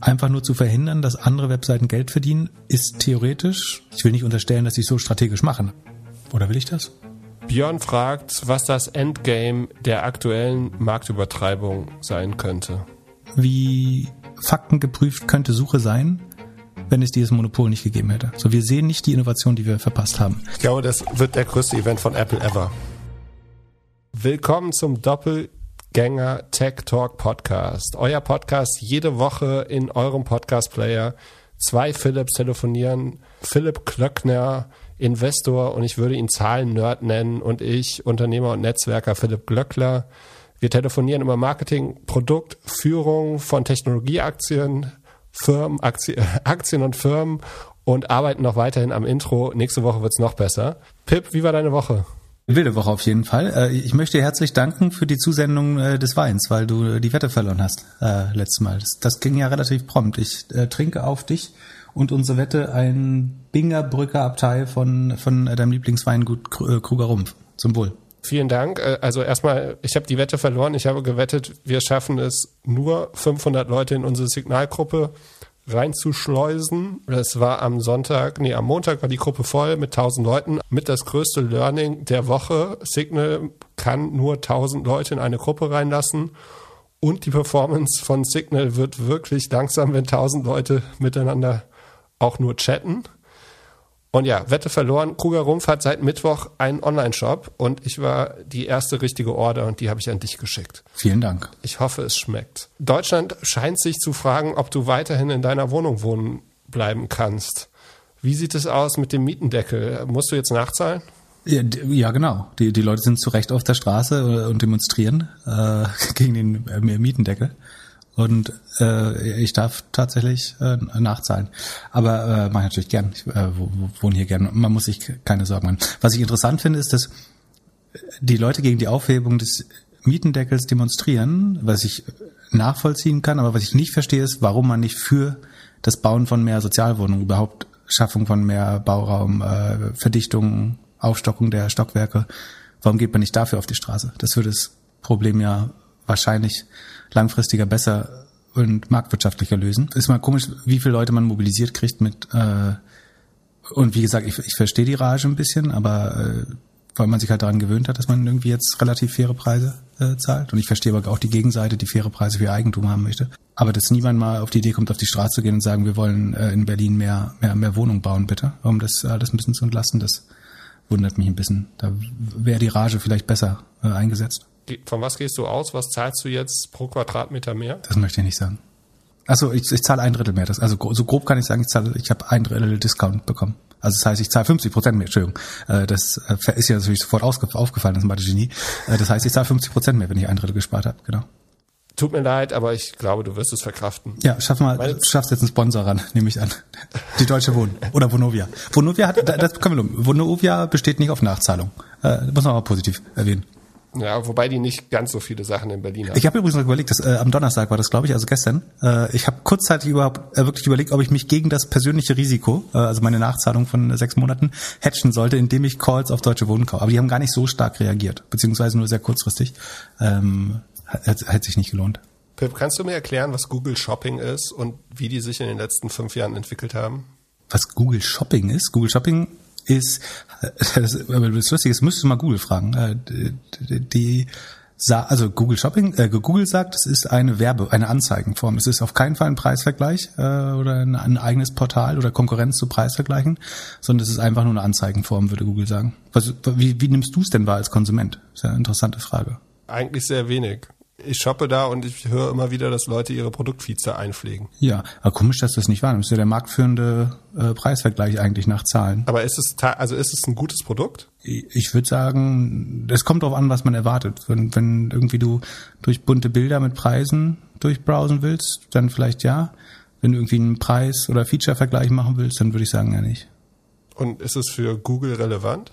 einfach nur zu verhindern, dass andere Webseiten Geld verdienen, ist theoretisch. Ich will nicht unterstellen, dass sie es so strategisch machen. Oder will ich das? Björn fragt, was das Endgame der aktuellen Marktübertreibung sein könnte. Wie faktengeprüft könnte Suche sein, wenn es dieses Monopol nicht gegeben hätte. So, wir sehen nicht die Innovation, die wir verpasst haben. Ich glaube, das wird der größte Event von Apple ever. Willkommen zum Doppelgänger Tech Talk Podcast. Euer Podcast jede Woche in eurem Podcast Player. Zwei Philips telefonieren. Philipp Klöckner, Investor und ich würde ihn Zahlen-Nerd nennen und ich, Unternehmer und Netzwerker Philipp Glöckler. Wir telefonieren über Marketing, Produkt, Führung von Technologieaktien, Firmen, Aktien, Aktien und Firmen und arbeiten noch weiterhin am Intro. Nächste Woche wird's noch besser. Pip, wie war deine Woche? Wilde Woche auf jeden Fall. Äh, ich möchte dir herzlich danken für die Zusendung äh, des Weins, weil du die Wette verloren hast äh, letztes Mal. Das, das ging ja relativ prompt. Ich äh, trinke auf dich und unsere Wette ein Bingerbrücker Abteil von, von deinem Lieblingsweingut Kruger Rumpf. Zum Wohl. Vielen Dank. Also erstmal, ich habe die Wette verloren. Ich habe gewettet, wir schaffen es nur 500 Leute in unsere Signalgruppe reinzuschleusen. Es war am Sonntag, nee, am Montag war die Gruppe voll mit 1000 Leuten. Mit das größte Learning der Woche. Signal kann nur 1000 Leute in eine Gruppe reinlassen. Und die Performance von Signal wird wirklich langsam, wenn 1000 Leute miteinander auch nur chatten. Und ja, Wette verloren. Kruger Rumpf hat seit Mittwoch einen Online-Shop und ich war die erste richtige Order und die habe ich an dich geschickt. Vielen Dank. Ich hoffe, es schmeckt. Deutschland scheint sich zu fragen, ob du weiterhin in deiner Wohnung wohnen bleiben kannst. Wie sieht es aus mit dem Mietendeckel? Musst du jetzt nachzahlen? Ja, ja genau. Die, die Leute sind zu Recht auf der Straße und demonstrieren äh, gegen den äh, Mietendeckel. Und äh, ich darf tatsächlich äh, nachzahlen. Aber äh, mache ich natürlich gern. Ich äh, wohne hier gern. Man muss sich keine Sorgen machen. Was ich interessant finde, ist, dass die Leute gegen die Aufhebung des Mietendeckels demonstrieren, was ich nachvollziehen kann, aber was ich nicht verstehe, ist, warum man nicht für das Bauen von mehr Sozialwohnungen überhaupt Schaffung von mehr Bauraum, äh, Verdichtung, Aufstockung der Stockwerke, warum geht man nicht dafür auf die Straße? Das würde das Problem ja wahrscheinlich langfristiger besser und marktwirtschaftlicher lösen. Ist mal komisch, wie viele Leute man mobilisiert kriegt mit äh, und wie gesagt, ich, ich verstehe die Rage ein bisschen, aber äh, weil man sich halt daran gewöhnt hat, dass man irgendwie jetzt relativ faire Preise äh, zahlt. Und ich verstehe aber auch die Gegenseite, die faire Preise für Eigentum haben möchte. Aber dass niemand mal auf die Idee kommt, auf die Straße zu gehen und sagen, wir wollen äh, in Berlin mehr, mehr, mehr Wohnungen bauen, bitte, um das alles ein bisschen zu entlasten, das wundert mich ein bisschen. Da wäre die Rage vielleicht besser äh, eingesetzt. Von was gehst du aus? Was zahlst du jetzt pro Quadratmeter mehr? Das möchte ich nicht sagen. Also ich, ich zahle ein Drittel mehr. Das, also so grob kann ich sagen, ich zahle, ich habe ein Drittel Discount bekommen. Also das heißt, ich zahle 50 Prozent mehr. Entschuldigung, äh, das äh, ist ja natürlich sofort aufgefallen, das Mathe Genie. Äh, das heißt, ich zahle 50 Prozent mehr, wenn ich ein Drittel gespart habe. Genau. Tut mir leid, aber ich glaube, du wirst es verkraften. Ja, schaff mal, Weil, schaffst jetzt einen Sponsor ran, nehme ich an. Die Deutsche Wohnen oder Vonovia. Vonovia hat, das können wir nur. Vonovia besteht nicht auf Nachzahlung. Äh, muss man aber positiv erwähnen. Ja, wobei die nicht ganz so viele Sachen in Berlin haben. Ich habe übrigens noch überlegt, dass, äh, am Donnerstag war das, glaube ich, also gestern. Äh, ich habe kurzzeitig überhaupt äh, wirklich überlegt, ob ich mich gegen das persönliche Risiko, äh, also meine Nachzahlung von sechs Monaten, hatchen sollte, indem ich Calls auf Deutsche Wohnen kaufe. Aber die haben gar nicht so stark reagiert, beziehungsweise nur sehr kurzfristig. Ähm, hat, hat sich nicht gelohnt. Pip, kannst du mir erklären, was Google Shopping ist und wie die sich in den letzten fünf Jahren entwickelt haben? Was Google Shopping ist? Google Shopping ist, das, ist lustig, das müsstest du mal Google fragen. Äh, die, also Google Shopping, äh, Google sagt, es ist eine Werbe, eine Anzeigenform. Es ist auf keinen Fall ein Preisvergleich äh, oder ein, ein eigenes Portal oder Konkurrenz zu Preisvergleichen, sondern es ist einfach nur eine Anzeigenform, würde Google sagen. Was, wie, wie nimmst du es denn wahr als Konsument? Das ist ja eine interessante Frage. Eigentlich sehr wenig ich shoppe da und ich höre immer wieder, dass Leute ihre Produktfeature einpflegen. Ja, aber komisch, dass das nicht war. Das ist ja der marktführende äh, Preisvergleich eigentlich nach Zahlen. Aber ist es also ist es ein gutes Produkt? Ich würde sagen, es kommt darauf an, was man erwartet. Wenn, wenn irgendwie du durch bunte Bilder mit Preisen durchbrowsen willst, dann vielleicht ja. Wenn du irgendwie einen Preis- oder Feature-Vergleich machen willst, dann würde ich sagen ja nicht. Und ist es für Google relevant?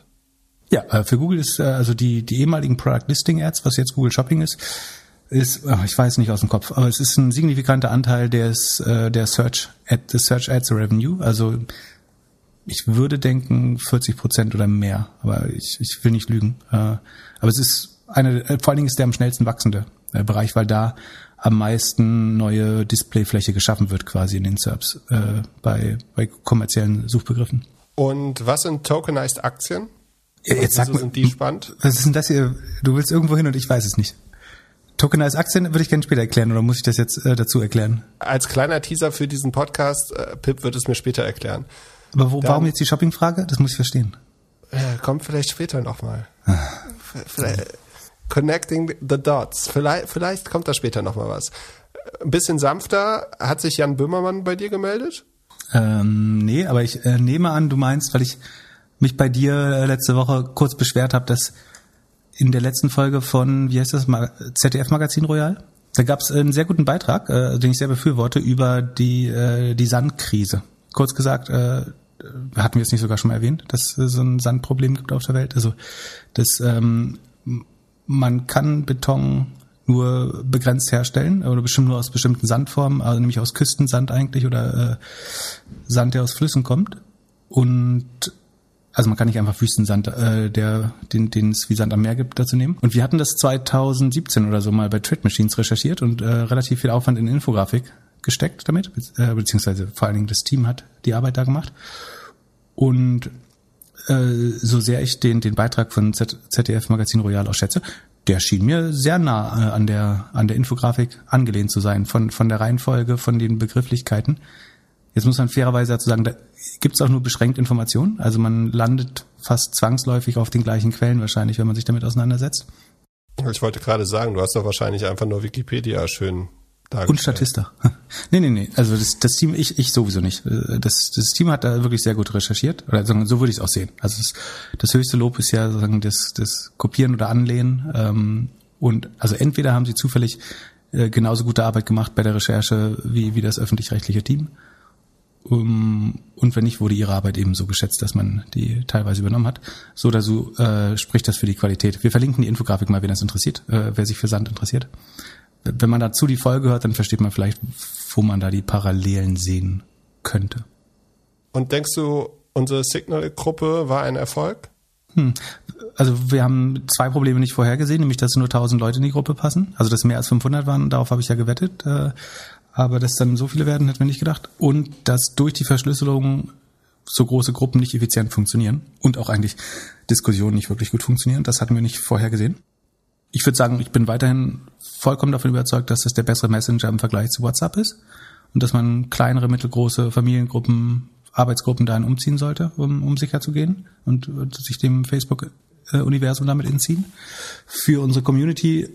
Ja, äh, für Google ist äh, also die, die ehemaligen Product Listing Ads, was jetzt Google Shopping ist, ist, ich weiß nicht aus dem Kopf, aber es ist ein signifikanter Anteil des, äh, der Search, Ad, des Search Ads Revenue. Also ich würde denken 40 Prozent oder mehr, aber ich, ich will nicht lügen. Äh, aber es ist eine, äh, vor allen Dingen ist der am schnellsten wachsende Bereich, weil da am meisten neue Displayfläche geschaffen wird quasi in den SERPs äh, bei, bei kommerziellen Suchbegriffen. Und was sind tokenized Aktien? Jetzt sag Wieso mal, sind die spannend? was ist denn das hier? Du willst irgendwo hin und ich weiß es nicht. Tokenized Aktien würde ich gerne später erklären oder muss ich das jetzt äh, dazu erklären? Als kleiner Teaser für diesen Podcast, äh, Pip wird es mir später erklären. Aber wo, Dann- warum jetzt die Shoppingfrage? Das muss ich verstehen. Äh, kommt vielleicht später nochmal. Connecting the dots. Vielleicht, vielleicht kommt da später nochmal was. Ein bisschen sanfter hat sich Jan Böhmermann bei dir gemeldet. Ähm, nee, aber ich äh, nehme an, du meinst, weil ich mich bei dir äh, letzte Woche kurz beschwert habe, dass in der letzten Folge von, wie heißt das, ZDF Magazin Royal, da gab es einen sehr guten Beitrag, äh, den ich sehr befürworte, über die, äh, die Sandkrise. Kurz gesagt, äh, hatten wir es nicht sogar schon mal erwähnt, dass es so ein Sandproblem gibt auf der Welt. Also dass ähm, man kann Beton nur begrenzt herstellen oder bestimmt nur aus bestimmten Sandformen, also nämlich aus Küstensand eigentlich oder äh, Sand, der aus Flüssen kommt. Und also man kann nicht einfach Wüstensand, äh, der, den, den es wie Sand am Meer gibt, dazu nehmen. Und wir hatten das 2017 oder so mal bei Trade Machines recherchiert und äh, relativ viel Aufwand in Infografik gesteckt damit, be äh, beziehungsweise vor allen Dingen das Team hat die Arbeit da gemacht. Und äh, so sehr ich den, den Beitrag von Z ZDF Magazin Royal auch schätze, der schien mir sehr nah äh, an der, an der Infografik angelehnt zu sein, von, von der Reihenfolge, von den Begrifflichkeiten. Jetzt muss man fairerweise dazu sagen, da gibt es auch nur beschränkt Informationen. Also man landet fast zwangsläufig auf den gleichen Quellen wahrscheinlich, wenn man sich damit auseinandersetzt. Ich wollte gerade sagen, du hast doch wahrscheinlich einfach nur Wikipedia schön dargestellt. Und Statista. nee, nee, nee. Also das, das Team, ich, ich sowieso nicht. Das, das Team hat da wirklich sehr gut recherchiert. Oder so würde ich es auch sehen. Also das, das höchste Lob ist ja sozusagen das, das Kopieren oder Anlehnen. Ähm, und also entweder haben sie zufällig äh, genauso gute Arbeit gemacht bei der Recherche wie, wie das öffentlich-rechtliche Team. Um, und wenn nicht, wurde ihre Arbeit eben so geschätzt, dass man die teilweise übernommen hat. So oder so äh, spricht das für die Qualität. Wir verlinken die Infografik mal, wen das interessiert, äh, wer sich für Sand interessiert. Wenn man dazu die Folge hört, dann versteht man vielleicht, wo man da die Parallelen sehen könnte. Und denkst du, unsere Signal-Gruppe war ein Erfolg? Also wir haben zwei Probleme nicht vorhergesehen, nämlich dass nur 1000 Leute in die Gruppe passen, also dass mehr als 500 waren, darauf habe ich ja gewettet, äh, aber dass dann so viele werden, hätten wir nicht gedacht. Und dass durch die Verschlüsselung so große Gruppen nicht effizient funktionieren und auch eigentlich Diskussionen nicht wirklich gut funktionieren, das hatten wir nicht vorhergesehen. Ich würde sagen, ich bin weiterhin vollkommen davon überzeugt, dass das der bessere Messenger im Vergleich zu WhatsApp ist und dass man kleinere, mittelgroße Familiengruppen, Arbeitsgruppen dahin umziehen sollte, um, um sicher zu gehen und, und sich dem Facebook-Universum damit entziehen. Für unsere Community äh,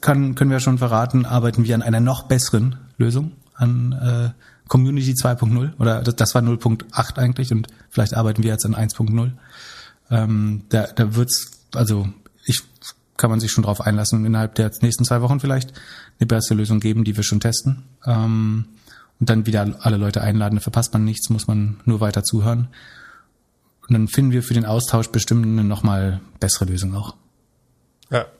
kann, können wir schon verraten, arbeiten wir an einer noch besseren Lösung, an äh, Community 2.0 oder das, das war 0.8 eigentlich und vielleicht arbeiten wir jetzt an 1.0. Ähm, da, da wird's, also ich kann man sich schon drauf einlassen, innerhalb der nächsten zwei Wochen vielleicht eine bessere Lösung geben, die wir schon testen. Ähm, und dann wieder alle Leute einladen, da verpasst man nichts, muss man nur weiter zuhören. Und dann finden wir für den Austausch bestimmt eine nochmal bessere Lösung auch.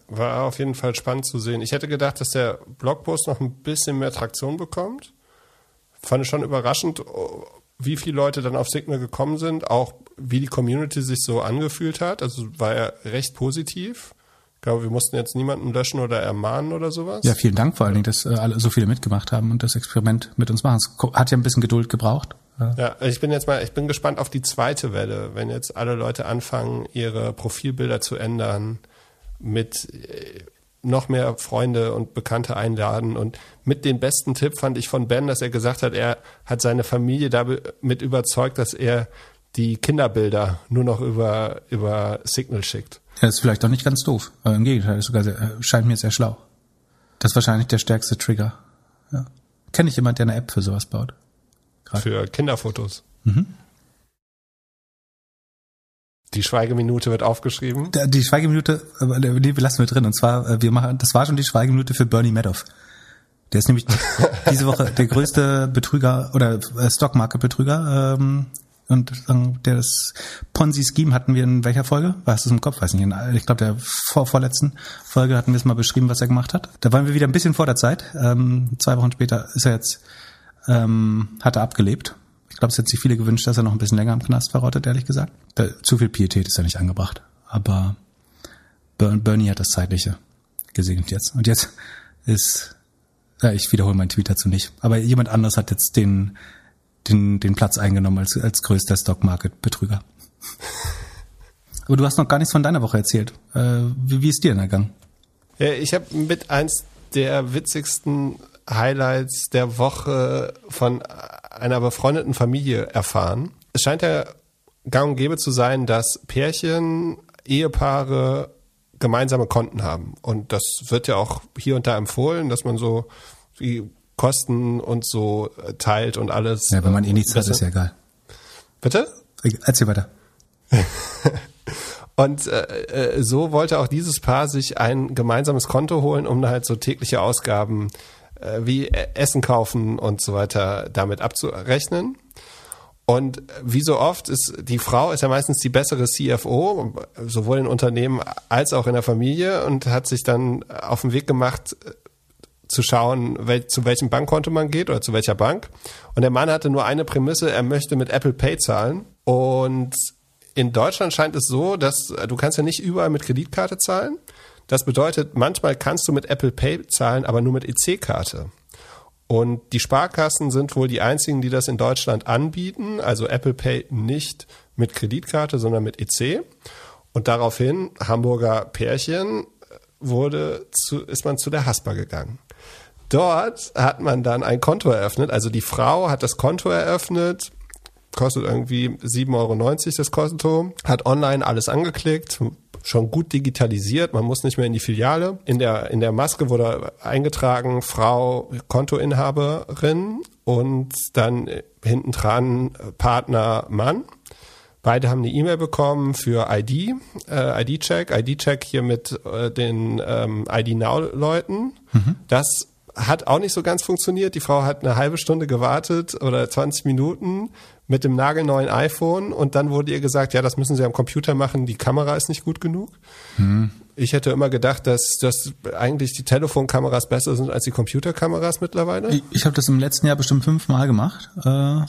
War auf jeden Fall spannend zu sehen. Ich hätte gedacht, dass der Blogpost noch ein bisschen mehr Traktion bekommt. Fand ich schon überraschend, wie viele Leute dann auf Signal gekommen sind, auch wie die Community sich so angefühlt hat. Also war ja recht positiv. Ich glaube, wir mussten jetzt niemanden löschen oder ermahnen oder sowas. Ja, vielen Dank vor allen Dingen, dass äh, alle so viele mitgemacht haben und das Experiment mit uns machen. Es hat ja ein bisschen Geduld gebraucht. Ja, ich bin jetzt mal, ich bin gespannt auf die zweite Welle, wenn jetzt alle Leute anfangen, ihre Profilbilder zu ändern, mit äh, noch mehr Freunde und Bekannte einladen und mit den besten Tipp fand ich von Ben, dass er gesagt hat, er hat seine Familie damit überzeugt, dass er die Kinderbilder nur noch über, über Signal schickt. Ja, ist vielleicht auch nicht ganz doof. Im Gegenteil, ist sogar sehr, äh, scheint mir sehr schlau. Das ist wahrscheinlich der stärkste Trigger. Ja. Kenne ich jemand, der eine App für sowas baut? Gerade. Für Kinderfotos. Die Schweigeminute wird aufgeschrieben. Die Schweigeminute, äh, nee, lassen wir drin. Und zwar, äh, wir machen, das war schon die Schweigeminute für Bernie Madoff. Der ist nämlich diese Woche der größte Betrüger oder äh, Stockmarket-Betrüger. Ähm, und der das Ponzi-Scheme hatten wir in welcher Folge? Weißt du es im Kopf? Weiß nicht. In, ich glaube, der vor, vorletzten Folge hatten wir es mal beschrieben, was er gemacht hat. Da waren wir wieder ein bisschen vor der Zeit. Ähm, zwei Wochen später ist er jetzt, ähm, hat er abgelebt. Ich glaube, es hätte sich viele gewünscht, dass er noch ein bisschen länger im Knast verrottet, ehrlich gesagt. Da, zu viel Pietät ist ja nicht angebracht. Aber Ber- Bernie hat das Zeitliche gesegnet jetzt. Und jetzt ist Ja, ich wiederhole meinen Tweet dazu nicht. Aber jemand anderes hat jetzt den, den, den Platz eingenommen als, als größter Stock-Market-Betrüger. Aber du hast noch gar nichts von deiner Woche erzählt. Äh, wie, wie ist dir denn ergangen? Ja, ich habe mit eins der witzigsten Highlights der Woche von einer befreundeten Familie erfahren. Es scheint ja gang und gäbe zu sein, dass Pärchen, Ehepaare gemeinsame Konten haben. Und das wird ja auch hier und da empfohlen, dass man so die Kosten und so teilt und alles. Ja, wenn man eh nichts hat, ist ja egal. Bitte? Erzähl weiter. Und äh, so wollte auch dieses Paar sich ein gemeinsames Konto holen, um halt so tägliche Ausgaben äh, wie Essen kaufen und so weiter damit abzurechnen. Und wie so oft ist die Frau ist ja meistens die bessere CFO, sowohl in Unternehmen als auch in der Familie und hat sich dann auf den Weg gemacht, zu schauen, wel, zu welchem Bankkonto man geht oder zu welcher Bank. Und der Mann hatte nur eine Prämisse, er möchte mit Apple Pay zahlen. Und in Deutschland scheint es so, dass du kannst ja nicht überall mit Kreditkarte zahlen. Das bedeutet, manchmal kannst du mit Apple Pay zahlen, aber nur mit EC-Karte. Und die Sparkassen sind wohl die einzigen, die das in Deutschland anbieten, also Apple Pay nicht mit Kreditkarte, sondern mit EC. Und daraufhin, Hamburger Pärchen, wurde zu, ist man zu der Haspa gegangen. Dort hat man dann ein Konto eröffnet, also die Frau hat das Konto eröffnet, kostet irgendwie 7,90 Euro das Konto, hat online alles angeklickt, schon gut digitalisiert, man muss nicht mehr in die Filiale. In der, in der Maske wurde eingetragen, Frau Kontoinhaberin und dann hinten dran Partner Mann. Beide haben eine E-Mail bekommen für ID, äh, ID-Check, ID-Check hier mit äh, den ähm, ID-Now-Leuten. Mhm. Das hat auch nicht so ganz funktioniert. Die Frau hat eine halbe Stunde gewartet oder 20 Minuten, mit dem nagelneuen iPhone und dann wurde ihr gesagt, ja, das müssen Sie am Computer machen, die Kamera ist nicht gut genug. Hm. Ich hätte immer gedacht, dass, dass eigentlich die Telefonkameras besser sind als die Computerkameras mittlerweile. Ich, ich habe das im letzten Jahr bestimmt fünfmal gemacht. Äh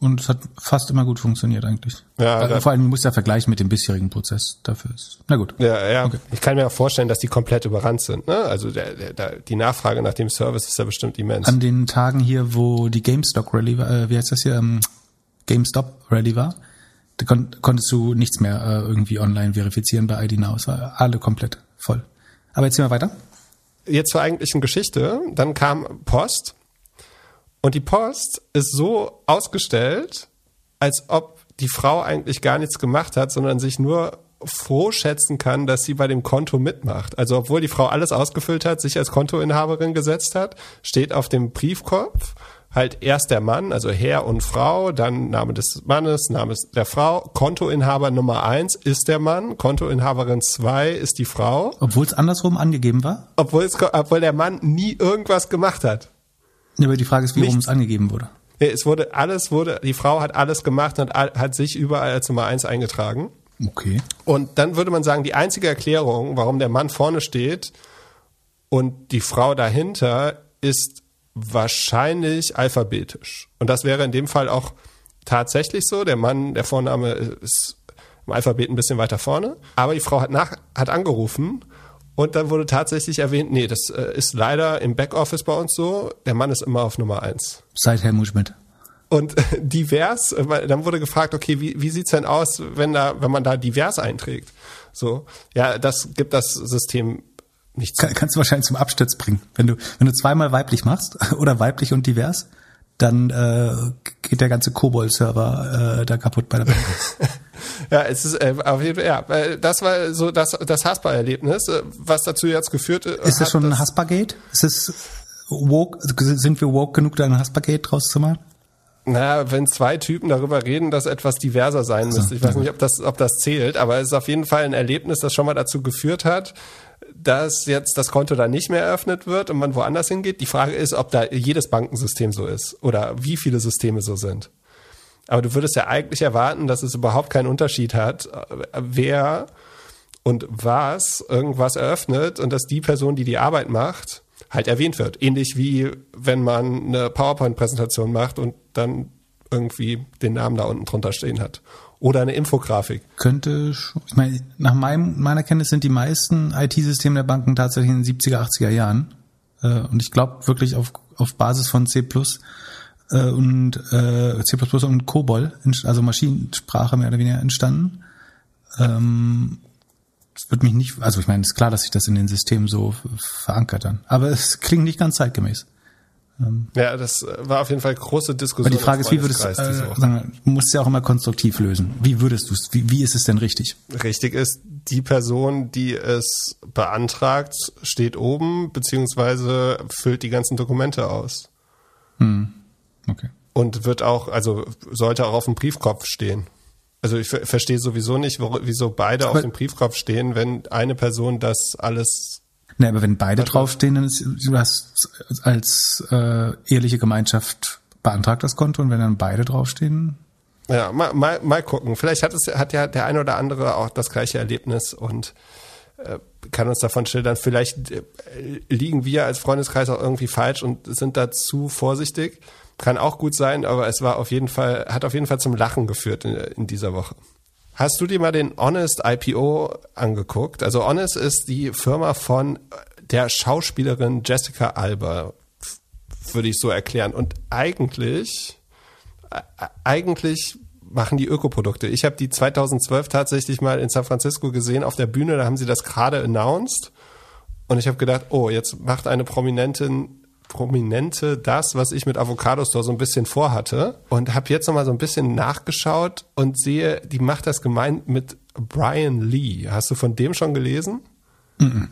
und es hat fast immer gut funktioniert eigentlich. Ja, äh, Vor allem, du musst ja vergleichen mit dem bisherigen Prozess. Dafür ist, na gut. Ja, ja. Okay. Ich kann mir auch vorstellen, dass die komplett überrannt sind. Ne? Also der, der, der, die Nachfrage nach dem Service ist ja bestimmt immens. An den Tagen hier, wo die GameStop Rally, äh, wie heißt das hier, ähm, GameStop Rally war, da kon konntest du nichts mehr äh, irgendwie online verifizieren bei ID Now. Es war alle komplett voll. Aber jetzt wir weiter. Jetzt zur eigentlichen Geschichte. Dann kam Post. Und die Post ist so ausgestellt, als ob die Frau eigentlich gar nichts gemacht hat, sondern sich nur froh schätzen kann, dass sie bei dem Konto mitmacht. Also obwohl die Frau alles ausgefüllt hat, sich als Kontoinhaberin gesetzt hat, steht auf dem Briefkopf halt erst der Mann, also Herr und Frau, dann Name des Mannes, Name der Frau, Kontoinhaber Nummer eins ist der Mann, Kontoinhaberin zwei ist die Frau. Obwohl es andersrum angegeben war? Obwohl, es, obwohl der Mann nie irgendwas gemacht hat. Aber die Frage ist, wie rum es angegeben wurde. Es wurde alles wurde, die Frau hat alles gemacht und hat sich überall als Nummer eins eingetragen. Okay. Und dann würde man sagen, die einzige Erklärung, warum der Mann vorne steht und die Frau dahinter, ist wahrscheinlich alphabetisch. Und das wäre in dem Fall auch tatsächlich so. Der Mann, der Vorname ist im Alphabet ein bisschen weiter vorne. Aber die Frau hat nach, hat angerufen und dann wurde tatsächlich erwähnt, nee, das äh, ist leider im Backoffice bei uns so. Der Mann ist immer auf Nummer eins. Seit Helmut Schmidt. Und divers, dann wurde gefragt, okay, wie, wie sieht's denn aus, wenn da, wenn man da divers einträgt? So, ja, das gibt das System nicht Kann, kannst du wahrscheinlich zum Absturz bringen. Wenn du, wenn du zweimal weiblich machst oder weiblich und divers, dann äh, geht der ganze Kobol-Server äh, da kaputt bei der Bank. ja, es ist äh, auf jeden Fall, ja, äh, das war so das, das Haspa-Erlebnis, äh, was dazu jetzt geführt äh, Ist das schon ein Haspa-Gate? Ist es woke, sind wir woke genug, da ein Haspa-Gate draus zu machen? Naja, wenn zwei Typen darüber reden, dass etwas diverser sein müsste. Ich weiß nicht, ob das, ob das zählt, aber es ist auf jeden Fall ein Erlebnis, das schon mal dazu geführt hat, dass jetzt das Konto da nicht mehr eröffnet wird und man woanders hingeht. Die Frage ist, ob da jedes Bankensystem so ist oder wie viele Systeme so sind. Aber du würdest ja eigentlich erwarten, dass es überhaupt keinen Unterschied hat, wer und was irgendwas eröffnet und dass die Person, die die Arbeit macht, halt erwähnt wird. Ähnlich wie wenn man eine PowerPoint-Präsentation macht und dann irgendwie den Namen da unten drunter stehen hat oder eine Infografik. Könnte, ich meine, nach meinem, meiner Kenntnis sind die meisten IT-Systeme der Banken tatsächlich in den 70er, 80er Jahren Äh, und ich glaube wirklich auf, auf Basis von C++ äh, und äh, C++ und COBOL, also Maschinensprache mehr oder weniger entstanden. Ähm, es wird mich nicht, also ich meine, es ist klar, dass sich das in den Systemen so verankert dann. Aber es klingt nicht ganz zeitgemäß. Ähm, ja, das war auf jeden Fall große Diskussion. Aber die Frage ist, wie würdest du, äh, sagen, du musst ja auch immer konstruktiv lösen. Wie würdest du es, wie, wie ist es denn richtig? Richtig ist, die Person, die es beantragt, steht oben, beziehungsweise füllt die ganzen Dokumente aus. Hm. Okay. Und wird auch, also sollte auch auf dem Briefkopf stehen. Also ich verstehe sowieso nicht, wieso beide aber auf dem Briefkopf stehen, wenn eine Person das alles. Ne, aber wenn beide draufstehen, dann ist du hast als äh, ehrliche Gemeinschaft beantragt das Konto und wenn dann beide draufstehen. Ja, mal, mal, mal gucken. Vielleicht hat es hat ja der eine oder andere auch das gleiche Erlebnis und äh, kann uns davon schildern. Vielleicht äh, liegen wir als Freundeskreis auch irgendwie falsch und sind da zu vorsichtig kann auch gut sein, aber es war auf jeden Fall, hat auf jeden Fall zum Lachen geführt in, in dieser Woche. Hast du dir mal den Honest IPO angeguckt? Also Honest ist die Firma von der Schauspielerin Jessica Alba, würde ich so erklären. Und eigentlich, eigentlich machen die Ökoprodukte. Ich habe die 2012 tatsächlich mal in San Francisco gesehen auf der Bühne, da haben sie das gerade announced. Und ich habe gedacht, oh, jetzt macht eine Prominentin Prominente das, was ich mit Avocado Store so ein bisschen vorhatte. Und habe jetzt nochmal so ein bisschen nachgeschaut und sehe, die macht das gemeint mit Brian Lee. Hast du von dem schon gelesen? Mhm.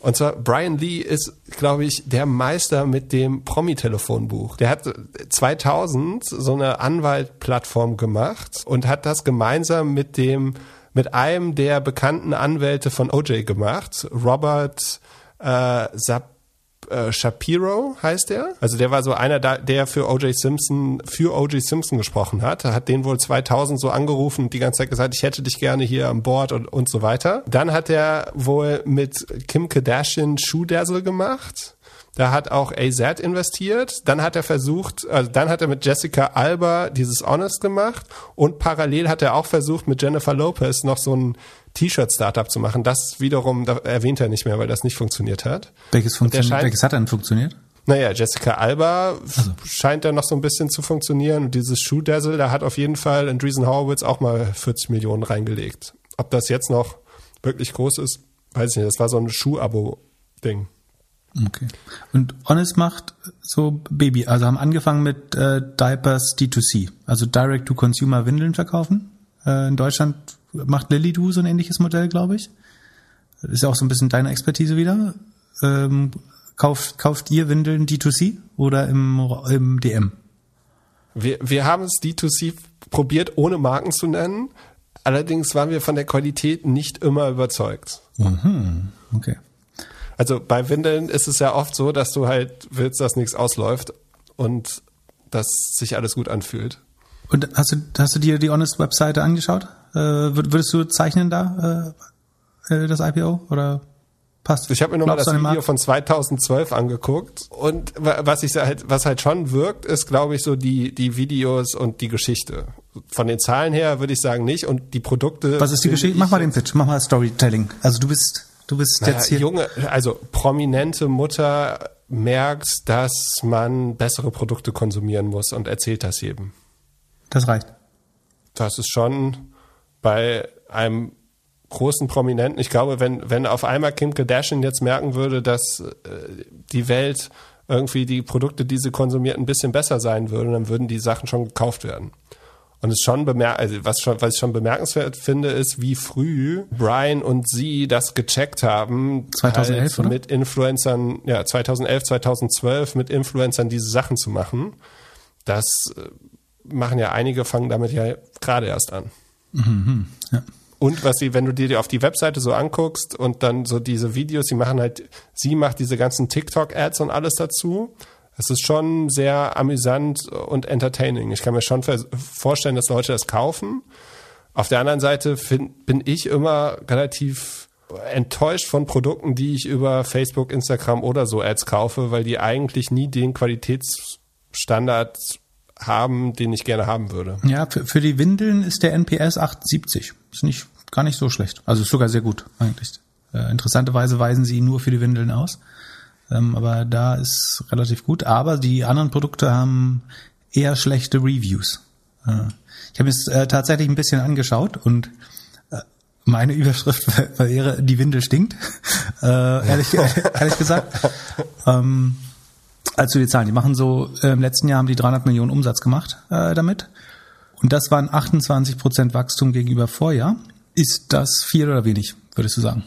Und zwar, Brian Lee ist, glaube ich, der Meister mit dem Promi-Telefonbuch. Der hat 2000 so eine Anwaltplattform gemacht und hat das gemeinsam mit dem, mit einem der bekannten Anwälte von OJ gemacht, Robert äh, Sap äh, Shapiro heißt er. Also der war so einer, der für O.J. Simpson, für O.J. Simpson gesprochen hat. Hat den wohl 2000 so angerufen und die ganze Zeit gesagt, ich hätte dich gerne hier an Bord und, und so weiter. Dann hat er wohl mit Kim Kardashian Shoe Dazzle gemacht. Da hat auch AZ investiert. Dann hat er versucht, also dann hat er mit Jessica Alba dieses Honest gemacht und parallel hat er auch versucht, mit Jennifer Lopez noch so ein T-Shirt-Startup zu machen. Das wiederum da erwähnt er nicht mehr, weil das nicht funktioniert hat. Welches, funktioniert, welches hat dann funktioniert? Naja, Jessica Alba also. scheint ja noch so ein bisschen zu funktionieren. Und dieses Shoe Dazzle, da hat auf jeden Fall Andreessen Horowitz auch mal 40 Millionen reingelegt. Ob das jetzt noch wirklich groß ist, weiß ich nicht. Das war so ein Schuh-Abo-Ding. Okay. Und Honest macht so Baby, also haben angefangen mit äh, Diapers D2C, also Direct-to-Consumer Windeln verkaufen. Äh, in Deutschland macht Lilly so ein ähnliches Modell, glaube ich. Das ist ja auch so ein bisschen deine Expertise wieder. Ähm, kauft, kauft ihr Windeln D2C oder im, im DM? Wir, wir haben es D2C probiert, ohne Marken zu nennen. Allerdings waren wir von der Qualität nicht immer überzeugt. Mhm. Okay. Also bei Windeln ist es ja oft so, dass du halt willst, dass nichts ausläuft und dass sich alles gut anfühlt. Und hast du, hast du dir die Honest-Webseite angeschaut? Äh, würdest du zeichnen da äh, äh das IPO oder passt? Ich habe mir nochmal das Video Markt? von 2012 angeguckt und was ich halt, was halt schon wirkt, ist, glaube ich, so die die Videos und die Geschichte. Von den Zahlen her würde ich sagen nicht und die Produkte. Was ist die Geschichte? Mach mal den Pitch, mach mal Storytelling. Also du bist Du bist naja, jetzt hier. Junge, also prominente Mutter merkt, dass man bessere Produkte konsumieren muss und erzählt das jedem. Das reicht. Das ist schon bei einem großen Prominenten. Ich glaube, wenn, wenn auf einmal Kim Kardashian jetzt merken würde, dass äh, die Welt irgendwie die Produkte, die sie konsumiert, ein bisschen besser sein würde, dann würden die Sachen schon gekauft werden. Und es schon bemerkt, also was schon, was ich schon bemerkenswert finde, ist, wie früh Brian und sie das gecheckt haben. 2011, halt mit Influencern, ja, 2011, 2012 mit Influencern diese Sachen zu machen. Das äh, machen ja einige, fangen damit ja gerade erst an. Mhm, ja. Und was sie, wenn du dir auf die Webseite so anguckst und dann so diese Videos, sie machen halt, sie macht diese ganzen TikTok-Ads und alles dazu es ist schon sehr amüsant und entertaining. Ich kann mir schon vorstellen, dass Leute das kaufen. Auf der anderen Seite find, bin ich immer relativ enttäuscht von Produkten, die ich über Facebook, Instagram oder so Ads kaufe, weil die eigentlich nie den Qualitätsstandard haben, den ich gerne haben würde. Ja, für, für die Windeln ist der NPS 78. Ist nicht gar nicht so schlecht. Also ist sogar sehr gut eigentlich. Äh, interessanterweise weisen sie nur für die Windeln aus. ähm, aber da ist relativ gut. Aber die anderen Produkte haben eher schlechte Reviews. Äh, ich habe es äh, tatsächlich ein bisschen angeschaut und äh, meine Überschrift wäre, die Windel stinkt, äh, ehrlich, ehrlich gesagt. Ähm, also die Zahlen, die machen so, äh, im letzten Jahr haben die 300 Millionen Umsatz gemacht äh, damit. Und das waren 28 Prozent Wachstum gegenüber Vorjahr. Ist das viel oder wenig, würdest du sagen?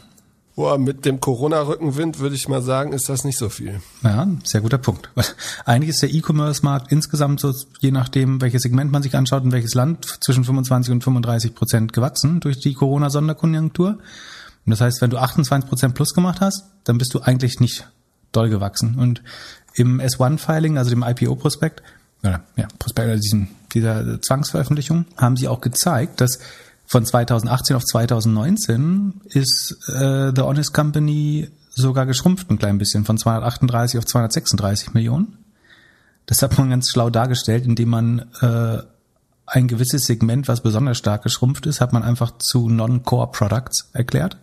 Boah, mit dem Corona-Rückenwind würde ich mal sagen, ist das nicht so viel. Ja, sehr guter Punkt. Eigentlich ist der E-Commerce-Markt insgesamt so, je nachdem, welches Segment man sich anschaut und welches Land, zwischen 25 und 35 Prozent gewachsen durch die Corona-Sonderkonjunktur. Und das heißt, wenn du 28 Prozent plus gemacht hast, dann bist du eigentlich nicht doll gewachsen. Und im S1-Filing, also dem IPO-Prospekt, ja, Prospekt, also diesen, dieser Zwangsveröffentlichung, haben sie auch gezeigt, dass von 2018 auf 2019 ist äh, The Honest Company sogar geschrumpft ein klein bisschen, von 238 auf 236 Millionen. Das hat man ganz schlau dargestellt, indem man äh, ein gewisses Segment, was besonders stark geschrumpft ist, hat man einfach zu Non-Core Products erklärt.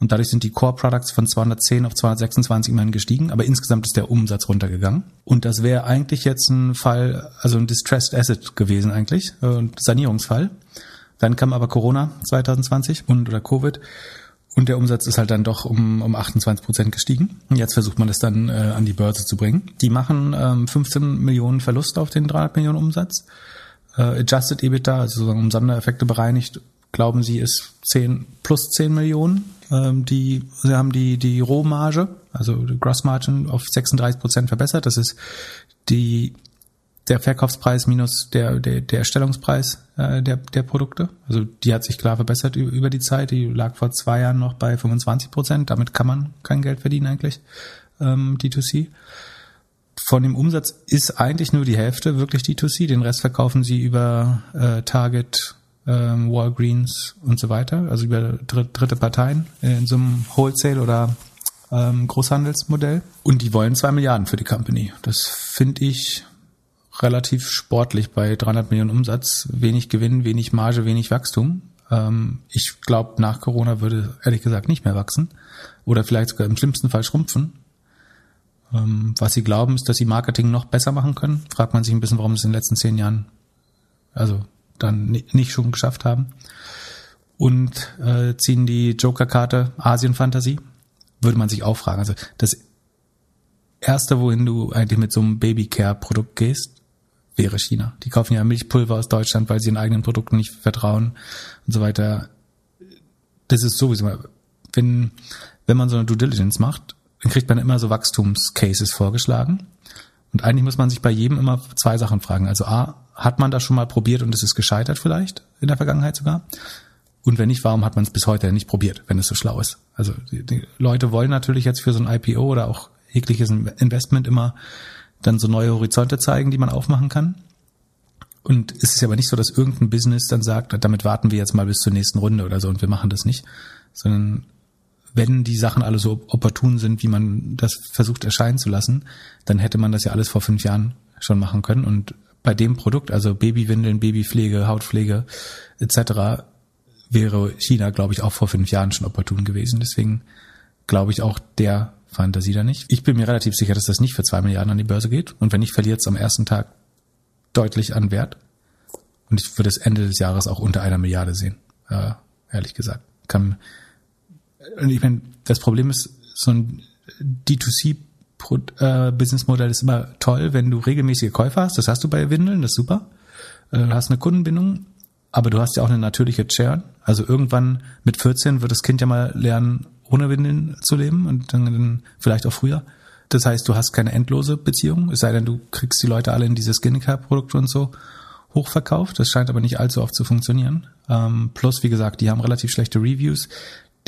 Und dadurch sind die Core Products von 210 auf 226 immerhin gestiegen, aber insgesamt ist der Umsatz runtergegangen. Und das wäre eigentlich jetzt ein Fall, also ein Distressed Asset gewesen eigentlich, äh, ein Sanierungsfall. Dann kam aber Corona 2020 und oder Covid und der Umsatz ist halt dann doch um, um 28 Prozent gestiegen. Und jetzt versucht man das dann äh, an die Börse zu bringen. Die machen ähm, 15 Millionen Verlust auf den 300 Millionen Umsatz. Äh, Adjusted EBITDA, also sozusagen um Sondereffekte bereinigt, glauben sie ist 10 plus 10 Millionen. Ähm, die, sie haben die, die Rohmarge, also die Gross Margin auf 36 Prozent verbessert. Das ist die der Verkaufspreis minus der, der, der Erstellungspreis äh, der, der Produkte. Also die hat sich klar verbessert über die Zeit. Die lag vor zwei Jahren noch bei 25 Prozent. Damit kann man kein Geld verdienen eigentlich, ähm, D2C. Von dem Umsatz ist eigentlich nur die Hälfte wirklich D2C. Den Rest verkaufen sie über äh, Target, ähm, Walgreens und so weiter. Also über dritte Parteien in so einem Wholesale oder ähm, Großhandelsmodell. Und die wollen zwei Milliarden für die Company. Das finde ich relativ sportlich bei 300 Millionen Umsatz, wenig Gewinn, wenig Marge, wenig Wachstum. Ähm, ich glaube, nach Corona würde ehrlich gesagt nicht mehr wachsen oder vielleicht sogar im schlimmsten Fall schrumpfen. Ähm, was sie glauben, ist, dass sie Marketing noch besser machen können. Fragt man sich ein bisschen, warum es in den letzten zehn Jahren also dann nicht schon geschafft haben. Und äh, ziehen die Joker-Karte Asien-Fantasie. Würde man sich auch fragen. Also das erste, wohin du eigentlich mit so einem Babycare-Produkt gehst, wäre China. Die kaufen ja Milchpulver aus Deutschland, weil sie ihren eigenen Produkten nicht vertrauen und so weiter. Das ist sowieso, wenn, wenn man so eine Due Diligence macht, dann kriegt man immer so Wachstumscases vorgeschlagen. Und eigentlich muss man sich bei jedem immer zwei Sachen fragen. Also A, hat man das schon mal probiert und es ist gescheitert vielleicht, in der Vergangenheit sogar? Und wenn nicht, warum hat man es bis heute nicht probiert, wenn es so schlau ist? Also die, die Leute wollen natürlich jetzt für so ein IPO oder auch jegliches Investment immer dann so neue Horizonte zeigen, die man aufmachen kann. Und es ist aber nicht so, dass irgendein Business dann sagt, damit warten wir jetzt mal bis zur nächsten Runde oder so und wir machen das nicht, sondern wenn die Sachen alle so opportun sind, wie man das versucht erscheinen zu lassen, dann hätte man das ja alles vor fünf Jahren schon machen können. Und bei dem Produkt, also Babywindeln, Babypflege, Hautpflege etc., wäre China, glaube ich, auch vor fünf Jahren schon opportun gewesen. Deswegen glaube ich auch, der Fantasie da nicht. Ich bin mir relativ sicher, dass das nicht für zwei Milliarden an die Börse geht. Und wenn nicht, verliert es am ersten Tag deutlich an Wert. Und ich würde das Ende des Jahres auch unter einer Milliarde sehen, äh, ehrlich gesagt. Kann, und ich meine, das Problem ist, so ein D2C-Businessmodell äh, ist immer toll, wenn du regelmäßige Käufer hast. Das hast du bei Windeln, das ist super. Äh, du hast eine Kundenbindung, aber du hast ja auch eine natürliche Churn. Also irgendwann mit 14 wird das Kind ja mal lernen, ohne Windeln zu leben und dann, dann vielleicht auch früher. Das heißt, du hast keine endlose Beziehung, es sei denn, du kriegst die Leute alle in diese Skincare-Produkte und so hochverkauft. Das scheint aber nicht allzu oft zu funktionieren. Ähm, plus, wie gesagt, die haben relativ schlechte Reviews.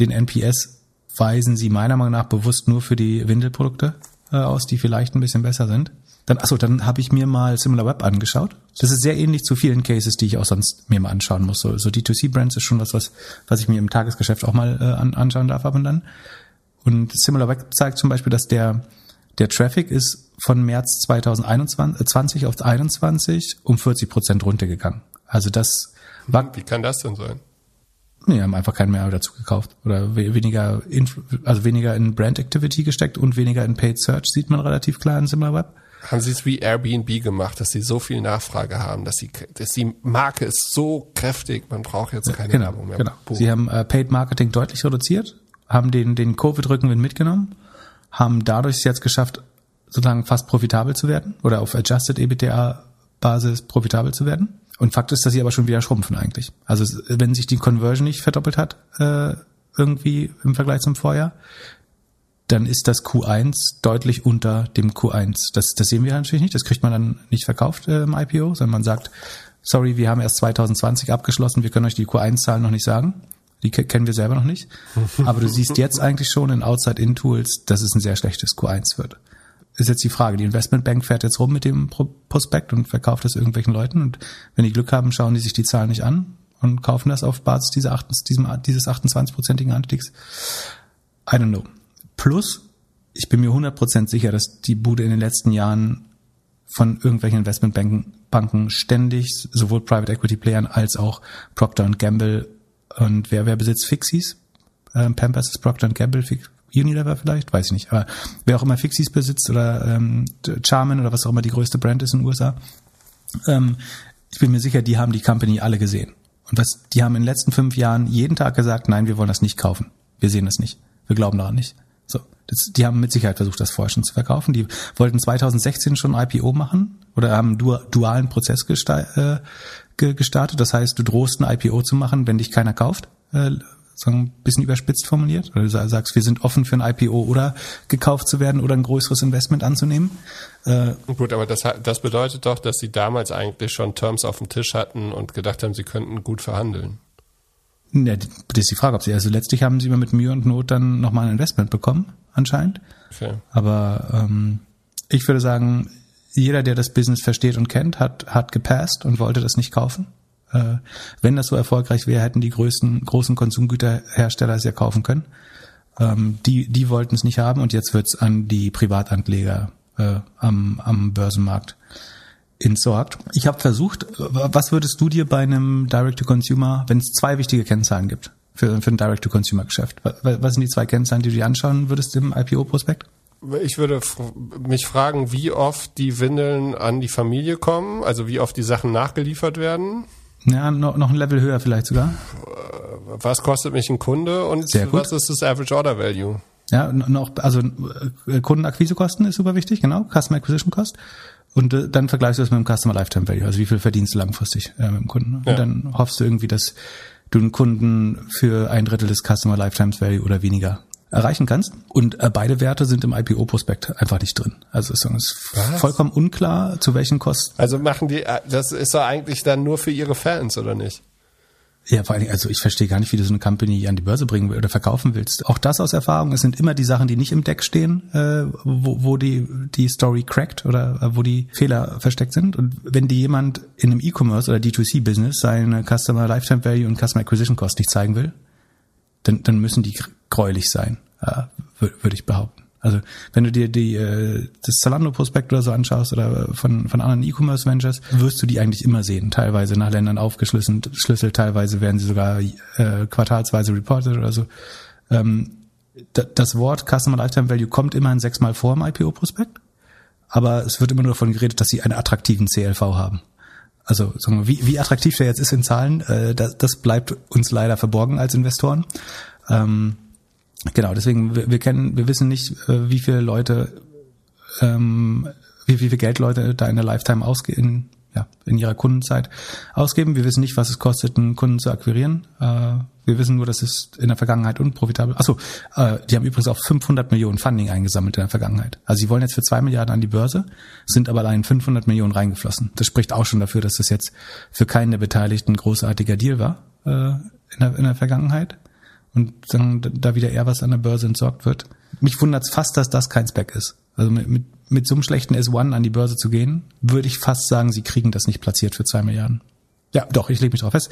Den NPS weisen sie meiner Meinung nach bewusst nur für die Windelprodukte äh, aus, die vielleicht ein bisschen besser sind. Dann, achso, dann habe ich mir mal SimilarWeb angeschaut. Das ist sehr ähnlich zu vielen Cases, die ich auch sonst mir mal anschauen muss. So, so D2C-Brands ist schon was, was, was ich mir im Tagesgeschäft auch mal äh, an, anschauen darf ab und dann. Und SimilarWeb zeigt zum Beispiel, dass der, der Traffic ist von März 2021 äh, auf 21 um 40 Prozent runtergegangen. Also das war. Wie kann das denn sein? Nee, haben einfach keinen mehr dazu gekauft oder weniger, in, also weniger in Brand Activity gesteckt und weniger in Paid Search sieht man relativ klar in SimilarWeb. Haben sie es wie Airbnb gemacht, dass sie so viel Nachfrage haben, dass sie, dass die Marke ist so kräftig, man braucht jetzt keine genau, Werbung mehr. Genau. Sie haben äh, Paid Marketing deutlich reduziert, haben den, den Covid-Rückenwind mitgenommen, haben dadurch es jetzt geschafft, sozusagen fast profitabel zu werden oder auf Adjusted EBITDA Basis profitabel zu werden. Und Fakt ist, dass sie aber schon wieder schrumpfen eigentlich. Also wenn sich die Conversion nicht verdoppelt hat, äh, irgendwie im Vergleich zum Vorjahr, dann ist das Q1 deutlich unter dem Q1. Das, das sehen wir natürlich nicht, das kriegt man dann nicht verkauft äh, im IPO, sondern man sagt, sorry, wir haben erst 2020 abgeschlossen, wir können euch die Q1-Zahlen noch nicht sagen. Die kennen wir selber noch nicht. Aber du siehst jetzt eigentlich schon in Outside-In-Tools, dass es ein sehr schlechtes Q1 wird ist jetzt die Frage. Die Investmentbank fährt jetzt rum mit dem Prospekt und verkauft das irgendwelchen Leuten und wenn die Glück haben, schauen die sich die Zahlen nicht an und kaufen das auf Basis dieser 8, diesem, dieses 28-prozentigen Anstiegs. I don't know. Plus, ich bin mir 100% sicher, dass die Bude in den letzten Jahren von irgendwelchen Investmentbanken Banken ständig sowohl Private Equity Playern als auch Procter Gamble und wer, wer besitzt Fixies? Ähm, Pampers ist Procter Gamble, Unilever vielleicht, weiß ich nicht, aber wer auch immer Fixies besitzt oder ähm, Charmin oder was auch immer die größte Brand ist in den USA, ähm, ich bin mir sicher, die haben die Company alle gesehen. Und was, die haben in den letzten fünf Jahren jeden Tag gesagt, nein, wir wollen das nicht kaufen. Wir sehen das nicht. Wir glauben daran nicht. So, das, die haben mit Sicherheit versucht, das vorher schon zu verkaufen. Die wollten 2016 schon IPO machen oder haben einen dualen Prozess äh, gestartet. Das heißt, du drohst ein IPO zu machen, wenn dich keiner kauft. Äh, sagen, ein bisschen überspitzt formuliert, oder du sagst, wir sind offen für ein IPO oder gekauft zu werden oder ein größeres Investment anzunehmen. Äh, Gut, aber das, das bedeutet doch, dass sie damals eigentlich schon Terms auf dem Tisch hatten und gedacht haben, sie könnten gut verhandeln. Ja, das ist die Frage, ob sie, also letztlich haben sie immer mit Mühe und Not dann nochmal ein Investment bekommen, anscheinend. Okay. Aber ähm, ich würde sagen, jeder, der das Business versteht und kennt, hat, hat gepasst und wollte das nicht kaufen. Äh, wenn das so erfolgreich wäre, hätten die größten, großen Konsumgüterhersteller es ja kaufen können. Ähm, die, die wollten es nicht haben und jetzt wird es an die Privatanleger äh, am, am Börsenmarkt entsorgt. Ich habe versucht, was würdest du dir bei einem Direct-to-Consumer, wenn es zwei wichtige Kennzahlen gibt für, für ein Direct-to-Consumer-Geschäft, was sind die zwei Kennzahlen, die du dir anschauen würdest im IPO-Prospekt? Ich würde mich fragen, wie oft die Windeln an die Familie kommen, also wie oft die Sachen nachgeliefert werden. Ja, noch, noch ein Level höher vielleicht sogar. Was kostet mich ein Kunde und was ist das Average Order Value? Ja, noch, also äh, Kundenakquisekosten ist super wichtig, genau, Customer Acquisition Cost. Und äh, dann vergleichst du das mit dem Customer Lifetime Value, also wie viel verdienst du langfristig äh, mit dem Kunden. Und ja. dann hoffst du irgendwie, dass du einen Kunden für ein Drittel des Customer Lifetime Value oder weniger erreichen kannst. Und äh, beide Werte sind im IPO-Prospekt einfach nicht drin. Also es ist Was? vollkommen unklar, zu welchen Kosten. Also machen die, äh, das ist doch eigentlich dann nur für ihre Fans, oder nicht? Ja, vor allen Dingen, also ich verstehe gar nicht, wie du so eine Company an die Börse bringen willst oder verkaufen willst. Auch das aus Erfahrung, es sind immer die Sachen, die nicht im Deck stehen, äh, wo, wo die, die Story crackt oder äh, wo die Fehler versteckt sind. Und wenn dir jemand in einem E-Commerce oder D2C-Business seine Customer Lifetime Value und Customer Acquisition Cost nicht zeigen will, dann, dann müssen die gräulich sein, äh, würde ich behaupten. Also wenn du dir die äh, das Zalando-Prospekt oder so anschaust oder von, von anderen E-Commerce-Ventures, wirst du die eigentlich immer sehen. Teilweise nach Ländern aufgeschlüsselt, Schlüssel, teilweise werden sie sogar äh, quartalsweise reported oder so. Ähm, das Wort Customer Lifetime Value kommt immerhin sechsmal vor im IPO-Prospekt, aber es wird immer nur davon geredet, dass sie einen attraktiven CLV haben. Also sagen wir, wie, wie attraktiv der jetzt ist in Zahlen, äh, das, das bleibt uns leider verborgen als Investoren. Ähm, genau, deswegen, wir, wir kennen, wir wissen nicht, äh, wie viele Leute, ähm, wie, wie viel Geld Leute da in der Lifetime ausgehen, ja, in ihrer Kundenzeit ausgeben. Wir wissen nicht, was es kostet, einen Kunden zu akquirieren. Äh, wir wissen nur, dass es in der Vergangenheit unprofitabel. Achso, äh, die haben übrigens auch 500 Millionen Funding eingesammelt in der Vergangenheit. Also sie wollen jetzt für zwei Milliarden an die Börse, sind aber allein 500 Millionen reingeflossen. Das spricht auch schon dafür, dass das jetzt für keinen der Beteiligten großartiger Deal war äh, in, der, in der Vergangenheit. Und dann, da wieder eher was an der Börse entsorgt wird. Mich wundert es fast, dass das kein Spec ist. Also mit, mit, mit so einem schlechten S1 an die Börse zu gehen, würde ich fast sagen, sie kriegen das nicht platziert für zwei Milliarden. Ja, doch, ich lege mich drauf fest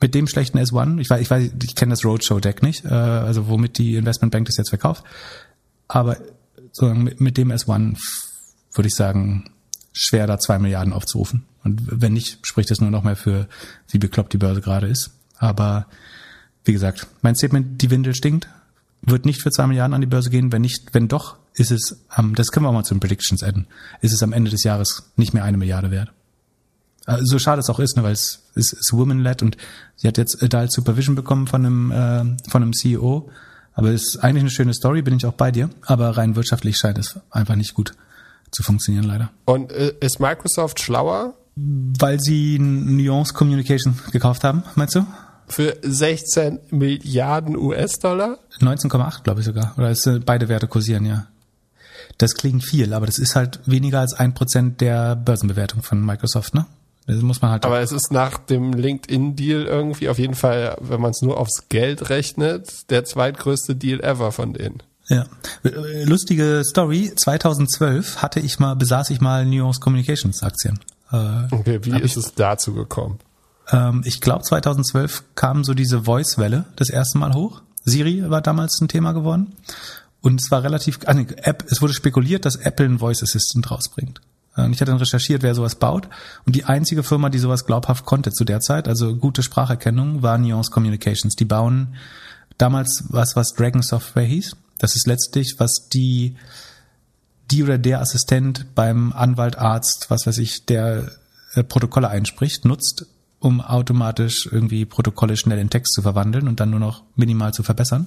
mit dem schlechten S1, ich weiß, ich weiß, ich kenne das Roadshow-Deck nicht, äh, also womit die Investmentbank das jetzt verkauft, aber sozusagen mit, mit dem S1 würde ich sagen, schwer da zwei Milliarden aufzurufen. Und wenn nicht, spricht das nur noch mal für, wie bekloppt die Börse gerade ist. Aber wie gesagt, mein Statement, die Windel stinkt, wird nicht für zwei Milliarden an die Börse gehen. Wenn nicht, wenn doch, ist es, ähm, das können wir auch mal zu den Predictions adden, ist es am Ende des Jahres nicht mehr eine Milliarde wert. Äh, so schade es auch ist, ne, weil es ist, ist woman-led und sie hat jetzt Adult Supervision bekommen von einem, äh, von einem CEO. Aber es ist eigentlich eine schöne Story, bin ich auch bei dir. Aber rein wirtschaftlich scheint es einfach nicht gut zu funktionieren, leider. Und äh, ist Microsoft schlauer? Weil sie Nuance Communication gekauft haben, meinst du? Für 16 Milliarden US-Dollar? 19,8, glaube ich sogar. Oder ist, äh, beide Werte kursieren, ja. Das klingt viel, aber das ist halt weniger als ein Prozent der Börsenbewertung von Microsoft, ne? Das muss man halt. Aber es ist nach dem LinkedIn-Deal irgendwie auf jeden Fall, wenn man es nur aufs Geld rechnet, der zweitgrößte Deal ever von denen. Ja. Lustige Story. 2012 hatte ich mal, besaß ich mal Nuance Communications Aktien. Äh, okay, wie ist ich, es dazu gekommen? Ähm, ich glaube 2012 kam so diese Voice-Welle das erste Mal hoch. Siri war damals ein Thema geworden. Und es war relativ, also App, es wurde spekuliert, dass Apple einen Voice Assistant rausbringt. Und ich hatte dann recherchiert, wer sowas baut. Und die einzige Firma, die sowas glaubhaft konnte zu der Zeit, also gute Spracherkennung, war Nuance Communications. Die bauen damals was, was Dragon Software hieß. Das ist letztlich, was die, die oder der Assistent beim Anwalt, Arzt, was weiß ich, der äh, Protokolle einspricht, nutzt, um automatisch irgendwie Protokolle schnell in Text zu verwandeln und dann nur noch minimal zu verbessern.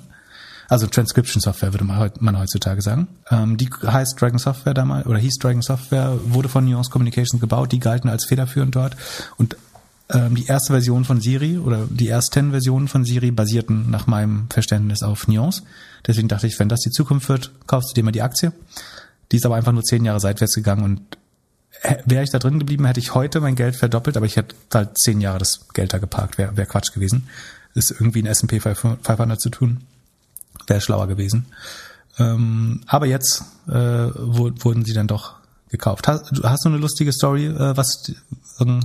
Also Transcription Software würde man heutzutage sagen. Ähm, die heißt Dragon Software damals oder hieß Dragon Software, wurde von Nuance Communications gebaut, die galten als federführend dort und ähm, die erste Version von Siri oder die ersten Versionen von Siri basierten nach meinem Verständnis auf Nuance. Deswegen dachte ich, wenn das die Zukunft wird, kaufst du dir mal die Aktie. Die ist aber einfach nur zehn Jahre seitwärts gegangen und wäre ich da drin geblieben, hätte ich heute mein Geld verdoppelt, aber ich hätte halt zehn Jahre das Geld da geparkt, wäre wär Quatsch gewesen. ist irgendwie ein S&P 500 zu tun wäre schlauer gewesen. Ähm, aber jetzt äh, wurden sie dann doch gekauft. Hast, hast du eine lustige Story, äh, was ähm,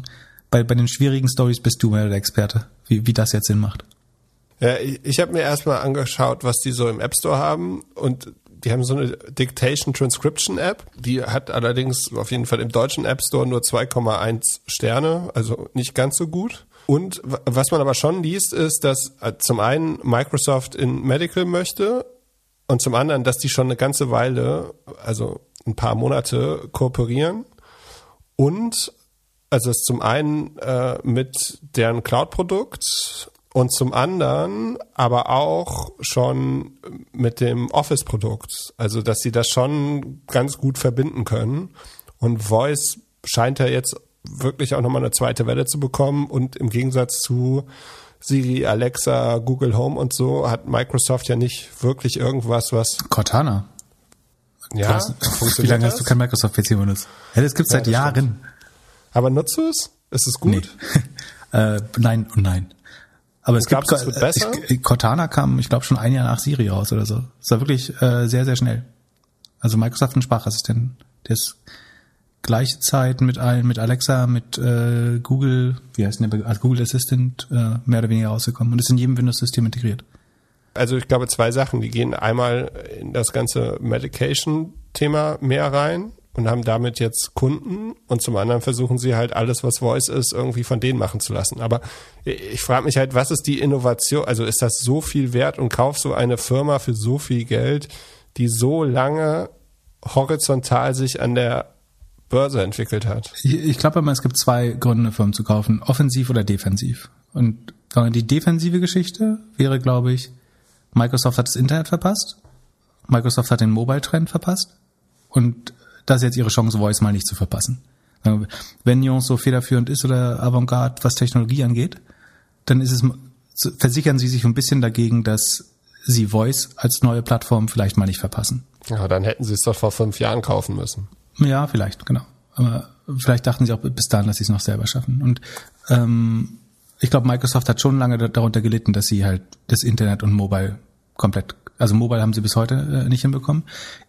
bei, bei den schwierigen Stories bist du mehr der Experte, wie, wie das jetzt Sinn macht? Ja, ich, ich habe mir erstmal angeschaut, was die so im App Store haben und die haben so eine Dictation Transcription App. Die hat allerdings auf jeden Fall im deutschen App Store nur 2,1 Sterne, also nicht ganz so gut. Und was man aber schon liest, ist, dass äh, zum einen Microsoft in Medical möchte und zum anderen, dass die schon eine ganze Weile, also ein paar Monate kooperieren und also zum einen äh, mit deren Cloud-Produkt und zum anderen aber auch schon mit dem Office-Produkt. Also dass sie das schon ganz gut verbinden können. Und Voice scheint ja jetzt wirklich auch nochmal eine zweite Welle zu bekommen und im Gegensatz zu Siri, Alexa, Google Home und so hat Microsoft ja nicht wirklich irgendwas, was. Cortana. Ja, hast, wie lange das? hast du kein Microsoft-PC benutzt? Ja, das gibt's ja, seit das Jahren. Stimmt. Aber nutzt du es? Ist es gut? Nee. äh, nein und nein. Aber es gibt es besser? Ich, Cortana kam, ich glaube, schon ein Jahr nach Siri raus oder so. Es war wirklich äh, sehr, sehr schnell. Also Microsoft ein Sprachassistenten. Der ist gleiche Zeit mit allen, mit Alexa, mit äh, Google, wie heißt der, als Google Assistant äh, mehr oder weniger rausgekommen und ist in jedem Windows-System integriert. Also ich glaube zwei Sachen, die gehen einmal in das ganze Medication-Thema mehr rein und haben damit jetzt Kunden und zum anderen versuchen sie halt alles, was Voice ist, irgendwie von denen machen zu lassen. Aber ich frage mich halt, was ist die Innovation? Also ist das so viel wert und kaufst du eine Firma für so viel Geld, die so lange horizontal sich an der Börse entwickelt hat. Ich, glaube aber, es gibt zwei Gründe, Firmen zu kaufen. Offensiv oder defensiv. Und die defensive Geschichte wäre, glaube ich, Microsoft hat das Internet verpasst. Microsoft hat den Mobile-Trend verpasst. Und das ist jetzt ihre Chance, Voice mal nicht zu verpassen. Wenn Nuance so federführend ist oder Avantgarde, was Technologie angeht, dann ist es, versichern sie sich ein bisschen dagegen, dass sie Voice als neue Plattform vielleicht mal nicht verpassen. Ja, dann hätten sie es doch vor fünf Jahren kaufen müssen. Ja, vielleicht, genau. Aber vielleicht dachten sie auch bis dahin, dass sie es noch selber schaffen. Und ähm, ich glaube, Microsoft hat schon lange darunter gelitten, dass sie halt das Internet und Mobile komplett, also Mobile haben sie bis heute äh, nicht hinbekommen.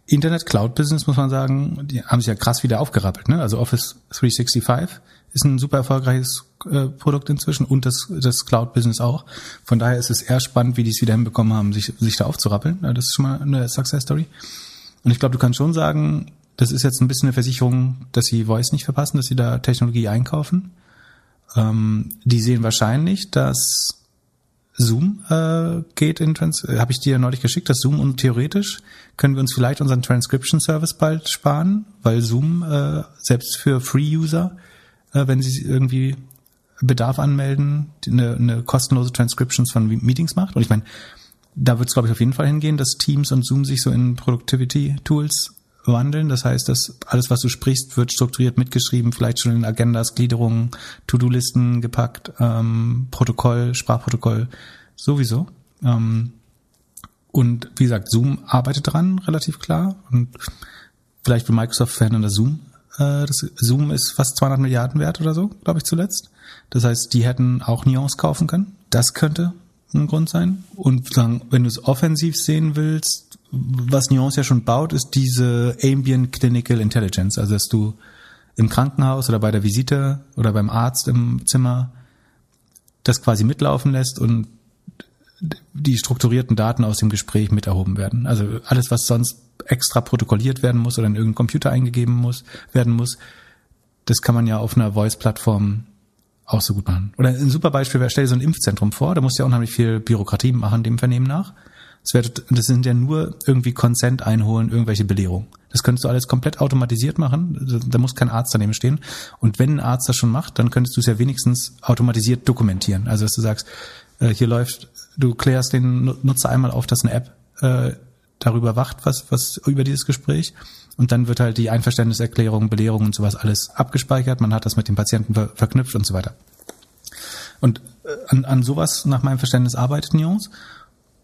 Internet Cloud Business muss man sagen, die haben sich ja krass wieder aufgerappelt. Ne? Also Office 365 ist ein super erfolgreiches äh, Produkt inzwischen und das, das Cloud Business auch. Von daher ist es eher spannend, wie die es wieder hinbekommen haben, sich, sich da aufzurappeln. Das ist schon mal eine Success Story. Und ich glaube, du kannst schon sagen, das ist jetzt ein bisschen eine Versicherung, dass sie Voice nicht verpassen, dass sie da Technologie einkaufen. Ähm, die sehen wahrscheinlich, dass Zoom äh, geht in Trans äh, habe ich dir neulich geschickt, dass Zoom und theoretisch können wir uns vielleicht unseren Transcription Service bald sparen, weil Zoom äh, selbst für Free-User, äh, wenn sie irgendwie Bedarf anmelden, eine, eine kostenlose Transcriptions von Meetings macht. Und ich meine, da wird es, glaube ich, auf jeden Fall hingehen, dass Teams und Zoom sich so in Productivity-Tools wandeln. Das heißt, dass alles, was du sprichst, wird strukturiert mitgeschrieben, vielleicht schon in Agendas, Gliederungen, To-Do-Listen gepackt, ähm, Protokoll, Sprachprotokoll sowieso. Ähm, und wie gesagt, Zoom arbeitet dran, relativ klar. Und vielleicht für Microsoft-Fan an der Zoom. Äh, das Zoom ist fast 200 Milliarden wert oder so, glaube ich zuletzt. Das heißt, die hätten auch Nuance kaufen können. Das könnte ein Grund sein. Und wenn du es offensiv sehen willst, was Nuance ja schon baut, ist diese Ambient Clinical Intelligence. Also, dass du im Krankenhaus oder bei der Visite oder beim Arzt im Zimmer das quasi mitlaufen lässt und die strukturierten Daten aus dem Gespräch mit erhoben werden. Also alles, was sonst extra protokolliert werden muss oder in irgendeinen Computer eingegeben muss, werden muss, das kann man ja auf einer Voice-Plattform auch so gut machen. Oder ein super Beispiel wäre, stell dir so ein Impfzentrum vor, da musst du ja unheimlich viel Bürokratie machen, dem Vernehmen nach. Das, sind ja nur irgendwie Consent einholen, irgendwelche Belehrungen. Das könntest du alles komplett automatisiert machen. Da muss kein Arzt daneben stehen. Und wenn ein Arzt das schon macht, dann könntest du es ja wenigstens automatisiert dokumentieren. Also dass du sagst, äh, hier läuft, du klärst den Nutzer einmal auf, dass eine App äh, darüber wacht, was, was über dieses Gespräch. Und dann wird halt die Einverständniserklärung, Belehrung und sowas alles abgespeichert. Man hat das mit dem Patienten ver verknüpft und so weiter. Und äh, an, an sowas nach meinem Verständnis arbeitet Nuance.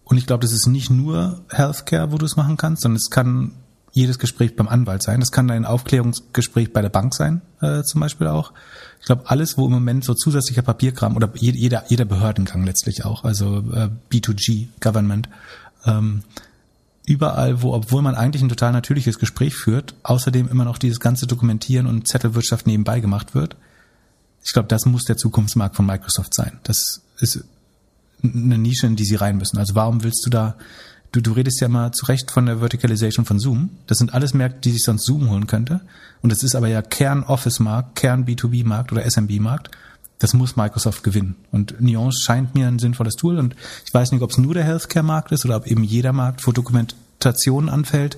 Und ich glaube, das ist nicht nur Healthcare, wo du es machen kannst, sondern es kann jedes Gespräch beim Anwalt sein. Das kann ein Aufklärungsgespräch bei der Bank sein, äh, zum Beispiel auch. Ich glaube, alles, wo im Moment so zusätzlicher Papierkram oder jeder, jeder Behördengang letztlich auch, also äh, B2G, Government, ähm, überall, wo, obwohl man eigentlich ein total natürliches Gespräch führt, außerdem immer noch dieses ganze Dokumentieren und Zettelwirtschaft nebenbei gemacht wird. Ich glaube, das muss der Zukunftsmarkt von Microsoft sein. Das ist eine Nische, in die sie rein müssen. Also warum willst du da, du, du redest ja mal zu Recht von der Verticalization von Zoom. Das sind alles Märkte, die sich sonst Zoom holen könnte. Und das ist aber ja Kern-Office-Markt, Kern-B2B-Markt oder SMB-Markt. Das muss Microsoft gewinnen. Und Nuance scheint mir ein sinnvolles Tool. Und ich weiß nicht, ob es nur der Healthcare-Markt ist oder ob eben jeder Markt, wo Dokumentation anfällt,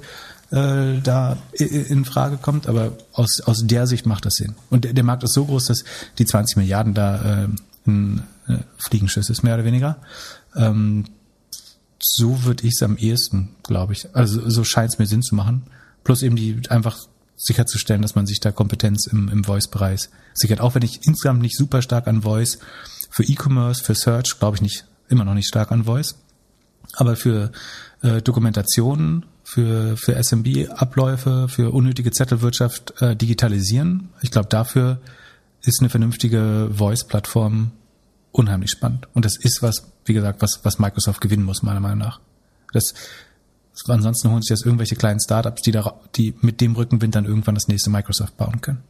äh, da in Frage kommt, aber aus, aus der Sicht macht das Sinn. Und der, der Markt ist so groß, dass die 20 Milliarden da äh, ein Fliegenschiss ist, mehr oder weniger. Ähm, so würde ich es am ehesten, glaube ich. Also so scheint es mir Sinn zu machen. Plus eben die einfach sicherzustellen, dass man sich da Kompetenz im, im Voice-Bereich sichert. Auch wenn ich insgesamt nicht super stark an Voice, für E-Commerce, für Search glaube ich nicht, immer noch nicht stark an Voice. Aber für äh, Dokumentationen, für, für SMB-Abläufe, für unnötige Zettelwirtschaft äh, digitalisieren, ich glaube, dafür ist eine vernünftige Voice-Plattform unheimlich spannend. Und das ist was, wie gesagt, was, was Microsoft gewinnen muss, meiner Meinung nach. Das, ansonsten holen sich jetzt irgendwelche kleinen Startups, die da, die mit dem Rückenwind dann irgendwann das nächste Microsoft bauen können.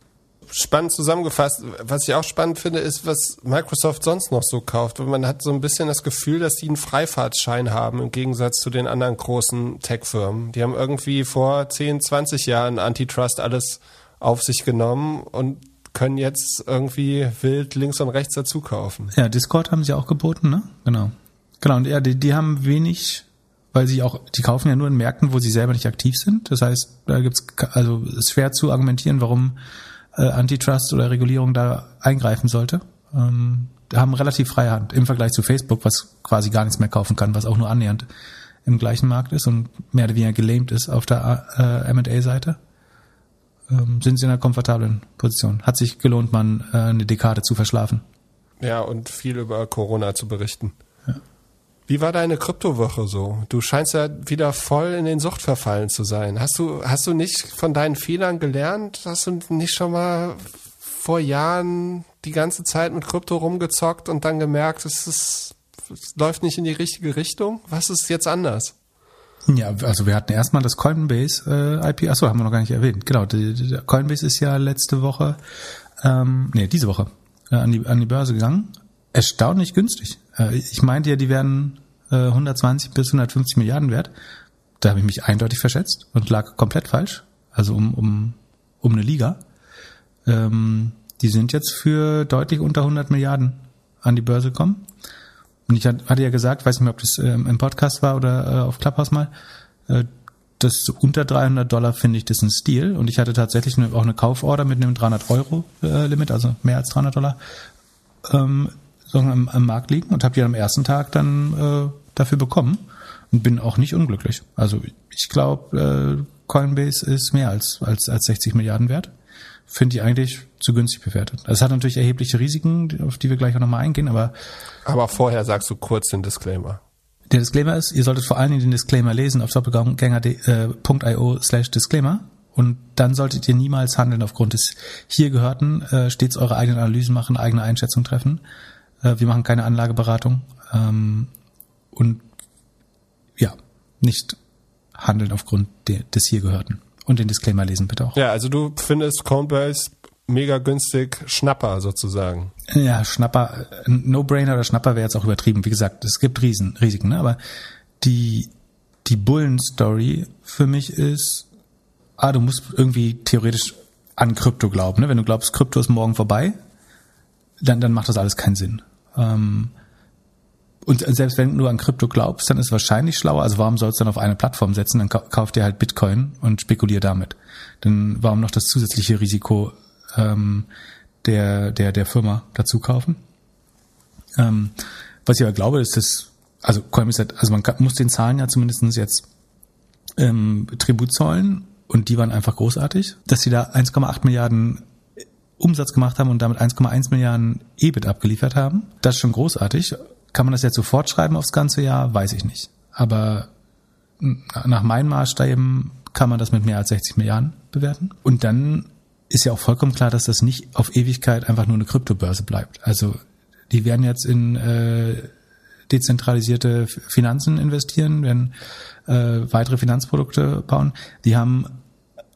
Spannend zusammengefasst. Was ich auch spannend finde, ist, was Microsoft sonst noch so kauft. Man hat so ein bisschen das Gefühl, dass die einen Freifahrtschein haben, im Gegensatz zu den anderen großen Tech-Firmen. Die haben irgendwie vor 10, 20 Jahren Antitrust alles auf sich genommen und können jetzt irgendwie wild links und rechts dazu kaufen. Ja, Discord haben sie auch geboten, ne? Genau. Genau, und ja, die, die haben wenig, weil sie auch, die kaufen ja nur in Märkten, wo sie selber nicht aktiv sind. Das heißt, da gibt's, also ist schwer zu argumentieren, warum äh, Antitrust oder Regulierung da eingreifen sollte. Ähm, haben relativ freie Hand im Vergleich zu Facebook, was quasi gar nichts mehr kaufen kann, was auch nur annähernd im gleichen Markt ist und mehr oder weniger gelähmt ist auf der äh, M&A-Seite ähm, sind sie in einer komfortablen Position. Hat sich gelohnt, man äh, eine Dekade zu verschlafen. Ja, und viel über Corona zu berichten. Ja. Wie war deine Kryptowoche so? Du scheinst ja wieder voll in den Sucht verfallen zu sein. Hast du, hast du nicht von deinen Fehlern gelernt? Hast du nicht schon mal vor Jahren die ganze Zeit mit Krypto rumgezockt und dann gemerkt, es, ist, es läuft nicht in die richtige Richtung? Was ist jetzt anders? Ja, also wir hatten erstmal das Coinbase äh, IP, achso, haben wir noch gar nicht erwähnt. Genau, die, die Coinbase ist ja letzte Woche, ähm, nee, diese Woche äh, an, die, an die Börse gegangen. Erstaunlich günstig. Äh, ich meinte ja, die werden äh, 120 bis 150 Milliarden wert. Da habe ich mich eindeutig verschätzt und lag komplett falsch. Also um, um, um eine Liga. Ähm, die sind jetzt für deutlich unter 100 Milliarden an die Börse gekommen. Und ich hatte ja gesagt, weiß nicht mehr, ob das ähm, im Podcast war oder äh, auf Clubhouse mal, äh, das unter 300 Dollar finde ich das ein Stil. Und ich hatte tatsächlich eine, auch eine Kauforder mit einem 300 Euro äh, Limit, also mehr als 300 Dollar, ähm, am, am Markt liegen und habe die am ersten Tag dann äh, dafür bekommen und bin auch nicht unglücklich. Also ich glaube, äh, Coinbase ist mehr als, als, als 60 Milliarden wert. Finde ich eigentlich zu günstig bewertet. Es hat natürlich erhebliche Risiken, auf die wir gleich auch nochmal eingehen, aber. Aber vorher sagst du kurz den Disclaimer. Der Disclaimer ist, ihr solltet vor allen Dingen den Disclaimer lesen auf doppelgänger.io slash Disclaimer. Und dann solltet ihr niemals handeln aufgrund des hier gehörten, äh, stets eure eigenen Analysen machen, eigene Einschätzungen treffen. Äh, wir machen keine Anlageberatung. Ähm, und ja, nicht handeln aufgrund de, des hier gehörten. Und den Disclaimer lesen bitte auch. Ja, also du findest Coinbase mega günstig Schnapper sozusagen. Ja, Schnapper, No-Brainer oder Schnapper wäre jetzt auch übertrieben. Wie gesagt, es gibt Riesen, Risiken, ne? aber die, die Bullen-Story für mich ist, ah, du musst irgendwie theoretisch an Krypto glauben. Ne? Wenn du glaubst, Krypto ist morgen vorbei, dann, dann macht das alles keinen Sinn. Ähm, und selbst wenn du an Krypto glaubst, dann ist es wahrscheinlich schlauer. Also warum sollst du dann auf eine Plattform setzen? Dann kauf dir halt Bitcoin und spekulier damit. Denn warum noch das zusätzliche Risiko ähm, der, der, der Firma dazu kaufen? Ähm, was ich aber glaube, ist, dass, also Coinbase hat, also man muss den Zahlen ja zumindestens jetzt ähm, Tribut zollen und die waren einfach großartig, dass sie da 1,8 Milliarden Umsatz gemacht haben und damit 1,1 Milliarden EBIT abgeliefert haben. Das ist schon großartig. Kann man das jetzt sofort schreiben aufs ganze Jahr? Weiß ich nicht. Aber nach meinen Maßstäben kann man das mit mehr als 60 Milliarden bewerten. Und dann ist ja auch vollkommen klar, dass das nicht auf Ewigkeit einfach nur eine Kryptobörse bleibt. Also die werden jetzt in äh, dezentralisierte Finanzen investieren, werden äh, weitere Finanzprodukte bauen. Die haben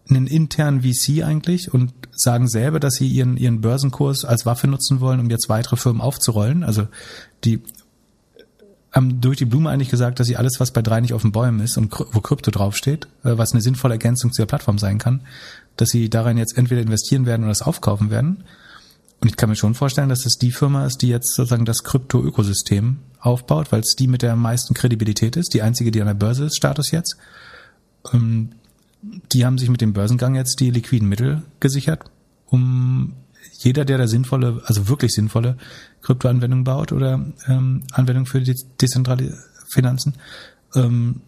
einen internen VC eigentlich und sagen selber, dass sie ihren, ihren Börsenkurs als Waffe nutzen wollen, um jetzt weitere Firmen aufzurollen. Also die haben durch die Blume eigentlich gesagt, dass sie alles, was bei drei nicht auf den Bäumen ist und wo Krypto draufsteht, äh, was eine sinnvolle Ergänzung zu der Plattform sein kann, dass sie darin jetzt entweder investieren werden oder es aufkaufen werden. Und ich kann mir schon vorstellen, dass das die Firma ist, die jetzt sozusagen das Krypto-Ökosystem aufbaut, weil es die mit der meisten Kredibilität ist, die einzige, die an der Börse ist, Status jetzt. Ähm, die haben sich mit dem Börsengang jetzt die liquiden Mittel gesichert, um jeder, der da sinnvolle, also wirklich sinnvolle Kryptoanwendungen baut oder ähm, Anwendungen für die dezentrale Finanzen, ähm,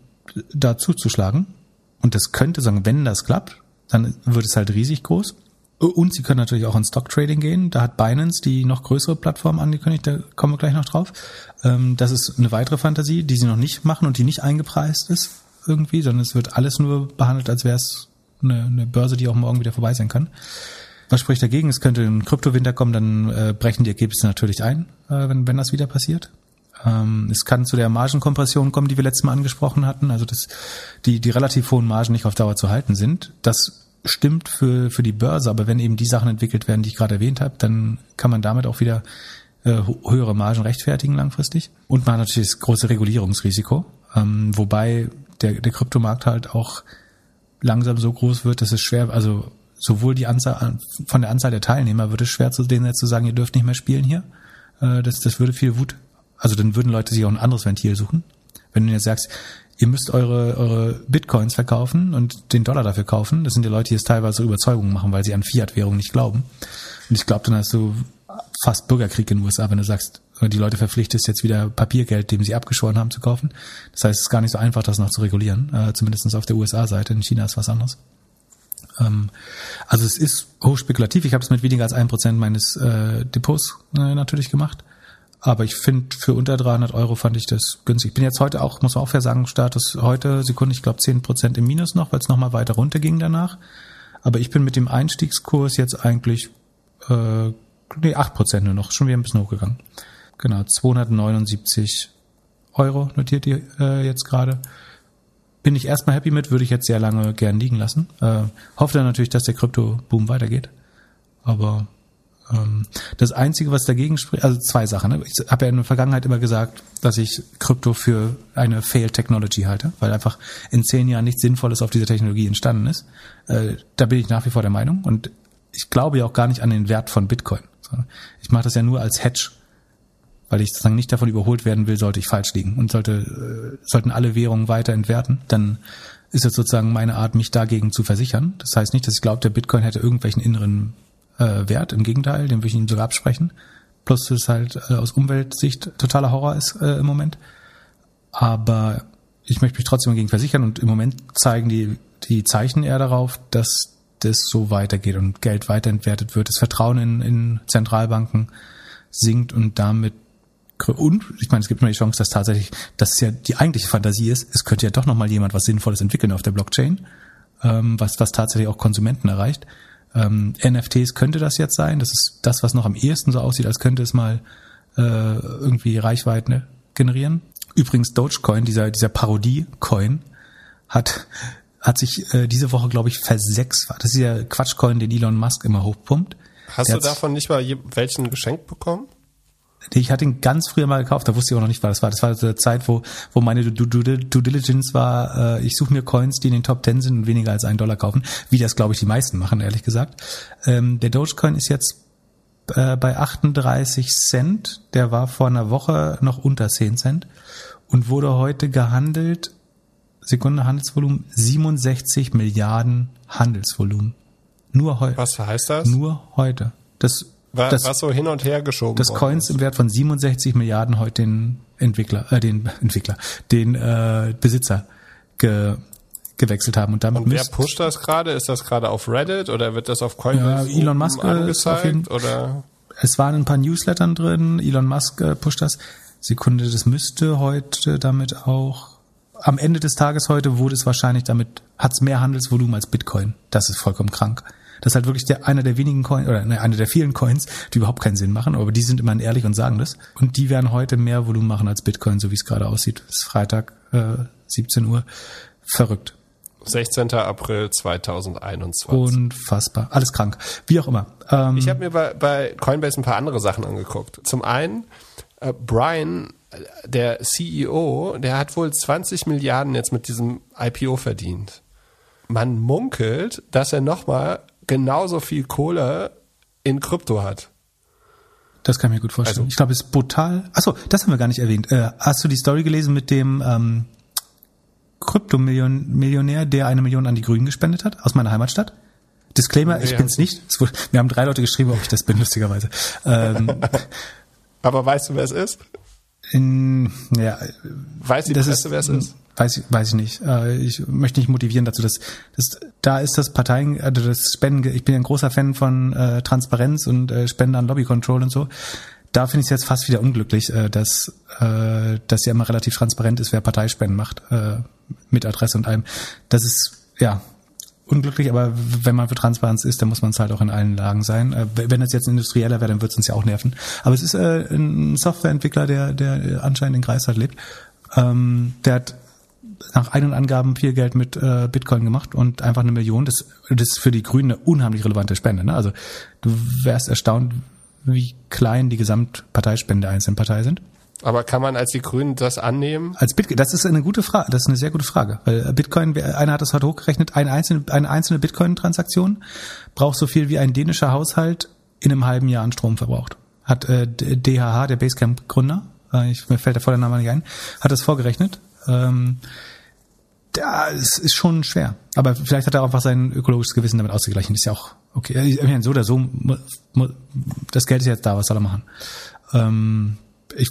da zuzuschlagen. Und das könnte sagen, wenn das klappt, dann wird es halt riesig groß. Und sie können natürlich auch in Stock Trading gehen. Da hat Binance die noch größere Plattform angekündigt, da kommen wir gleich noch drauf. Ähm, das ist eine weitere Fantasie, die sie noch nicht machen und die nicht eingepreist ist irgendwie, sondern es wird alles nur behandelt, als wäre es eine, eine Börse, die auch morgen wieder vorbei sein kann. Was spricht dagegen? Es könnte ein Kryptowinter kommen, dann äh, brechen die Ergebnisse natürlich ein, äh, wenn, wenn das wieder passiert. Ähm, es kann zu der Margenkompression kommen, die wir letztes Mal angesprochen hatten, also dass die, die relativ hohen Margen nicht auf Dauer zu halten sind. Das stimmt für, für die Börse, aber wenn eben die Sachen entwickelt werden, die ich gerade erwähnt habe, dann kann man damit auch wieder äh, höhere Margen rechtfertigen langfristig. Und man hat natürlich das große Regulierungsrisiko, ähm, wobei der, der Kryptomarkt halt auch langsam so groß wird, dass es schwer, also sowohl die Anzahl von der Anzahl der Teilnehmer wird es schwer zu denen zu sagen, ihr dürft nicht mehr spielen hier. Äh, das, das würde viel Wut, also dann würden Leute sich auch ein anderes Ventil suchen. Wenn du jetzt sagst, ihr müsst eure, eure Bitcoins verkaufen und den Dollar dafür kaufen, das sind ja Leute, die es teilweise Überzeugungen machen, weil sie an Fiat-Währung nicht glauben. Und ich glaube, dann hast du fast Bürgerkrieg in den USA, wenn du sagst, die Leute verpflichtest jetzt wieder Papiergeld, dem sie abgeschworen haben, zu kaufen. Das heißt, es ist gar nicht so einfach, das noch zu regulieren, äh, zumindest auf der USA-Seite. In China ist was anderes. Ähm, also es ist hochspekulativ. Ich habe es mit weniger als ein Prozent meines äh, Depots äh, natürlich gemacht. Aber ich finde, für unter 300 Euro fand ich das günstig. Ich bin jetzt heute auch, muss man auch fair sagen, Status heute, Sekunde, ich glaube 10 Prozent im Minus noch, weil es nochmal weiter runter ging danach. Aber ich bin mit dem Einstiegskurs jetzt eigentlich, äh, nee, 8 Prozent nur noch, schon wieder ein bisschen hochgegangen. Genau, 279 Euro notiert ihr äh, jetzt gerade bin ich erstmal happy mit, würde ich jetzt sehr lange gern liegen lassen. Äh, hoffe dann natürlich, dass der Krypto-Boom weitergeht. Aber das Einzige, was dagegen spricht, also zwei Sachen. Ne? Ich habe ja in der Vergangenheit immer gesagt, dass ich Krypto für eine Failed Technology halte, weil einfach in zehn Jahren nichts Sinnvolles auf dieser Technologie entstanden ist. Äh, da bin ich nach wie vor der Meinung und ich glaube ja auch gar nicht an den Wert von Bitcoin. Ich mache das ja nur als Hedge weil ich sozusagen nicht davon überholt werden will, sollte ich falsch liegen und sollte, äh, sollten alle Währungen weiter entwerten, dann ist es sozusagen meine Art, mich dagegen zu versichern. Das heißt nicht, dass ich glaube, der Bitcoin hätte irgendwelchen inneren äh, Wert. Im Gegenteil, den würde ich ihm sogar absprechen. Plus es halt äh, aus Umweltsicht totaler Horror ist äh, im Moment. Aber ich möchte mich trotzdem dagegen versichern und im Moment zeigen die, die Zeichen eher darauf, dass das so weitergeht und Geld weiterentwertet wird. Das Vertrauen in, in Zentralbanken sinkt und damit und ich meine, es gibt immer die Chance, dass tatsächlich, dass ja die eigentliche Fantasie ist, es könnte ja doch nochmal jemand was Sinnvolles entwickeln auf der Blockchain, ähm, was, was tatsächlich auch Konsumenten erreicht. Ähm, NFTs könnte das jetzt sein. Das ist das, was noch am ehesten so aussieht, als könnte es mal äh, irgendwie Reichweiten generieren. Übrigens Dogecoin, dieser, dieser Parodie-Coin, hat, hat sich äh, diese Woche, glaube ich, versechsfacht. Das ist der Quatschcoin, den Elon Musk immer hochpumpt. Hast der du davon nicht mal welchen geschenkt bekommen? Ich hatte ihn ganz früher mal gekauft, da wusste ich auch noch nicht, was das war. Das war so eine Zeit, wo, wo meine Due, Due, Due Diligence war, äh, ich suche mir Coins, die in den Top 10 sind und weniger als einen Dollar kaufen, wie das, glaube ich, die meisten machen, ehrlich gesagt. Ähm, der Dogecoin ist jetzt äh, bei 38 Cent, der war vor einer Woche noch unter 10 Cent und wurde heute gehandelt, Sekunde Handelsvolumen, 67 Milliarden Handelsvolumen. Nur heute. Was heißt das? Nur heute. Das war, das, was so hin und her geschoben Das Coins im Wert von 67 Milliarden heute den Entwickler, äh, den Entwickler, den äh, Besitzer ge, gewechselt haben. Und, damit und wer pusht das gerade? Ist das gerade auf Reddit oder wird das auf Coinbase ja, Elon Musk angezeigt? Jeden, oder? Es waren ein paar Newslettern drin. Elon Musk äh, pusht das. Sekunde, das müsste heute damit auch am Ende des Tages heute wurde es wahrscheinlich damit, hat es mehr Handelsvolumen als Bitcoin. Das ist vollkommen krank. Das ist halt wirklich der, einer der wenigen Coins, oder ne, einer der vielen Coins, die überhaupt keinen Sinn machen, aber die sind immer ehrlich und sagen das. Und die werden heute mehr Volumen machen als Bitcoin, so wie es gerade aussieht. Es ist Freitag, äh, 17 Uhr. Verrückt. 16. April 2021. Unfassbar. Alles krank. Wie auch immer. Ähm, ich habe mir bei, bei Coinbase ein paar andere Sachen angeguckt. Zum einen, äh, Brian, der CEO, der hat wohl 20 Milliarden jetzt mit diesem IPO verdient. Man munkelt, dass er nochmal genauso viel Kohle in Krypto hat. Das kann ich mir gut vorstellen. Also, ich glaube, es ist brutal. Achso, das haben wir gar nicht erwähnt. Äh, hast du die Story gelesen mit dem ähm, Kryptomillionär, der eine Million an die Grünen gespendet hat, aus meiner Heimatstadt? Disclaimer, nee, ich bin's nicht. Wir haben drei Leute geschrieben, ob ich das bin, lustigerweise. Ähm, Aber weißt du, wer es ist? In, ja, weiß die das Presse, ist, wer es ist? Weiß ich, weiß ich nicht. Äh, ich möchte nicht motivieren dazu, dass, dass da ist das Parteien, also das Spenden, ich bin ein großer Fan von äh, Transparenz und äh, Spenden an Lobby Control und so. Da finde ich es jetzt fast wieder unglücklich, äh, dass, äh, dass ja immer relativ transparent ist, wer Parteispenden macht, äh, mit Adresse und allem. Das ist, ja, unglücklich, aber wenn man für Transparenz ist, dann muss man es halt auch in allen Lagen sein. Äh, wenn es jetzt ein Industrieller wäre, dann wird es uns ja auch nerven. Aber es ist äh, ein Softwareentwickler, der, der anscheinend in Greifswald lebt. Ähm, der hat nach eigenen Angaben viel Geld mit äh, Bitcoin gemacht und einfach eine Million. Das, das ist für die Grünen eine unheimlich relevante Spende. Ne? Also du wärst erstaunt, wie klein die Gesamtparteispende der einzelnen Partei sind. Aber kann man als die Grünen das annehmen? Als Bitcoin, das ist eine gute Frage, das ist eine sehr gute Frage. Weil Bitcoin, einer hat das heute hochgerechnet, eine einzelne, eine einzelne Bitcoin-Transaktion braucht so viel wie ein dänischer Haushalt in einem halben Jahr an Strom verbraucht. Hat äh, DHH, der Basecamp-Gründer, äh, ich, mir fällt der volle Name nicht ein, hat das vorgerechnet. Ähm, das ist schon schwer. Aber vielleicht hat er einfach sein ökologisches Gewissen damit ausgeglichen. Das ist ja auch okay. Ich meine, so oder so, das Geld ist jetzt da, was soll er machen? Ähm, ich,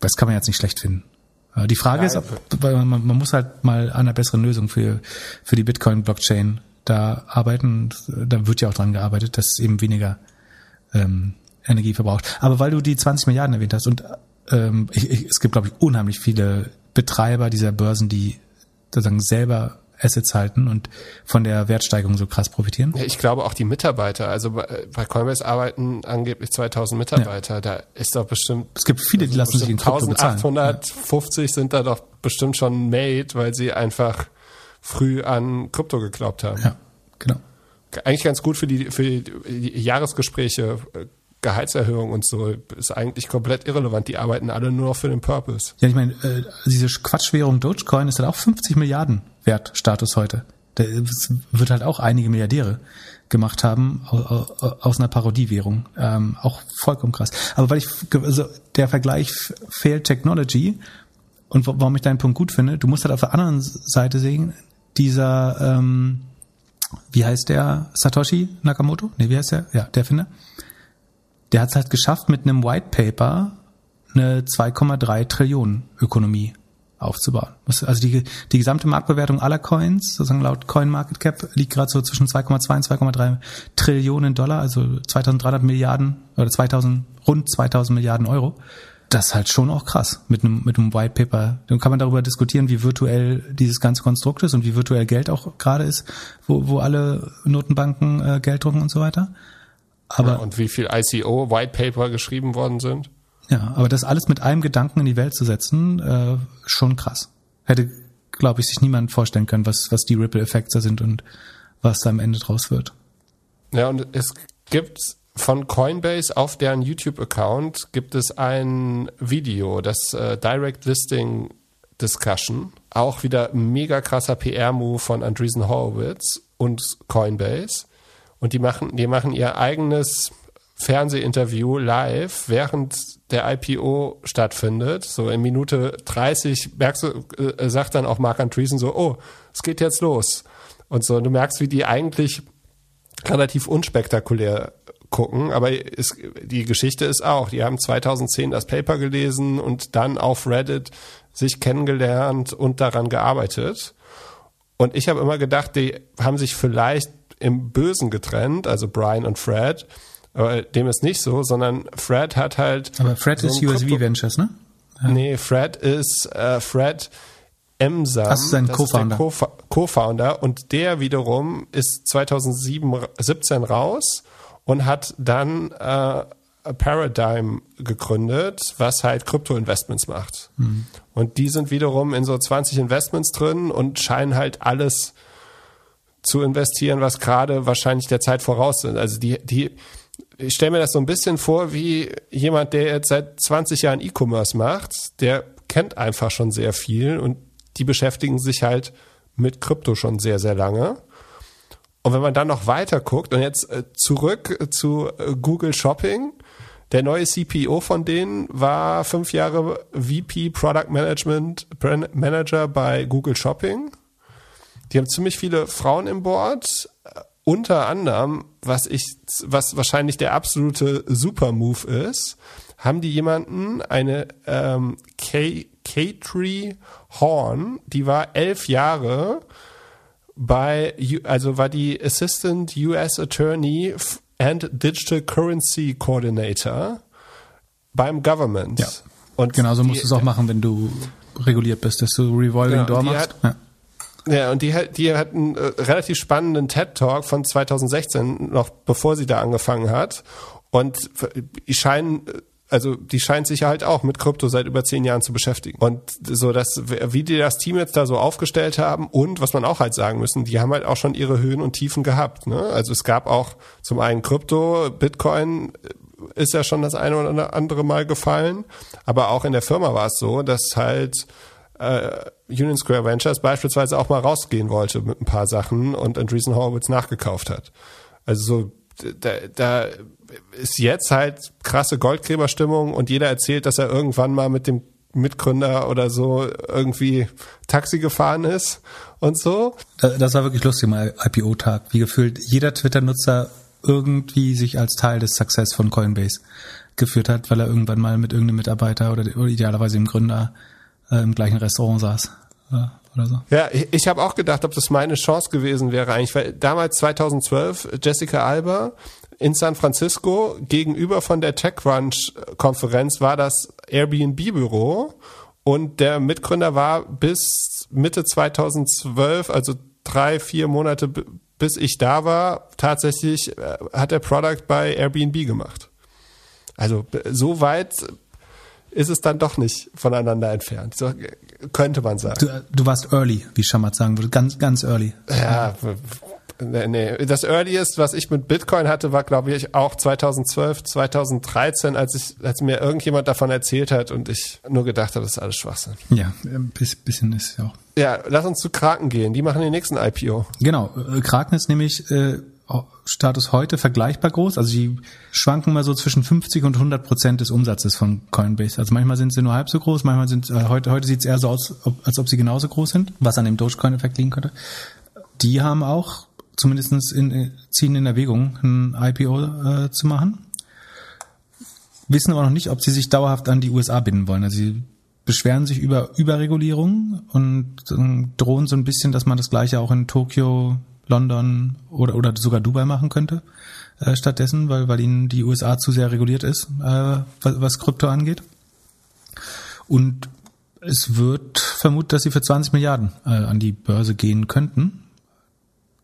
das kann man jetzt nicht schlecht finden. Äh, die Frage Nein. ist, ob, man, man muss halt mal an einer besseren Lösung für, für die Bitcoin-Blockchain da arbeiten. Da wird ja auch dran gearbeitet, dass es eben weniger ähm, Energie verbraucht. Aber weil du die 20 Milliarden erwähnt hast und ähm, ich, ich, es gibt, glaube ich, unheimlich viele Betreiber dieser Börsen, die sozusagen selber Assets halten und von der Wertsteigerung so krass profitieren? Ich glaube auch die Mitarbeiter. Also bei, bei Coinbase arbeiten angeblich 2000 Mitarbeiter. Ja. Da ist doch bestimmt. Es gibt viele, die lassen sich in Krypto 1850 ja. sind da doch bestimmt schon made, weil sie einfach früh an Krypto geglaubt haben. Ja, genau. Eigentlich ganz gut für die, für die Jahresgespräche äh, Gehaltserhöhung und so ist eigentlich komplett irrelevant. Die arbeiten alle nur noch für den Purpose. Ja, ich meine, äh, diese Quatschwährung Dogecoin ist halt auch 50 Milliarden wert, Status heute. Das wird halt auch einige Milliardäre gemacht haben aus einer Parodiewährung. Ähm, auch vollkommen krass. Aber weil ich, also der Vergleich Failed Technology und warum ich deinen Punkt gut finde, du musst halt auf der anderen Seite sehen, dieser, ähm, wie heißt der, Satoshi Nakamoto? Nee, wie heißt der? Ja, der Finder. Der hat es halt geschafft, mit einem White Paper eine 2,3 Trillionen Ökonomie aufzubauen. Also die, die gesamte Marktbewertung aller Coins, sozusagen laut Coin Market Cap, liegt gerade so zwischen 2,2 und 2,3 Trillionen Dollar, also 2300 Milliarden oder 2000, rund 2000 Milliarden Euro. Das ist halt schon auch krass mit einem, mit einem White Paper. Dann kann man darüber diskutieren, wie virtuell dieses ganze Konstrukt ist und wie virtuell Geld auch gerade ist, wo, wo alle Notenbanken äh, Geld drucken und so weiter. Aber ja, und wie viel ICO White Paper geschrieben worden sind? Ja, aber das alles mit einem Gedanken in die Welt zu setzen, äh, schon krass. Hätte, glaube ich, sich niemand vorstellen können, was, was die Ripple-Effekte sind und was da am Ende draus wird. Ja, und es gibt von Coinbase auf deren YouTube-Account gibt es ein Video, das äh, Direct Listing Discussion. Auch wieder mega krasser PR-Move von Andreessen Horowitz und Coinbase. Und die machen, die machen ihr eigenes Fernsehinterview live, während der IPO stattfindet. So in Minute 30 merkst du, äh, sagt dann auch Mark Andreessen so, oh, es geht jetzt los. Und so, du merkst, wie die eigentlich relativ unspektakulär gucken, aber es, die Geschichte ist auch, die haben 2010 das Paper gelesen und dann auf Reddit sich kennengelernt und daran gearbeitet. Und ich habe immer gedacht, die haben sich vielleicht im Bösen getrennt, also Brian und Fred, aber dem ist nicht so, sondern Fred hat halt. Aber Fred so ist USV Krypto Ventures, ne? Ja. Nee, Fred ist äh, Fred Emsam. Das ist sein Co-Founder. Co-Founder. Und der wiederum ist 2017 raus und hat dann äh, Paradigm gegründet, was halt Krypto-Investments macht. Mhm. Und die sind wiederum in so 20 Investments drin und scheinen halt alles zu investieren, was gerade wahrscheinlich der Zeit voraus sind. Also die, die, ich stelle mir das so ein bisschen vor wie jemand, der jetzt seit 20 Jahren E-Commerce macht, der kennt einfach schon sehr viel und die beschäftigen sich halt mit Krypto schon sehr, sehr lange. Und wenn man dann noch weiter guckt und jetzt äh, zurück zu äh, Google Shopping, der neue CPO von denen war fünf Jahre VP Product Management Manager bei Google Shopping. Die haben ziemlich viele Frauen im Board, unter anderem, was ich, was wahrscheinlich der absolute Super-Move ist, haben die jemanden, eine ähm, Katrie Horn, die war elf Jahre bei, also war die Assistant US Attorney and Digital Currency Coordinator beim Government. Ja. Und genauso musst du es auch machen, wenn du reguliert bist, dass du Revolving genau, Door machst. Hat, ja. Ja, und die, die hat einen äh, relativ spannenden TED-Talk von 2016, noch bevor sie da angefangen hat. Und die scheinen, also die scheint sich halt auch mit Krypto seit über zehn Jahren zu beschäftigen. Und so, dass, wie die das Team jetzt da so aufgestellt haben und was man auch halt sagen müssen, die haben halt auch schon ihre Höhen und Tiefen gehabt. Ne? Also es gab auch zum einen Krypto, Bitcoin ist ja schon das eine oder andere Mal gefallen, aber auch in der Firma war es so, dass halt äh, Union Square Ventures beispielsweise auch mal rausgehen wollte mit ein paar Sachen und Andreessen Horowitz nachgekauft hat. Also so, da, da ist jetzt halt krasse Goldgräberstimmung und jeder erzählt, dass er irgendwann mal mit dem Mitgründer oder so irgendwie Taxi gefahren ist und so. Das war wirklich lustig, mal IPO-Tag, wie gefühlt jeder Twitter-Nutzer irgendwie sich als Teil des Success von Coinbase geführt hat, weil er irgendwann mal mit irgendeinem Mitarbeiter oder, oder idealerweise dem Gründer äh, im gleichen Restaurant saß. Äh, so. Ja, ich, ich habe auch gedacht, ob das meine Chance gewesen wäre eigentlich, weil damals 2012 Jessica Alba in San Francisco gegenüber von der TechCrunch-Konferenz war das Airbnb-Büro und der Mitgründer war bis Mitte 2012, also drei, vier Monate bis ich da war, tatsächlich äh, hat der Product bei Airbnb gemacht. Also so weit ist es dann doch nicht voneinander entfernt. So könnte man sagen. Du, du warst early, wie Schamat sagen würde, ganz, ganz early. Ja, nee, nee. Das Earliest, was ich mit Bitcoin hatte, war, glaube ich, auch 2012, 2013, als ich, als mir irgendjemand davon erzählt hat und ich nur gedacht habe, das ist alles Schwachsinn. Ja, ein bisschen ist ja auch. Ja, lass uns zu Kraken gehen. Die machen den nächsten IPO. Genau. Kraken ist nämlich äh, Status heute vergleichbar groß. Also die schwanken mal so zwischen 50 und 100 Prozent des Umsatzes von Coinbase. Also manchmal sind sie nur halb so groß, manchmal sind äh, heute heute sieht es eher so aus, ob, als ob sie genauso groß sind, was an dem Dogecoin-Effekt liegen könnte. Die haben auch zumindestens in, ziehen in Erwägung, ein IPO äh, zu machen. Wissen aber noch nicht, ob sie sich dauerhaft an die USA binden wollen. Also sie beschweren sich über Überregulierung und äh, drohen so ein bisschen, dass man das gleiche auch in Tokio London oder, oder sogar Dubai machen könnte äh, stattdessen, weil, weil ihnen die USA zu sehr reguliert ist, äh, was, was Krypto angeht. Und es wird vermutet, dass sie für 20 Milliarden äh, an die Börse gehen könnten.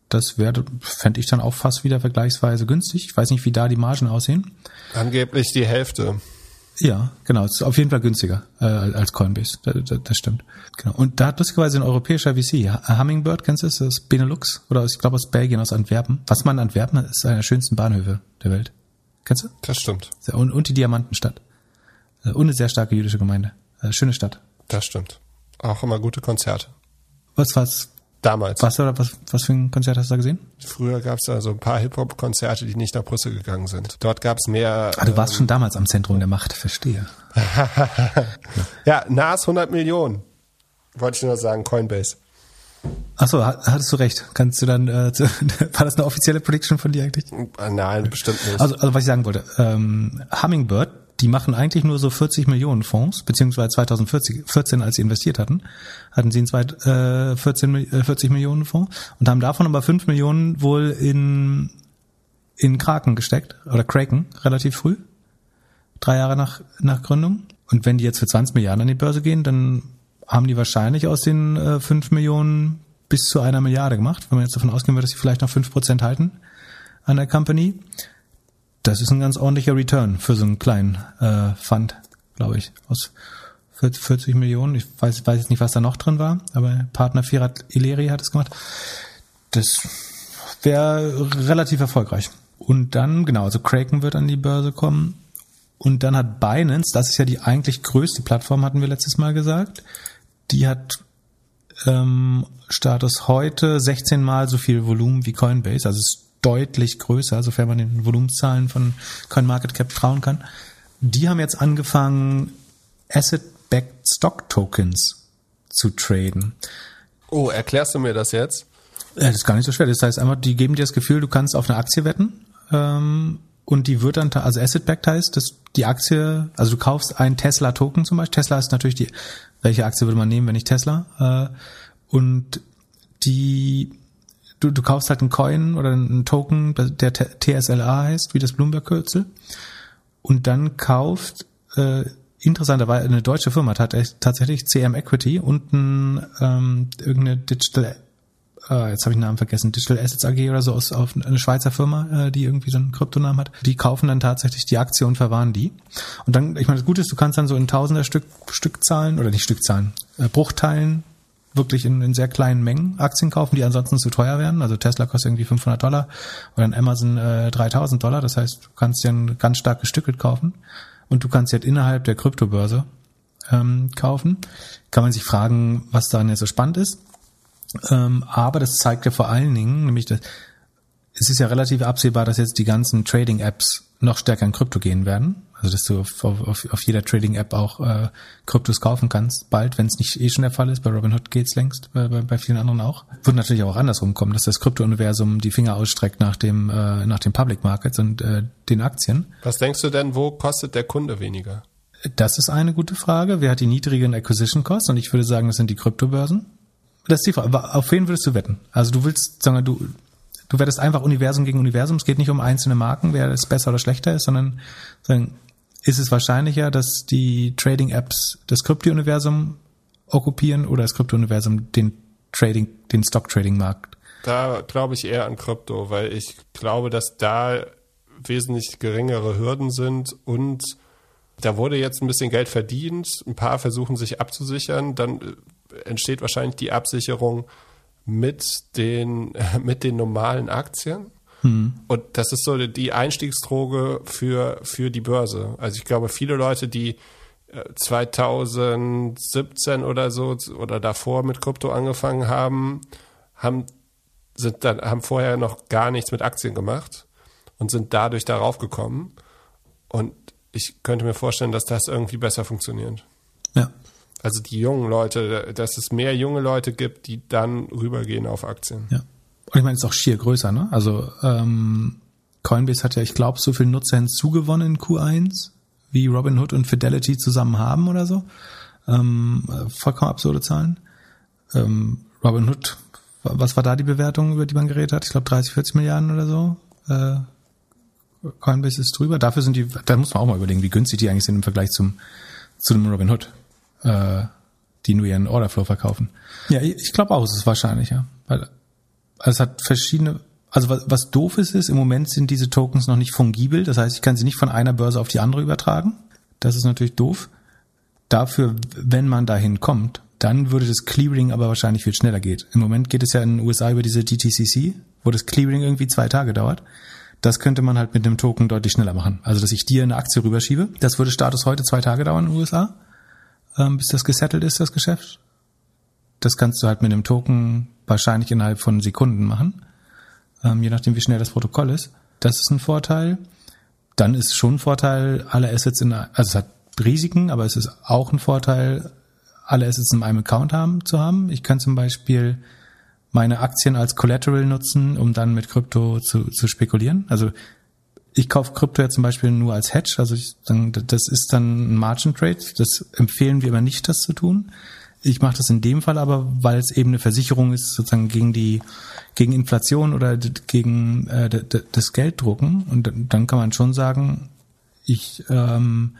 Das wäre, fände ich dann auch fast wieder vergleichsweise günstig. Ich weiß nicht, wie da die Margen aussehen. Angeblich die Hälfte. Ja, genau. Es ist auf jeden Fall günstiger äh, als Coinbase. Das, das, stimmt. Genau. Und da hat lustigerweise ein europäischer VC, Hummingbird, kennst du das? Das ist Benelux oder ich glaube aus Belgien, aus Antwerpen. Was man in Antwerpen hat, ist einer der schönsten Bahnhöfe der Welt. Kennst du? Das stimmt. Und, und die Diamantenstadt. Äh, und eine sehr starke jüdische Gemeinde. Äh, schöne Stadt. Das stimmt. Auch immer gute Konzerte. Was was Damals. Was, oder was, was für ein Konzert hast du da gesehen? Früher gab es da so ein paar Hip-Hop-Konzerte, die nicht nach Brüssel gegangen sind. Dort gab es mehr. Ah, du warst ähm, schon damals am Zentrum der Macht, verstehe. ja, NAS 100 Millionen. Wollte ich nur sagen, Coinbase. Achso, hattest du recht. Kannst du dann, äh, war das eine offizielle Prediction von dir eigentlich? Nein, bestimmt nicht. Also, also was ich sagen wollte, ähm, Hummingbird die machen eigentlich nur so 40 Millionen Fonds, beziehungsweise 2014, als sie investiert hatten, hatten sie in äh, 14, äh, 40 Millionen Fonds und haben davon aber 5 Millionen wohl in, in Kraken gesteckt, oder Kraken, relativ früh, drei Jahre nach, nach Gründung. Und wenn die jetzt für 20 Milliarden an die Börse gehen, dann haben die wahrscheinlich aus den äh, 5 Millionen bis zu einer Milliarde gemacht, wenn man jetzt davon ausgehen würde, dass sie vielleicht noch 5% halten an der Company. Das ist ein ganz ordentlicher Return für so einen kleinen äh, Fund, glaube ich. Aus 40 Millionen. Ich weiß, weiß jetzt nicht, was da noch drin war, aber Partner Firat Ileri hat es gemacht. Das wäre relativ erfolgreich. Und dann, genau, also Kraken wird an die Börse kommen. Und dann hat Binance, das ist ja die eigentlich größte Plattform, hatten wir letztes Mal gesagt, die hat ähm, Status heute 16 mal so viel Volumen wie Coinbase. Also es deutlich größer, sofern man den Volumenszahlen von CoinMarketCap trauen kann. Die haben jetzt angefangen, Asset-Backed Stock Tokens zu traden. Oh, erklärst du mir das jetzt? Ja, das ist gar nicht so schwer. Das heißt einfach, die geben dir das Gefühl, du kannst auf eine Aktie wetten ähm, und die wird dann, also Asset-Backed heißt, dass die Aktie, also du kaufst einen Tesla-Token zum Beispiel. Tesla ist natürlich die, welche Aktie würde man nehmen, wenn nicht Tesla? Äh, und die du, du kaufst halt einen Coin oder einen Token, der TSLA heißt, wie das Bloomberg-Kürzel. Und dann kauft äh, interessanterweise eine deutsche Firma hat tatsächlich CM Equity und ein, ähm, irgendeine Digital äh, jetzt habe ich den Namen vergessen, Digital Assets AG oder so aus auf eine Schweizer Firma, äh, die irgendwie so einen Kryptonamen hat. Die kaufen dann tatsächlich die Aktie und verwahren die. Und dann, ich meine, das Gute ist, du kannst dann so in Tausender Stück Stückzahlen oder nicht Stückzahlen, äh, Bruchteilen wirklich in, in sehr kleinen Mengen Aktien kaufen, die ansonsten zu teuer werden. Also Tesla kostet irgendwie 500 Dollar oder ein Amazon äh, 3000 Dollar. Das heißt, du kannst ein ganz stark gestückelt kaufen und du kannst halt innerhalb der Kryptobörse ähm, kaufen. Kann man sich fragen, was daran jetzt so spannend ist. Ähm, aber das zeigt ja vor allen Dingen, nämlich das, es ist ja relativ absehbar, dass jetzt die ganzen Trading-Apps noch stärker in Krypto gehen werden. Also dass du auf, auf, auf jeder Trading-App auch äh, Kryptos kaufen kannst, bald, wenn es nicht eh schon der Fall ist. Bei Robinhood geht's längst, bei, bei, bei vielen anderen auch. Wird natürlich auch andersrum kommen, dass das Krypto-Universum die Finger ausstreckt nach dem, äh, nach den Public Markets und äh, den Aktien. Was denkst du denn, wo kostet der Kunde weniger? Das ist eine gute Frage. Wer hat die niedrigen Acquisition Costs? Und ich würde sagen, das sind die Kryptobörsen. Das ist die Frage. Auf wen würdest du wetten? Also du willst, sagen wir, du, du wettest einfach Universum gegen Universum. Es geht nicht um einzelne Marken, wer es besser oder schlechter ist, sondern sagen, ist es wahrscheinlicher, dass die Trading-Apps das Krypto-Universum okkupieren oder das Krypto-Universum den Trading, den Stock-Trading-Markt? Da glaube ich eher an Krypto, weil ich glaube, dass da wesentlich geringere Hürden sind und da wurde jetzt ein bisschen Geld verdient, ein paar versuchen sich abzusichern, dann äh, entsteht wahrscheinlich die Absicherung mit den, mit den normalen Aktien. Hm. Und das ist so die Einstiegsdroge für, für die Börse. Also ich glaube, viele Leute, die 2017 äh, oder so oder davor mit Krypto angefangen haben, haben sind dann, haben vorher noch gar nichts mit Aktien gemacht und sind dadurch darauf gekommen. Und ich könnte mir vorstellen, dass das irgendwie besser funktioniert. Ja. Also die jungen Leute, dass es mehr junge Leute gibt, die dann rübergehen auf Aktien. Ja. Und ich meine, es ist auch schier größer, ne? Also ähm, Coinbase hat ja, ich glaube, so viel Nutzer hinzugewonnen in Q1, wie Robinhood und Fidelity zusammen haben oder so. Ähm, vollkommen absurde Zahlen. Ähm, Robinhood, was war da die Bewertung, über die man geredet hat? Ich glaube 30, 40 Milliarden oder so. Äh, Coinbase ist drüber. Dafür sind die, da muss man auch mal überlegen, wie günstig die eigentlich sind im Vergleich zum zu dem Robinhood, äh, die nur ihren Orderflow verkaufen. Ja, ich glaube auch, es ist wahrscheinlich, ja. Weil also es hat verschiedene also was, was doof ist, ist, im Moment sind diese Tokens noch nicht fungibel. Das heißt, ich kann sie nicht von einer Börse auf die andere übertragen. Das ist natürlich doof. Dafür, wenn man dahin kommt, dann würde das Clearing aber wahrscheinlich viel schneller geht. Im Moment geht es ja in den USA über diese DTCC, wo das Clearing irgendwie zwei Tage dauert. Das könnte man halt mit einem Token deutlich schneller machen. Also, dass ich dir eine Aktie rüberschiebe. Das würde Status heute zwei Tage dauern in den USA, ähm, bis das gesettelt ist, das Geschäft. Das kannst du halt mit einem Token wahrscheinlich innerhalb von Sekunden machen ähm, je nachdem, wie schnell das Protokoll ist. Das ist ein Vorteil. Dann ist schon ein Vorteil, alle Assets in, also es hat Risiken, aber es ist auch ein Vorteil, alle Assets in einem Account haben, zu haben. Ich kann zum Beispiel meine Aktien als Collateral nutzen, um dann mit Krypto zu, zu spekulieren. Also ich kaufe Krypto ja zum Beispiel nur als Hedge, also ich, dann, das ist dann ein Margin Trade. Das empfehlen wir immer nicht, das zu tun. Ich mache das in dem Fall aber, weil es eben eine Versicherung ist, sozusagen gegen die gegen Inflation oder gegen äh, das Gelddrucken. Und dann kann man schon sagen, ich ähm,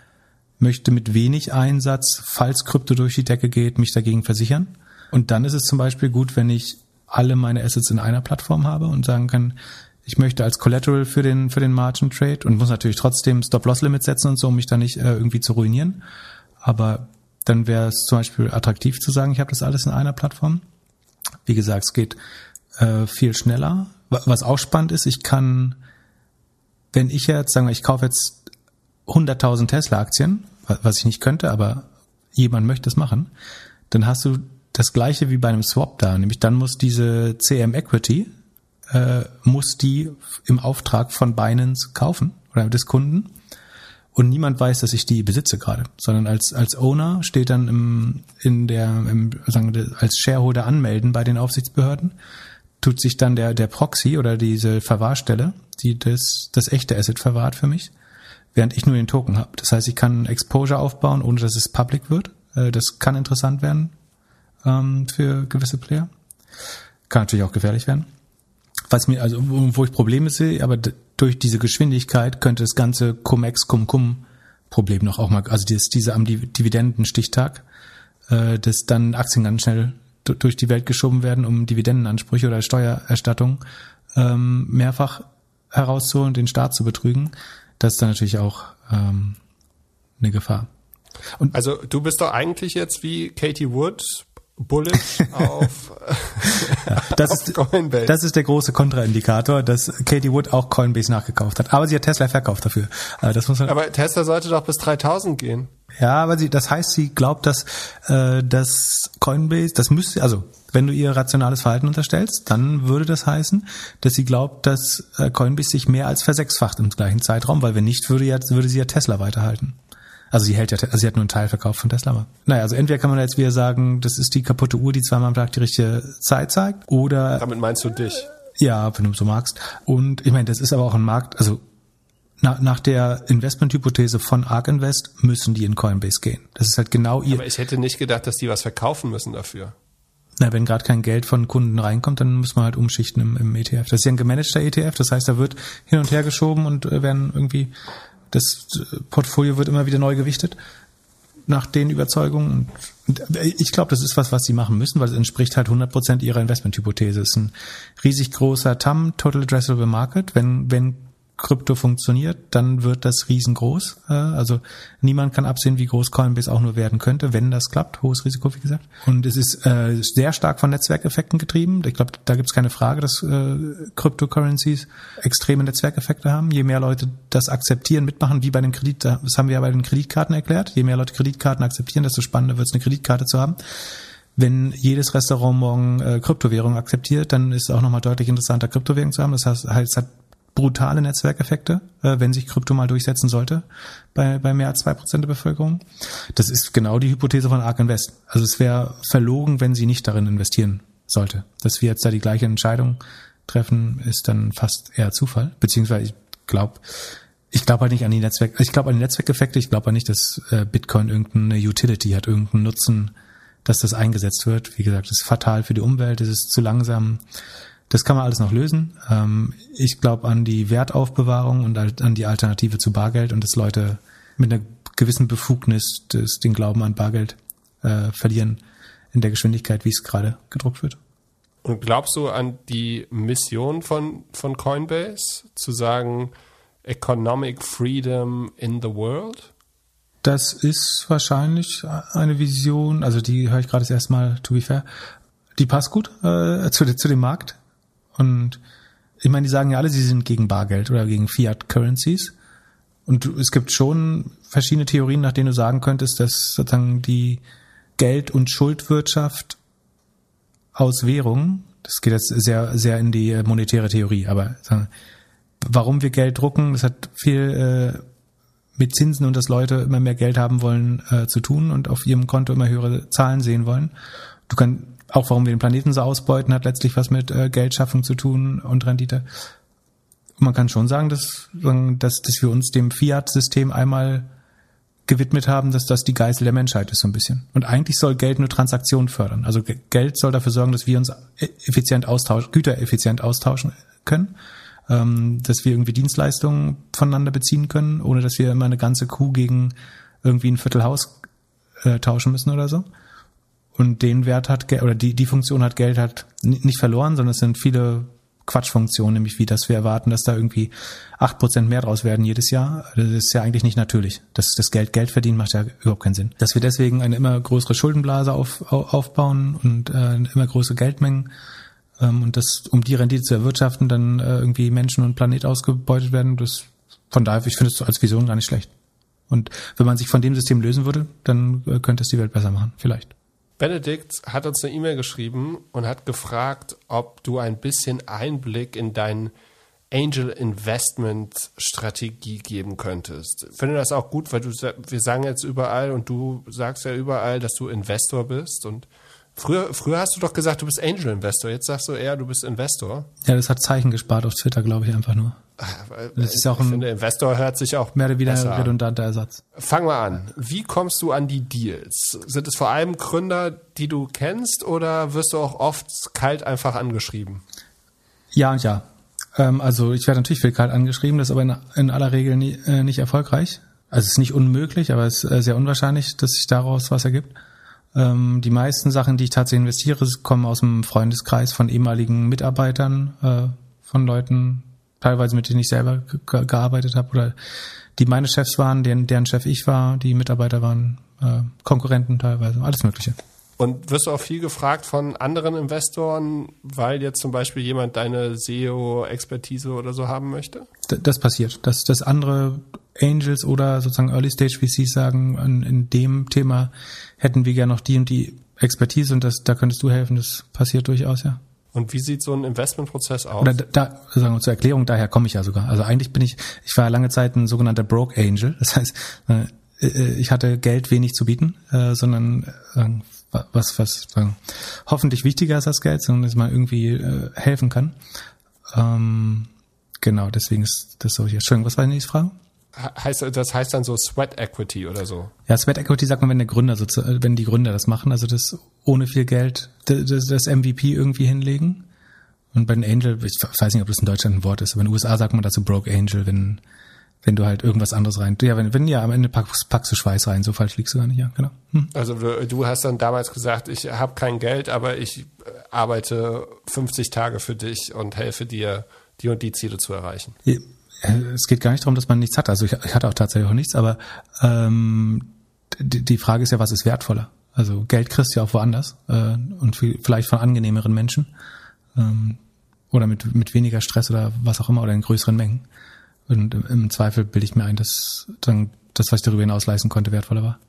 möchte mit wenig Einsatz, falls Krypto durch die Decke geht, mich dagegen versichern. Und dann ist es zum Beispiel gut, wenn ich alle meine Assets in einer Plattform habe und sagen kann, ich möchte als Collateral für den für den Margin Trade und muss natürlich trotzdem Stop-Loss-Limit setzen und so, um mich da nicht äh, irgendwie zu ruinieren. Aber dann wäre es zum Beispiel attraktiv zu sagen, ich habe das alles in einer Plattform. Wie gesagt, es geht äh, viel schneller. Was auch spannend ist, ich kann, wenn ich jetzt, sagen wir, ich kaufe jetzt 100.000 Tesla-Aktien, was ich nicht könnte, aber jemand möchte es machen, dann hast du das gleiche wie bei einem Swap da, nämlich dann muss diese CM Equity, äh, muss die im Auftrag von Binance kaufen oder des Kunden und niemand weiß, dass ich die besitze gerade, sondern als als Owner steht dann im in der im, sagen wir, als Shareholder anmelden bei den Aufsichtsbehörden, tut sich dann der der Proxy oder diese Verwahrstelle, die das das echte Asset verwahrt für mich, während ich nur den Token habe. Das heißt, ich kann Exposure aufbauen, ohne dass es public wird. Äh, das kann interessant werden ähm, für gewisse Player. Kann natürlich auch gefährlich werden. Was mir also wo ich Probleme sehe, aber durch diese Geschwindigkeit könnte das ganze Cum-Ex, Cum-Cum-Problem noch auch mal, also dieses, diese am Dividendenstichtag, äh, dass dann Aktien ganz schnell durch die Welt geschoben werden, um Dividendenansprüche oder Steuererstattung ähm, mehrfach herauszuholen, den Staat zu betrügen. Das ist dann natürlich auch ähm, eine Gefahr. Und also du bist doch eigentlich jetzt wie Katie Wood bullish auf, das auf ist, Coinbase. Das ist der große Kontraindikator, dass Katie Wood auch Coinbase nachgekauft hat. Aber sie hat Tesla verkauft dafür. Äh, das muss man aber Tesla sollte doch bis 3000 gehen. Ja, aber sie, das heißt, sie glaubt, dass, äh, dass Coinbase, das müsste, also wenn du ihr rationales Verhalten unterstellst, dann würde das heißen, dass sie glaubt, dass äh, Coinbase sich mehr als versechsfacht im gleichen Zeitraum, weil wenn nicht, würde, ja, würde sie ja Tesla weiterhalten. Also sie hält ja, also sie hat nur einen Teil verkauft von Tesla. Aber naja, also entweder kann man jetzt wieder sagen, das ist die kaputte Uhr, die zweimal am Tag die richtige Zeit zeigt, oder. Damit meinst du dich? Ja, wenn du so magst. Und ich meine, das ist aber auch ein Markt, also nach, nach der Investmenthypothese von ARK Invest müssen die in Coinbase gehen. Das ist halt genau ihr. Aber ich hätte nicht gedacht, dass die was verkaufen müssen dafür. Na, wenn gerade kein Geld von Kunden reinkommt, dann muss man halt umschichten im, im ETF. Das ist ja ein gemanagter ETF, das heißt, da wird hin und her geschoben und äh, werden irgendwie das Portfolio wird immer wieder neu gewichtet nach den Überzeugungen. Und ich glaube, das ist was, was sie machen müssen, weil es entspricht halt 100 Prozent ihrer Investmenthypothese. Es ist ein riesig großer TAM, Total Addressable Market. Wenn, wenn Krypto funktioniert, dann wird das riesengroß. Äh, also niemand kann absehen, wie groß Coinbase auch nur werden könnte, wenn das klappt. Hohes Risiko, wie gesagt. Und es ist äh, sehr stark von Netzwerkeffekten getrieben. Ich glaube, da gibt es keine Frage, dass äh, Cryptocurrencies extreme Netzwerkeffekte haben. Je mehr Leute das akzeptieren, mitmachen, wie bei den Kredit, das haben wir ja bei den Kreditkarten erklärt. Je mehr Leute Kreditkarten akzeptieren, desto spannender wird es, eine Kreditkarte zu haben. wenn jedes Restaurant morgen äh, Kryptowährung akzeptiert, dann ist es auch nochmal deutlich interessanter, Kryptowährung zu haben. Das heißt, es hat brutale Netzwerkeffekte, äh, wenn sich Krypto mal durchsetzen sollte bei, bei mehr als zwei Prozent der Bevölkerung. Das ist genau die Hypothese von Ark Invest. Also es wäre verlogen, wenn sie nicht darin investieren sollte. Dass wir jetzt da die gleiche Entscheidung treffen, ist dann fast eher Zufall. Beziehungsweise ich glaube, ich glaube halt nicht an die Netzwerk, ich glaube an die Netzwerkeffekte, ich glaube halt nicht, dass äh, Bitcoin irgendeine Utility hat, irgendeinen Nutzen, dass das eingesetzt wird. Wie gesagt, das ist fatal für die Umwelt, es ist zu langsam. Das kann man alles noch lösen. Ähm, ich glaube an die Wertaufbewahrung und an die Alternative zu Bargeld und dass Leute mit einer gewissen Befugnis des, den Glauben an Bargeld äh, verlieren in der Geschwindigkeit, wie es gerade gedruckt wird. Und glaubst du an die Mission von, von Coinbase, zu sagen, Economic Freedom in the World? Das ist wahrscheinlich eine Vision, also die höre ich gerade erst mal, to be fair, die passt gut äh, zu, zu dem Markt. Und ich meine, die sagen ja alle, sie sind gegen Bargeld oder gegen Fiat Currencies. Und es gibt schon verschiedene Theorien, nach denen du sagen könntest, dass sozusagen die Geld- und Schuldwirtschaft aus Währungen, das geht jetzt sehr, sehr in die monetäre Theorie, aber warum wir Geld drucken, das hat viel äh, mit Zinsen und dass Leute immer mehr Geld haben wollen äh, zu tun und auf ihrem Konto immer höhere Zahlen sehen wollen. Du kannst auch warum wir den Planeten so ausbeuten, hat letztlich was mit äh, Geldschaffung zu tun und Rendite. Man kann schon sagen, dass, dass, dass wir uns dem Fiat-System einmal gewidmet haben, dass das die Geißel der Menschheit ist so ein bisschen. Und eigentlich soll Geld nur Transaktionen fördern. Also Geld soll dafür sorgen, dass wir uns e-, effizient austauschen, Güter effizient austauschen können, ähm, dass wir irgendwie Dienstleistungen voneinander beziehen können, ohne dass wir immer eine ganze Kuh gegen irgendwie ein Viertelhaus äh, tauschen müssen oder so. Und den Wert hat oder die, die Funktion hat Geld hat nicht verloren, sondern es sind viele Quatschfunktionen, nämlich wie, dass wir erwarten, dass da irgendwie acht Prozent mehr draus werden jedes Jahr. Das ist ja eigentlich nicht natürlich. Dass das Geld Geld verdienen macht ja überhaupt keinen Sinn. Dass wir deswegen eine immer größere Schuldenblase auf, aufbauen und äh, immer größere Geldmengen ähm, und das, um die Rendite zu erwirtschaften, dann äh, irgendwie Menschen und Planet ausgebeutet werden, das von daher, ich finde es als Vision gar nicht schlecht. Und wenn man sich von dem System lösen würde, dann äh, könnte es die Welt besser machen, vielleicht. Benedikt hat uns eine E-Mail geschrieben und hat gefragt, ob du ein bisschen Einblick in dein Angel Investment Strategie geben könntest. Ich finde das auch gut, weil du, wir sagen jetzt überall und du sagst ja überall, dass du Investor bist und Früher, früher hast du doch gesagt, du bist Angel Investor. Jetzt sagst du eher, du bist Investor. Ja, das hat Zeichen gespart auf Twitter, glaube ich, einfach nur. Das ist auch ein, finde, Investor hört sich auch mehr oder weniger redundanter Ersatz. Fang mal an. Wie kommst du an die Deals? Sind es vor allem Gründer, die du kennst, oder wirst du auch oft kalt einfach angeschrieben? Ja und ja. Ähm, also ich werde natürlich viel kalt angeschrieben, das ist aber in, aller Regel nie, äh, nicht erfolgreich. Also es ist nicht unmöglich, aber es ist äh, sehr unwahrscheinlich, dass sich daraus was ergibt. Ähm, die meisten Sachen, die ich tatsächlich investiere, kommen aus dem Freundeskreis von ehemaligen Mitarbeitern, äh, von Leuten, teilweise mit denen ich selber gearbeitet habe oder die meine Chefs waren, deren, deren Chef ich war, die Mitarbeiter waren, äh, Konkurrenten teilweise, alles Mögliche. Und wirst du auch viel gefragt von anderen Investoren, weil jetzt zum Beispiel jemand deine SEO-Expertise oder so haben möchte? Das passiert, dass, dass andere Angels oder sozusagen Early Stage VCs sagen, in, in dem Thema hätten wir gerne noch die und die Expertise und das, da könntest du helfen. Das passiert durchaus, ja. Und wie sieht so ein Investmentprozess aus? Oder da, sagen wir zur Erklärung, daher komme ich ja sogar. Also eigentlich bin ich, ich war lange Zeit ein sogenannter Broke Angel. Das heißt, äh, äh, ich hatte Geld wenig zu bieten, äh, sondern was, was sagen, hoffentlich wichtiger ist als Geld, sondern dass man irgendwie helfen kann. Ähm, genau, deswegen ist das so hier. Entschuldigung, was war die nächste Frage? Heißt, das heißt dann so Sweat Equity oder so? Ja, Sweat Equity sagt man, wenn der Gründer, wenn die Gründer das machen, also das ohne viel Geld, das, das MVP irgendwie hinlegen. Und bei den Angel, ich weiß nicht, ob das in Deutschland ein Wort ist, aber in den USA sagt man dazu Broke Angel, wenn, wenn du halt irgendwas anderes rein, ja, wenn, wenn ja, am Ende packst, packst du Schweiß rein, so falsch liegst du gar nicht, ja, genau. Hm. Also du, du hast dann damals gesagt, ich habe kein Geld, aber ich äh, arbeite 50 Tage für dich und helfe dir, die und die Ziele zu erreichen. Äh, es geht gar nicht darum, dass man nichts hat. Also ich, ich hatte auch tatsächlich auch nichts, aber ähm, die, die Frage ist ja, was ist wertvoller? Also Geld kriegst du ja auch woanders äh, und viel, vielleicht von angenehmeren Menschen ähm, oder mit, mit weniger Stress oder was auch immer oder in größeren Mengen. Und im Zweifel bilde ich mir ein, dass dann das, was ich darüber hinaus leisten konnte, wertvoller war.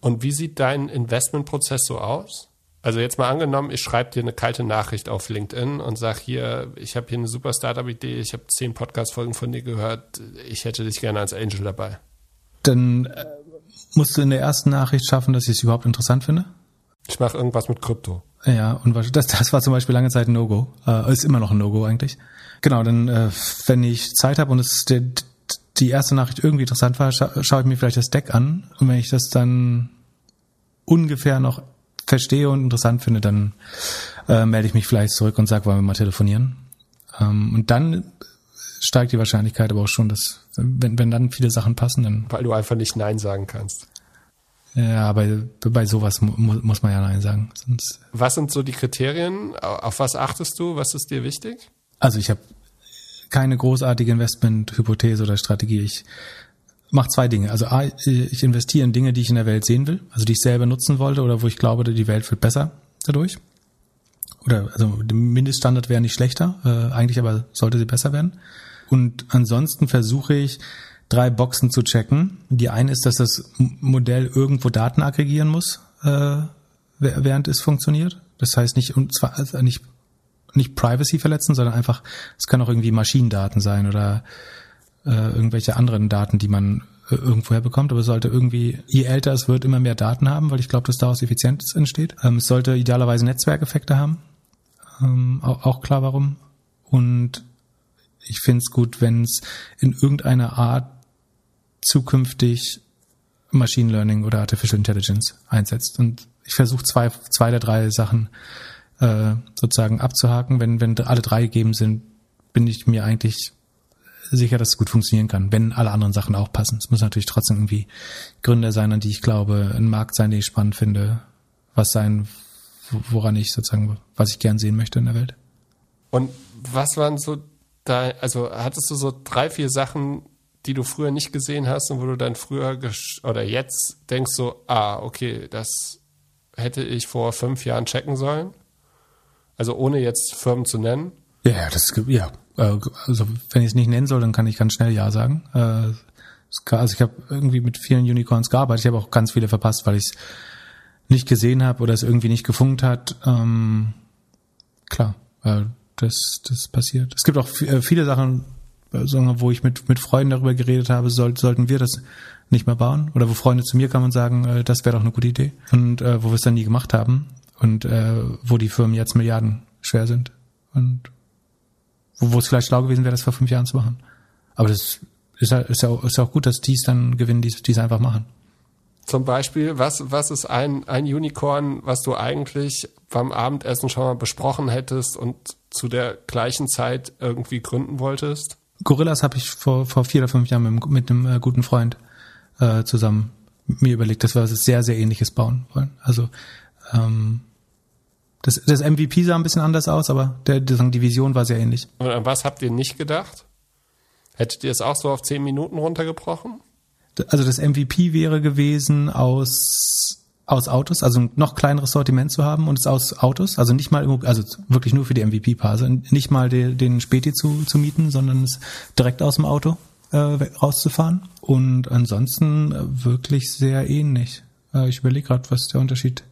Und wie sieht dein Investmentprozess so aus? Also jetzt mal angenommen, ich schreibe dir eine kalte Nachricht auf LinkedIn und sag hier, ich habe hier eine super Startup-Idee, ich habe zehn Podcast-Folgen von dir gehört, ich hätte dich gerne als Angel dabei. Dann äh, musst du in der ersten Nachricht schaffen, dass ich es überhaupt interessant finde. Ich mache irgendwas mit Krypto. Ja, und das, das war zum Beispiel lange Zeit ein No-Go. Äh, ist immer noch ein No-Go eigentlich. Genau, dann, äh, wenn ich Zeit habe und es der, die erste Nachricht irgendwie interessant war, scha schaue ich mir vielleicht das Deck an. Und wenn ich das dann ungefähr noch verstehe und interessant finde, dann äh, melde ich mich vielleicht zurück und sage, wollen wir mal telefonieren. Ähm, und dann steigt die Wahrscheinlichkeit aber auch schon, dass, wenn, wenn dann viele Sachen passen, dann. Weil du einfach nicht Nein sagen kannst. Ja, bei, bei sowas mu muss man ja Nein sagen. Sonst was sind so die Kriterien? Auf was achtest du? Was ist dir wichtig? Also ich habe keine großartige Investmenthypothese oder Strategie. Ich mache zwei Dinge. Also A, ich investiere in Dinge, die ich in der Welt sehen will, also die ich selber nutzen wollte oder wo ich glaube, die Welt wird besser dadurch. Oder also der Mindeststandard wäre nicht schlechter, äh, eigentlich aber sollte sie besser werden. Und ansonsten versuche ich drei Boxen zu checken. Die eine ist, dass das Modell irgendwo Daten aggregieren muss, äh, während es funktioniert. Das heißt nicht, und zwar also nicht, nicht Privacy verletzen, sondern einfach, es kann auch irgendwie Maschinendaten sein oder äh, irgendwelche anderen Daten, die man äh, irgendwoher bekommt, aber es sollte irgendwie, je älter es wird, immer mehr Daten haben, weil ich glaube, dass daraus Effizienz entsteht. Ähm, es sollte idealerweise Netzwerkeffekte haben. Ähm, auch, auch klar warum. Und ich finde es gut, wenn es in irgendeiner Art zukünftig Machine Learning oder Artificial Intelligence einsetzt. Und ich versuche zwei, zwei der drei Sachen äh, sozusagen abzuhaken. Wenn, wenn alle drei gegeben sind, bin ich mir eigentlich sicher, dass es gut funktionieren kann, wenn alle anderen Sachen auch passen. Es muss natürlich trotzdem irgendwie Gründe sein, an die ich glaube, ein Markt sein, den ich spannend finde, was sein, woran ich sozusagen, was ich gern sehen möchte in der Welt. Und was waren so da, also hattest du so drei, vier Sachen, die du früher nicht gesehen hast und wo du dann früher oder jetzt denkst so, ah, okay, das hätte ich vor fünf Jahren checken sollen? Also ohne jetzt Firmen zu nennen? Ja, das ja. Äh, also wenn ich es nicht nennen soll, dann kann ich ganz schnell ja sagen. Äh, also ich habe irgendwie mit vielen Unicorns gearbeitet. Ich habe auch ganz viele verpasst, weil ich es nicht gesehen habe oder es irgendwie nicht gefunkt hat. Ähm, klar, äh, das das passiert. Es gibt auch viele Sachen, wo ich mit, mit Freunden darüber geredet habe, soll, sollten wir das nicht mehr bauen? Oder wo Freunde zu mir kamen und sagen, das wäre doch eine gute Idee. Und wo wir es dann nie gemacht haben. Und wo die Firmen jetzt Milliarden schwer sind. Und wo, es vielleicht schlau gewesen wäre, das vor fünf Jahren zu machen. Aber das ist, ist, ja, ist ja auch gut, dass die es dann gewinnen, die es einfach machen. Zum Beispiel, was, was ist ein, ein Unicorn, was du eigentlich beim Abendessen schon mal besprochen hättest und zu der gleichen Zeit irgendwie gründen wolltest? Gorillas habe ich vor, vor vier oder fünf Jahren mit, mit einem äh, guten Freund äh, zusammen mir überlegt, dass wir was sehr, sehr ähnliches bauen wollen. Also ähm, das, das MVP sah ein bisschen anders aus, aber der, die Vision war sehr ähnlich. Und an was habt ihr nicht gedacht? Hättet ihr es auch so auf zehn Minuten runtergebrochen? Also das MVP wäre gewesen aus aus Autos, also ein noch kleineres Sortiment zu haben und es aus Autos, also nicht mal, also wirklich nur für die MVP-Phase, nicht mal den, den Späti zu, zu mieten, sondern es direkt aus dem Auto äh, rauszufahren. Und ansonsten äh, wirklich sehr ähnlich. Äh, ich überlege gerade, was der Unterschied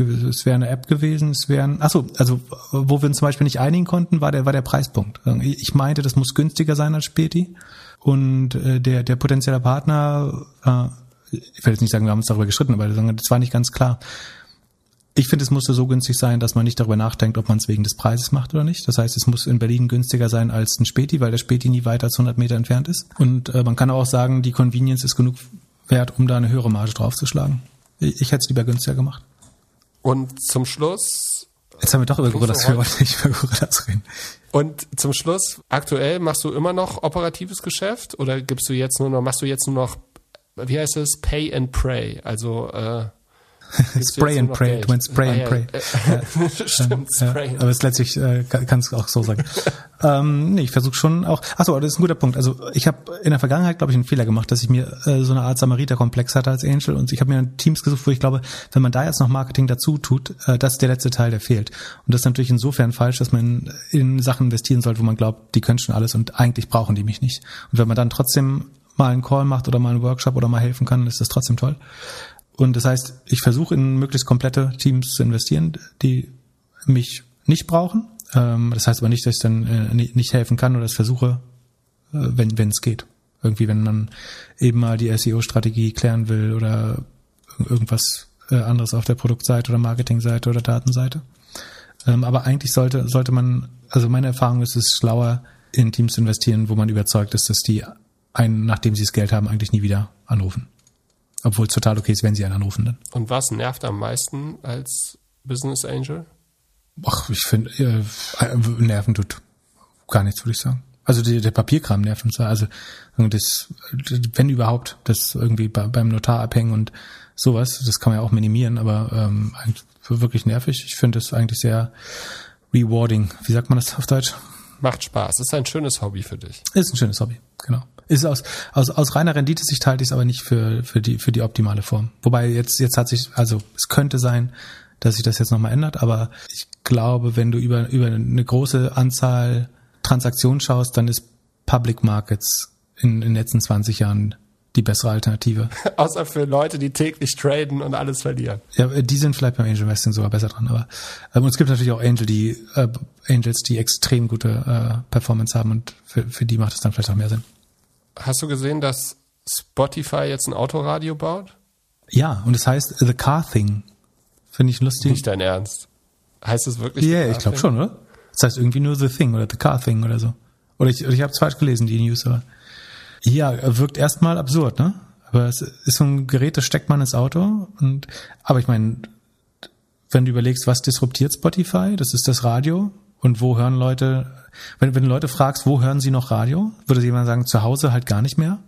es wäre eine App gewesen, es wären, achso, also wo wir uns zum Beispiel nicht einigen konnten, war der, war der Preispunkt. Ich meinte, das muss günstiger sein als Späti und äh, der, der potenzielle Partner äh, ich will jetzt nicht sagen, wir haben uns darüber gestritten, aber das war nicht ganz klar. Ich finde, es musste so günstig sein, dass man nicht darüber nachdenkt, ob man es wegen des Preises macht oder nicht. Das heißt, es muss in Berlin günstiger sein als ein Späti, weil der Späti nie weiter als 100 Meter entfernt ist. Und äh, man kann auch sagen, die Convenience ist genug wert, um da eine höhere Marge draufzuschlagen. Ich, ich hätte es lieber günstiger gemacht. Und zum Schluss. Jetzt haben wir doch über Gorillas, wir wollten nicht über Gorillas reden. Und zum Schluss, aktuell machst du immer noch operatives Geschäft oder gibst du jetzt nur noch, machst du jetzt nur noch wie heißt es? Pay and Pray. Also äh, Spray and Pray, du meinst Spray ah, and Pray. Ja. Stimmt, ja, Spray. Ja, aber es letztlich äh, kannst du auch so sagen. ähm, nee, ich versuche schon auch. Achso, das ist ein guter Punkt. Also ich habe in der Vergangenheit, glaube ich, einen Fehler gemacht, dass ich mir äh, so eine Art Samariter-Komplex hatte als Angel und ich habe mir Teams gesucht, wo ich glaube, wenn man da jetzt noch Marketing dazu tut, äh, das ist der letzte Teil, der fehlt. Und das ist natürlich insofern falsch, dass man in Sachen investieren sollte, wo man glaubt, die können schon alles und eigentlich brauchen die mich nicht. Und wenn man dann trotzdem mal einen Call macht oder mal einen Workshop oder mal helfen kann, ist das trotzdem toll. Und das heißt, ich versuche in möglichst komplette Teams zu investieren, die mich nicht brauchen. Ähm, das heißt aber nicht, dass ich dann äh, nicht helfen kann oder es versuche, äh, wenn wenn es geht. Irgendwie, wenn man eben mal die SEO-Strategie klären will oder irgendwas äh, anderes auf der Produktseite oder Marketingseite oder Datenseite. Ähm, aber eigentlich sollte sollte man, also meine Erfahrung ist es schlauer, in Teams zu investieren, wo man überzeugt ist, dass die einen, nachdem sie das Geld haben, eigentlich nie wieder anrufen. Obwohl es total okay ist, wenn sie einen anrufen dann. Und was nervt am meisten als Business Angel? Ach, ich finde, äh, nerven tut gar nichts, würde ich sagen. Also die, der Papierkram nervt uns. Also das, wenn überhaupt, das irgendwie bei, beim Notar abhängen und sowas, das kann man ja auch minimieren, aber ähm, wirklich nervig. Ich finde es eigentlich sehr rewarding. Wie sagt man das auf Deutsch? Macht Spaß. Ist ein schönes Hobby für dich. Ist ein schönes Hobby, genau. Ist aus, aus, aus reiner Renditesicht halte ich es aber nicht für, für, die, für die optimale Form. Wobei jetzt, jetzt hat sich, also es könnte sein, dass sich das jetzt nochmal ändert, aber ich glaube, wenn du über, über eine große Anzahl Transaktionen schaust, dann ist Public Markets in, in den letzten 20 Jahren die bessere Alternative. Außer für Leute, die täglich traden und alles verlieren. Ja, die sind vielleicht beim Angel Investing sogar besser dran. Aber ähm, es gibt natürlich auch Angel, die äh, Angels, die extrem gute äh, Performance haben und für, für die macht es dann vielleicht auch mehr Sinn. Hast du gesehen, dass Spotify jetzt ein Autoradio baut? Ja, und es heißt The Car Thing. Finde ich lustig. Nicht dein Ernst. Heißt es wirklich? Ja, yeah, ich glaube schon, oder? Das heißt irgendwie nur The Thing oder The Car Thing oder so. Oder ich, oder ich habe es falsch gelesen, die News, aber. Ja, wirkt erstmal absurd, ne? Aber es ist so ein Gerät, das steckt man ins Auto und aber ich meine, wenn du überlegst, was disruptiert Spotify, das ist das Radio und wo hören Leute, wenn, wenn Leute fragst, wo hören sie noch Radio, würde jemand sagen, zu Hause halt gar nicht mehr.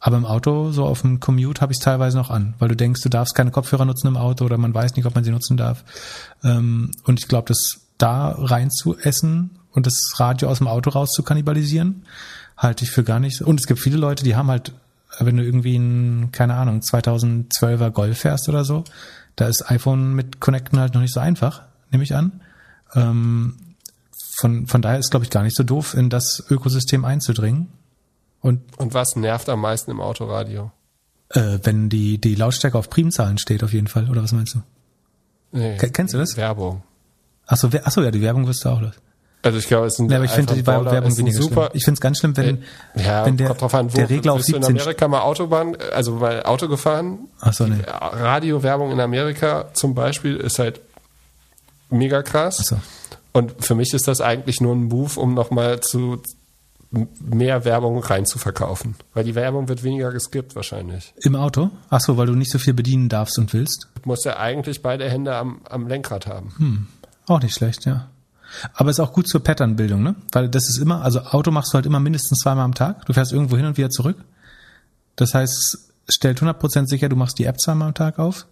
Aber im Auto, so auf dem Commute, habe ich es teilweise noch an, weil du denkst, du darfst keine Kopfhörer nutzen im Auto oder man weiß nicht, ob man sie nutzen darf. Ähm, und ich glaube, das da rein zu essen und das Radio aus dem Auto raus zu kannibalisieren, halte ich für gar nicht. Und es gibt viele Leute, die haben halt, wenn du irgendwie ein, keine Ahnung, 2012er Golf fährst oder so, da ist iPhone mit Connecten halt noch nicht so einfach, nehme ich an. Ähm, von, von daher ist, glaube ich, gar nicht so doof, in das Ökosystem einzudringen. Und, Und was nervt am meisten im Autoradio? Äh, wenn die, die Lautstärke auf Primzahlen steht, auf jeden Fall. Oder was meinst du? Nee, Kennst du das? Werbung. Achso, ach so, ja, die Werbung wirst du auch los. Also ich glaube, es sind ja, aber ich finde die Werbung weniger super. Schlimm. Ich finde es ganz schlimm, wenn, ja, wenn der, an, der Regler auf 17 in Amerika mal Autobahn, also mal Auto gefahren. Ach so, nee. Radiowerbung in Amerika zum Beispiel ist halt mega krass. So. Und für mich ist das eigentlich nur ein Move, um nochmal zu mehr Werbung reinzuverkaufen. Weil die Werbung wird weniger geskippt wahrscheinlich. Im Auto? Ach so, weil du nicht so viel bedienen darfst und willst? Du musst ja eigentlich beide Hände am, am Lenkrad haben. Hm. Auch nicht schlecht, ja. Aber ist auch gut zur Patternbildung, ne? Weil das ist immer, also Auto machst du halt immer mindestens zweimal am Tag. Du fährst irgendwo hin und wieder zurück. Das heißt, stellt 100% sicher, du machst die App zweimal am Tag auf.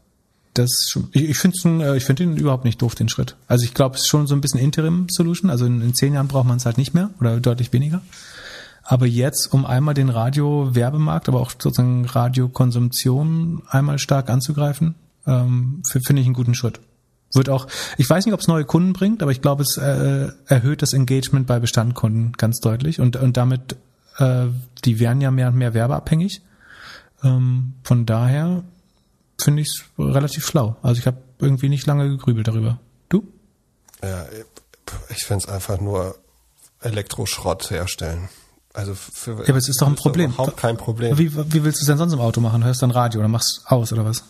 Das schon, ich, ich finde äh, ich finde ihn überhaupt nicht doof, den Schritt. Also ich glaube, es ist schon so ein bisschen Interim-Solution. Also in, in zehn Jahren braucht man es halt nicht mehr oder deutlich weniger. Aber jetzt, um einmal den Radio-Werbemarkt, aber auch sozusagen Radiokonsumption einmal stark anzugreifen, ähm, finde ich einen guten Schritt. Wird auch, ich weiß nicht, ob es neue Kunden bringt, aber ich glaube, es äh, erhöht das Engagement bei Bestandkunden ganz deutlich und, und damit, äh, die werden ja mehr und mehr werbeabhängig. Ähm, von daher finde ich es relativ schlau. Also ich habe irgendwie nicht lange gegrübelt darüber. Du? Ja, ich finde es einfach nur Elektroschrott herstellen. Also für, ja, aber es ist doch ein Problem. Überhaupt kein Problem. Wie, wie willst du es denn sonst im Auto machen? Hörst du dann Radio oder machst aus oder was?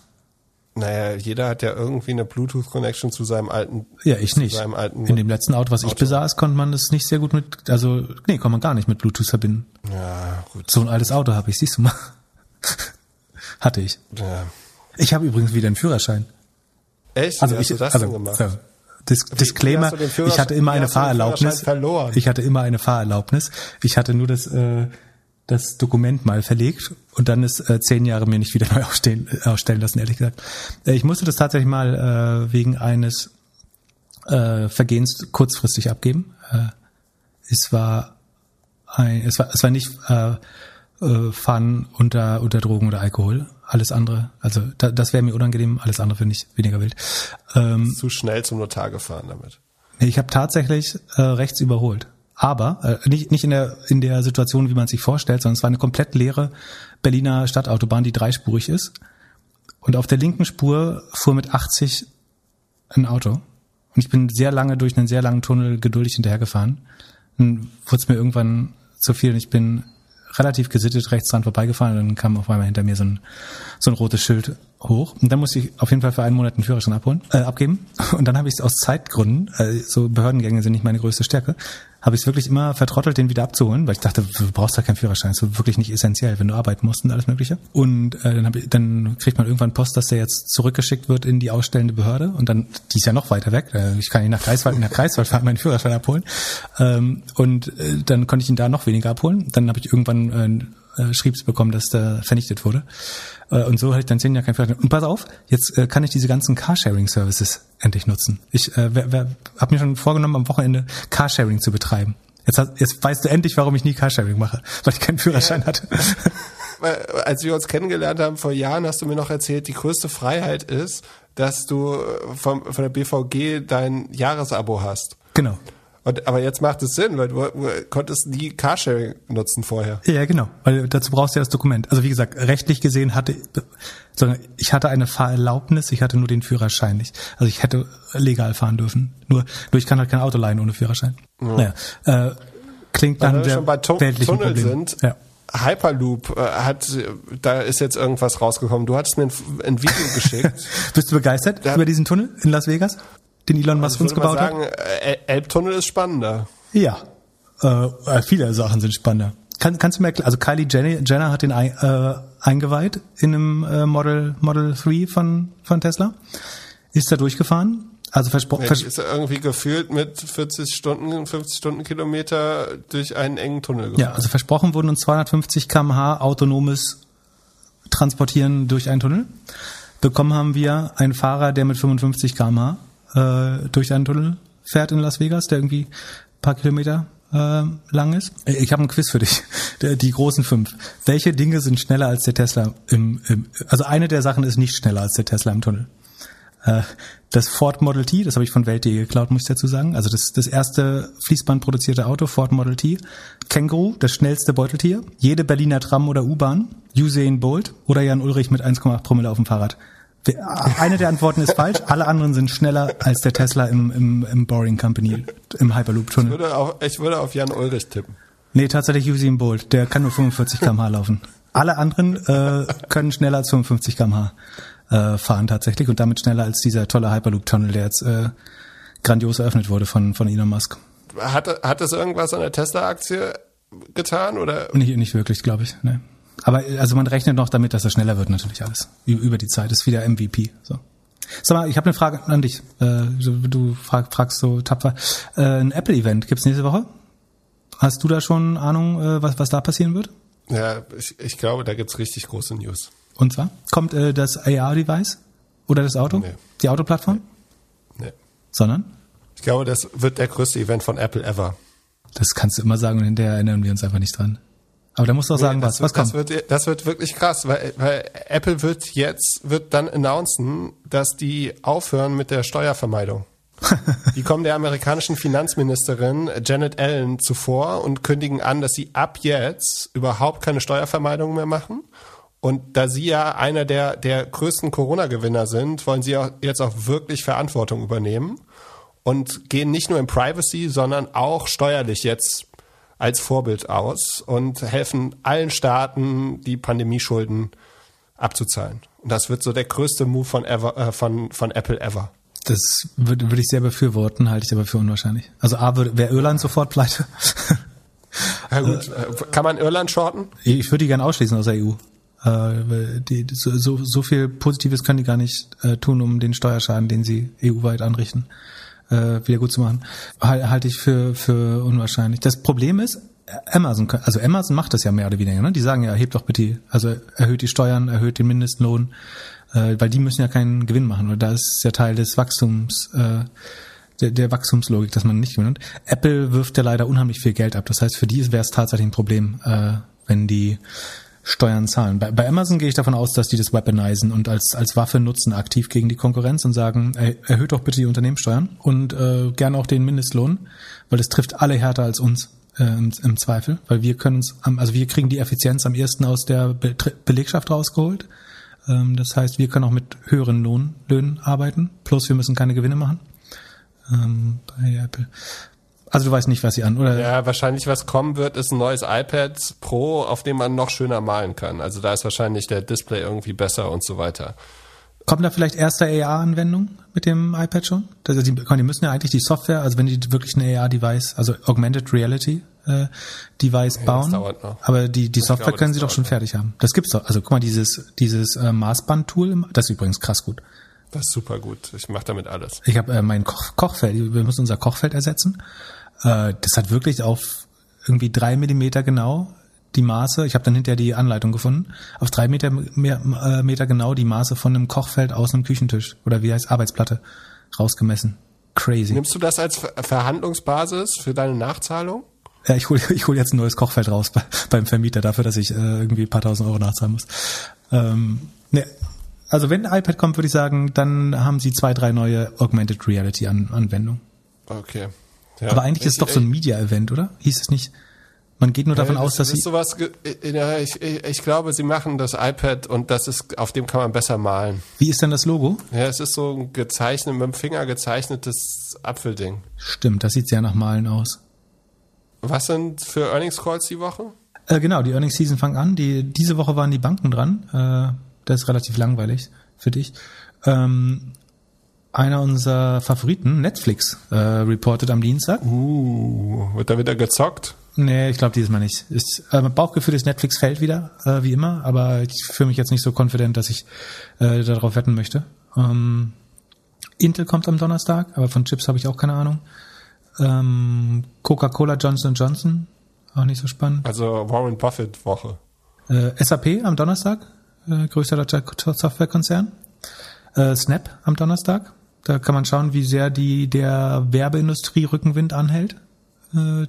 Naja, jeder hat ja irgendwie eine Bluetooth-Connection zu seinem alten. Ja, ich nicht. In dem letzten Auto, was Auto. ich besaß, konnte man das nicht sehr gut mit, also, nee, konnte man gar nicht mit Bluetooth verbinden. Ja, gut. So ein altes Auto habe ich, siehst du mal. Hatte ich. Ja. Ich habe übrigens wieder einen Führerschein. Echt? Also Wie hast ich, du das also, denn gemacht? So, Dis Disclaimer, hast ich hatte immer eine hast Fahrerlaubnis. Ich hatte immer eine Fahrerlaubnis. Ich hatte nur das, äh, das Dokument mal verlegt und dann ist äh, zehn Jahre mir nicht wieder neu ausstellen, ausstellen lassen, ehrlich gesagt. Äh, ich musste das tatsächlich mal äh, wegen eines äh, Vergehens kurzfristig abgeben. Äh, es war ein, es war, es war nicht äh, äh, Fahren unter, unter Drogen oder Alkohol. Alles andere, also da, das wäre mir unangenehm, alles andere finde ich weniger wild. Ähm, Zu schnell zum Notar gefahren damit. Ich habe tatsächlich äh, rechts überholt. Aber äh, nicht, nicht in der in der Situation, wie man sich vorstellt, sondern es war eine komplett leere Berliner Stadtautobahn, die dreispurig ist. Und auf der linken Spur fuhr mit 80 ein Auto. Und ich bin sehr lange durch einen sehr langen Tunnel geduldig hinterhergefahren. Dann wurde es mir irgendwann zu viel und ich bin relativ gesittet rechts dran vorbeigefahren und dann kam auf einmal hinter mir so ein, so ein rotes Schild hoch. Und dann musste ich auf jeden Fall für einen Monat einen Führerschein abholen, äh, abgeben. Und dann habe ich es aus Zeitgründen, äh, so Behördengänge sind nicht meine größte Stärke, habe ich es wirklich immer vertrottelt, den wieder abzuholen, weil ich dachte, du brauchst ja keinen Führerschein, ist wirklich nicht essentiell, wenn du arbeiten musst und alles Mögliche. Und äh, dann, hab ich, dann kriegt man irgendwann Post, dass der jetzt zurückgeschickt wird in die ausstellende Behörde und dann, die ist ja noch weiter weg, äh, ich kann ihn nach Greifswald, nach Greifswald fahren, meinen Führerschein abholen. Ähm, und äh, dann konnte ich ihn da noch weniger abholen. Dann habe ich irgendwann äh, äh, schrieb's bekommen, dass der vernichtet wurde. Äh, und so hatte ich dann zehn Jahre kein Führerschein. Und pass auf, jetzt äh, kann ich diese ganzen Carsharing-Services endlich nutzen. Ich äh, habe mir schon vorgenommen, am Wochenende Carsharing zu betreiben. Jetzt, hast, jetzt weißt du endlich, warum ich nie Carsharing mache, weil ich keinen Führerschein ja. hatte. Als wir uns kennengelernt haben vor Jahren, hast du mir noch erzählt, die größte Freiheit ist, dass du vom, von der BVG dein Jahresabo hast. Genau. Und, aber jetzt macht es Sinn, weil du, du konntest nie Carsharing nutzen vorher. Ja, genau, weil dazu brauchst du ja das Dokument. Also wie gesagt, rechtlich gesehen hatte ich hatte eine Fahrerlaubnis, ich hatte nur den Führerschein nicht. Also ich hätte legal fahren dürfen. Nur, nur ich kann halt kein Auto leihen ohne Führerschein. Ja. Naja, äh, klingt dann der schon bei tu weltlichen Tunnel Problem. sind. Ja. Hyperloop äh, hat, da ist jetzt irgendwas rausgekommen. Du hattest mir ein, ein Video geschickt. Bist du begeistert da, über diesen Tunnel in Las Vegas? Den Elon Musk also uns gebaut sagen, hat? Äh, Elbtunnel ist spannender. Ja, äh, äh, viele Sachen sind spannender. Kann, kannst du mir erklären, also Kylie Jenner, Jenner hat den ein, äh, eingeweiht in einem äh, Model Model 3 von von Tesla. Ist da durchgefahren? Also versprochen. Nee, ist er irgendwie gefühlt mit 40 Stunden, 50 Stundenkilometer durch einen engen Tunnel gefahren. Ja, also versprochen wurden uns 250 kmh autonomes Transportieren durch einen Tunnel. Bekommen haben wir einen Fahrer, der mit 55 kmh äh, durch einen Tunnel fährt in Las Vegas, der irgendwie paar Kilometer äh, lang ist. Ich habe ein Quiz für dich. Die großen fünf. Welche Dinge sind schneller als der Tesla im, im also eine der Sachen ist nicht schneller als der Tesla im Tunnel. Äh, das Ford Model T, das habe ich von Welt.de geklaut, muss ich dazu sagen. Also das, das erste Fließband produzierte Auto, Ford Model T. Känguru, das schnellste Beuteltier. Jede Berliner Tram oder U-Bahn. Usain Bolt oder Jan Ulrich mit 1,8 Promille auf dem Fahrrad. Eine der Antworten ist falsch, alle anderen sind schneller als der Tesla im, im, im Boring Company, im Hyperloop-Tunnel. Ich würde, auf, ich würde auf Jan Ulrich tippen. Nee, tatsächlich Usain Bolt, der kann nur 45 km/h laufen. Alle anderen äh, können schneller als 55 km/h äh, fahren tatsächlich und damit schneller als dieser tolle Hyperloop-Tunnel, der jetzt äh, grandios eröffnet wurde von, von Elon Musk. Hat, hat das irgendwas an der Tesla-Aktie getan oder? Nicht, nicht wirklich, glaube ich. Nee. Aber also man rechnet noch damit, dass es schneller wird natürlich alles. Über die Zeit. Das ist wieder MVP. So. Sag mal, ich habe eine Frage an dich. Äh, du frag, fragst so tapfer. Äh, ein Apple-Event gibt's nächste Woche? Hast du da schon Ahnung, äh, was, was da passieren wird? Ja, ich, ich glaube, da gibt's richtig große News. Und zwar? Kommt äh, das AR-Device oder das Auto? Nee. Die Autoplattform? Nee. nee. Sondern? Ich glaube, das wird der größte Event von Apple ever. Das kannst du immer sagen und hinterher erinnern wir uns einfach nicht dran. Aber da musst du auch sagen, nee, was, was kommt. Das wird, das wird wirklich krass, weil, weil Apple wird jetzt, wird dann announcen, dass die aufhören mit der Steuervermeidung. die kommen der amerikanischen Finanzministerin Janet Allen zuvor und kündigen an, dass sie ab jetzt überhaupt keine Steuervermeidung mehr machen. Und da sie ja einer der, der größten Corona-Gewinner sind, wollen sie auch jetzt auch wirklich Verantwortung übernehmen und gehen nicht nur in Privacy, sondern auch steuerlich jetzt als Vorbild aus und helfen allen Staaten, die Pandemieschulden abzuzahlen. Und das wird so der größte Move von, ever, äh, von, von Apple ever. Das würde, würde ich sehr befürworten, halte ich aber für unwahrscheinlich. Also A, wäre Irland sofort pleite. Ja gut, äh, kann man Irland shorten? Ich würde die gerne ausschließen aus der EU. Äh, die, so, so viel Positives können die gar nicht äh, tun, um den Steuerschaden, den sie EU-weit anrichten, äh, wieder gut zu machen, halte ich für, für unwahrscheinlich. Das Problem ist, Amazon, also Amazon macht das ja mehr oder weniger, ne? Die sagen ja, erhebt doch bitte, also erhöht die Steuern, erhöht den Mindestlohn, äh, weil die müssen ja keinen Gewinn machen, weil da ist ja Teil des Wachstums, äh, der, der Wachstumslogik, dass man nicht gewinnt. Apple wirft ja leider unheimlich viel Geld ab. Das heißt, für die wäre es tatsächlich ein Problem, äh, wenn die Steuern zahlen. Bei, bei Amazon gehe ich davon aus, dass die das weaponisen und als, als Waffe nutzen, aktiv gegen die Konkurrenz und sagen, erhöht doch bitte die Unternehmenssteuern und äh, gern auch den Mindestlohn, weil das trifft alle härter als uns äh, im, im Zweifel, weil wir können uns, also wir kriegen die Effizienz am ersten aus der Be Belegschaft rausgeholt Ähm, das heißt, wir können auch mit höheren Lohn, Löhnen arbeiten, plus wir müssen keine Gewinne machen. Ähm, bei Apple. Also du weißt nicht, was sie an, oder? Ja, wahrscheinlich was kommen wird, ist ein neues iPad Pro, auf dem man noch schöner malen kann. Also da ist wahrscheinlich der Display irgendwie besser und so weiter. Kommt da vielleicht erste AR-Anwendung mit dem iPad schon? Also die, die müssen ja eigentlich die Software, also wenn die wirklich ein AR-Device, also Augmented Reality äh, Device Ja, das bauen, dauert noch. aber die, die Ich Software glaube, können sie doch schon noch. fertig haben. Das gibt's doch. Also guck mal, dieses, dieses äh, Maßband-Tool, das ist übrigens krass gut. Das ist super gut. Ich mache damit alles. Ich habe äh, mein Koch Kochfeld, wir müssen unser Kochfeld ersetzen. Äh, das hat wirklich auf irgendwie drei Millimeter genau die Maße, ich habe dann hinterher die Anleitung gefunden, auf drei Meter, mehr, äh, Meter genau die Maße von einem Kochfeld aus einem Küchentisch oder wie heißt Arbeitsplatte rausgemessen. Crazy. Nimmst du das als Ver Verhandlungsbasis für deine Nachzahlung? Ja, ich hole ich hol jetzt ein neues Kochfeld raus bei, beim Vermieter dafür, dass ich äh, irgendwie ein paar tausend Euro nachzahlen muss. Ähm, ne, also wenn ein iPad kommt, würde ich sagen, dann haben sie zwei, drei neue Augmented Reality An Anwendungen. Okay. Ja. Aber eigentlich ist es doch so ein Media-Event, oder? Hieß es nicht? Man geht nur davon Ja, aus, dass ist sie. sowas, ge- ja, ich, ich, ich glaube, sie machen das iPad und das ist, auf dem kann man besser malen. Wie ist denn das Logo? Ja, es ist so ein gezeichnet, mit dem Finger gezeichnetes Apfelding. Stimmt, das sieht sehr nach Malen aus. Was sind für Earnings Calls die Woche? Äh, genau, die Earnings Season fangen an. Die, diese Woche waren die Banken dran. Äh, das ist relativ langweilig für dich. Ähm, einer unserer Favoriten, Netflix, äh, reportet am Dienstag. Uh, wird da wieder gezockt? Nee, ich glaube dieses Mal nicht. Ist, äh, Bauchgefühl ist, Netflix fällt wieder, äh, wie immer, aber ich fühle mich jetzt nicht so confident, dass ich äh, darauf wetten möchte. Ähm, Intel kommt am Donnerstag, aber von Chips habe ich auch keine Ahnung. Ähm, Coca-Cola Johnson Johnson, auch nicht so spannend. Also Warren Buffett Woche. Äh, SAP am Donnerstag, äh, größter deutscher Softwarekonzern. Äh, Snap am Donnerstag. Da kann man schauen, wie sehr die der Werbeindustrie Rückenwind anhält. Äh,